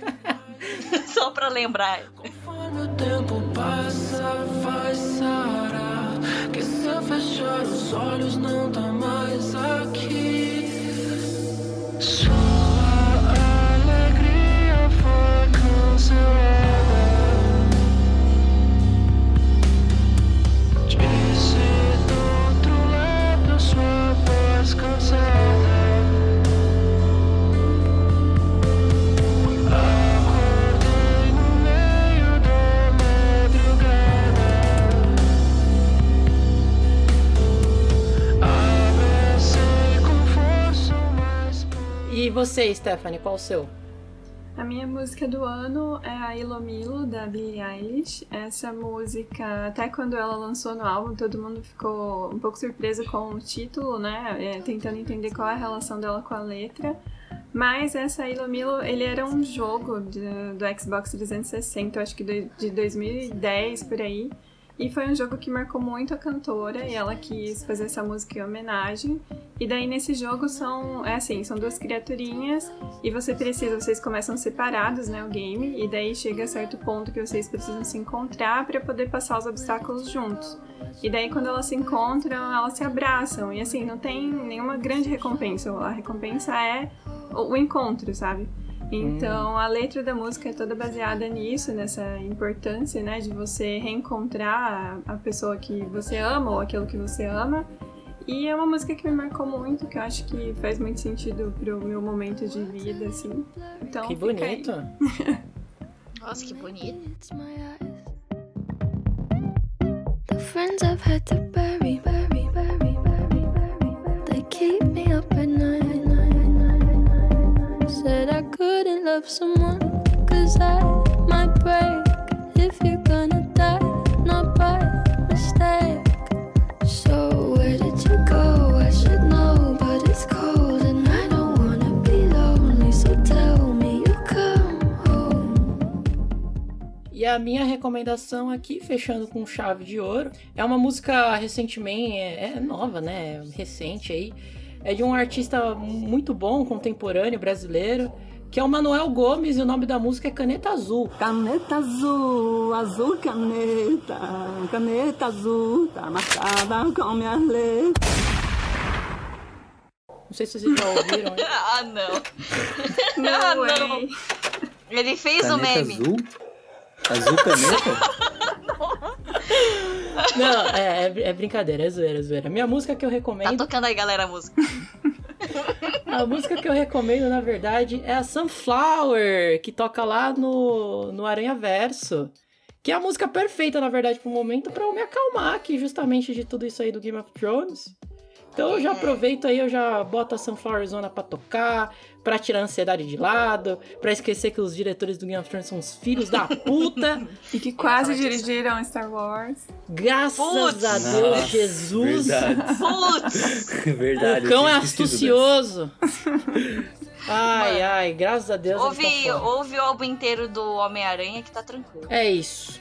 *laughs* Só pra lembrar. Conforme o tempo passa, vai sarar. Que se eu fechar os olhos, não tá mais aqui. Você, Stephanie, qual o seu? A minha música do ano é a Ilomilo, da Billie Eilish. Essa música, até quando ela lançou no álbum, todo mundo ficou um pouco surpreso com o título, né? É, tentando entender qual é a relação dela com a letra. Mas essa Ilomilo, ele era um jogo de- do Xbox 360, eu acho que de 2010, por aí. E foi um jogo que marcou muito a cantora e ela quis fazer essa música em homenagem. E daí nesse jogo são, é assim, são duas criaturinhas e você precisa, vocês começam separados, né, o game, e daí chega a certo ponto que vocês precisam se encontrar para poder passar os obstáculos juntos. E daí quando elas se encontram, elas se abraçam e assim, não tem nenhuma grande recompensa, a recompensa é o, encontro, sabe? Então a letra da música é toda baseada nisso, nessa importância, né, de você reencontrar a, pessoa que você ama ou aquilo que você ama. E é uma música que me marcou muito, que eu acho que faz muito sentido pro meu momento de vida, assim. Então, Que bonito. *laughs* Nossa, que bonito. The friends I've had to bury, bury, bury, bury, bury. Love someone. Cause I might break if you're gonna die, not by mistake. So where did you go? I should know, but it's cold and I don't wanna be lonely. So tell me you come home. E a minha recomendação aqui, fechando com chave de ouro, é uma música recentemente, é, é nova, né? Recente aí. É de um artista muito bom, contemporâneo, brasileiro, que é o Manuel Gomes e o nome da música é Caneta Azul. Caneta azul, azul caneta, caneta azul, tá marcada com minha letra. Não sei se vocês já ouviram. *laughs* ah, não. Não, *laughs* Ah, não. Ele fez o Caneta meme. azul? Azul caneta? *laughs* Não, é, é, é brincadeira, é zoeira, é zoeira. Minha música que eu Tá recomendo, tocando aí, galera, a música. *laughs* a música que eu recomendo, na verdade, é a Sunflower, que toca lá no, no Aranha Verso. Que é a música perfeita, na verdade, pro momento, pra eu me acalmar aqui, justamente de tudo isso aí do Game of Thrones. Então eu já aproveito aí, eu já boto a Sunflower Zona pra tocar, pra tirar a ansiedade de lado, pra esquecer que os diretores do Game of Thrones são os filhos da puta. *laughs* E que quase dirigiram Star Wars. Graças Putz. a Deus, Nossa, Jesus. Verdade. Putz! *laughs* verdade. O cão é astucioso. *laughs* Ai, ai, graças a Deus. Ouve, tá ouve o álbum inteiro do Homem-Aranha que tá tranquilo. É isso.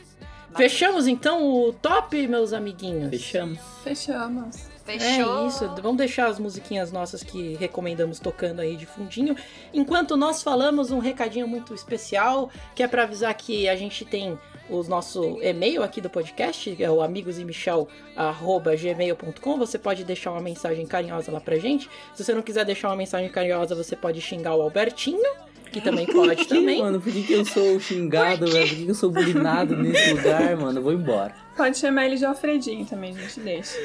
Fechamos então o top, meus amiguinhos. Fechamos. Fechamos. Fechou. É isso, vamos deixar as musiquinhas nossas que recomendamos tocando aí de fundinho. Enquanto nós falamos um recadinho muito especial, que é pra avisar que a gente tem o nosso e-mail aqui do podcast, que é o amigosemichel.gmail.com. Você pode deixar uma mensagem carinhosa lá pra gente. Se você não quiser deixar uma mensagem carinhosa, você pode xingar o Albertinho, que também pode também. Mano, por que, que eu sou xingado, velho? Por que, que eu sou bulinado nesse lugar, mano? Eu vou embora. Pode chamar ele de Alfredinho também, gente, deixa.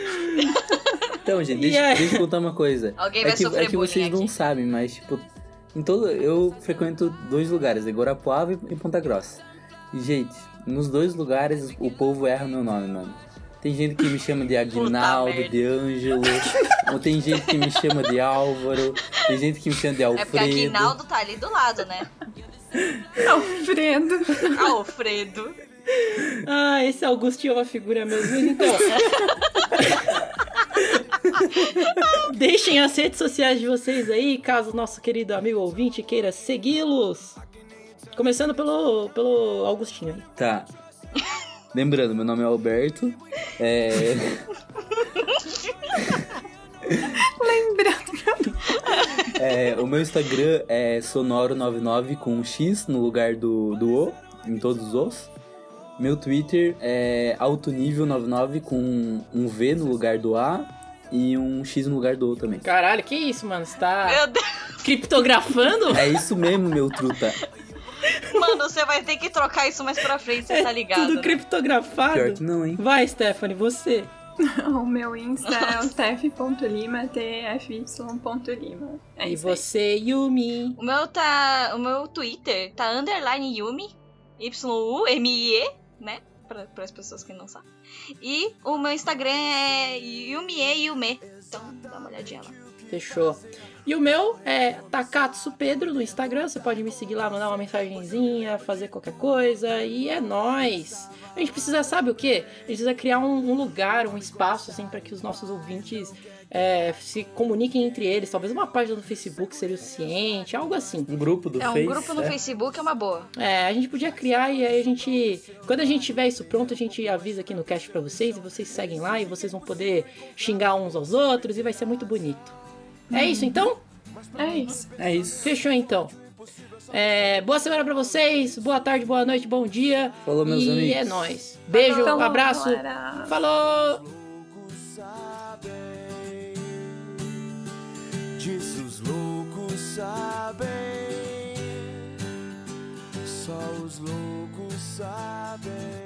Então, gente, *laughs* deixa, aí? deixa eu contar uma coisa. Alguém é vai que, sofrer é que vocês não aqui. sabem, mas, tipo, em todo. Eu frequento dois lugares, é Guarapuava e e Ponta Grossa. E, gente, nos dois lugares o povo erra meu nome, mano. Tem gente que me chama de *laughs* Aguinaldo, merda. de Ângelo, ou tem gente que me chama de Álvaro, tem gente que me chama de É porque Alfredo. Aguinaldo tá ali do lado, né? *laughs* Alfredo. Alfredo. Ah, esse Augustinho é uma figura mesmo. Então. *laughs* Deixem as redes sociais de vocês aí, caso nosso querido amigo ouvinte queira segui-los. Começando pelo, pelo Augustinho aí. Tá. Lembrando, meu nome é Alberto. É. Lembrando. É, o meu Instagram é sonoro99 com um X no lugar do, do O, em todos os Os. Meu Twitter é altonível99 com um V no lugar do A e um X no lugar do O também. Caralho, que isso, mano? Você tá Meu criptografando? É isso mesmo, meu truta. Mano, você vai ter que trocar isso mais pra frente, você tá ligado. Tudo né? criptografado. Pior que não, hein? Vai, Stephanie, você. *laughs* O meu Insta é o tf.lima, tfy.lima. É e isso aí. você, Yumi. O meu tá. O meu Twitter tá underline Yumi. Y-U-M-I-E, né? Pra, as pessoas que não sabem. E o meu Instagram é Yumie Yume. Então dá uma olhadinha lá. Fechou. E o meu é Takatsu Pedro no Instagram. Você pode me seguir lá, mandar uma mensagenzinha, fazer qualquer coisa. E é nóis. A gente precisa, sabe o quê? A gente precisa criar um, um lugar, um espaço, assim, para que os nossos ouvintes é, se comuniquem entre eles. Talvez uma página no Facebook seria o suficiente, algo assim. Um grupo do É um Face. grupo no é? Facebook é uma boa. É, a gente podia criar e aí a gente. Quando a gente tiver isso pronto, a gente avisa aqui no cast pra vocês e vocês seguem lá e vocês vão poder xingar uns aos outros e vai ser muito bonito. É isso então? É isso. É isso. Fechou então. É, boa semana pra vocês, boa tarde, boa noite, bom dia. Falou, meus e amigos. é nóis. Beijo, Falou, abraço. galera. Falou! diz os loucos sabem, só os loucos sabem.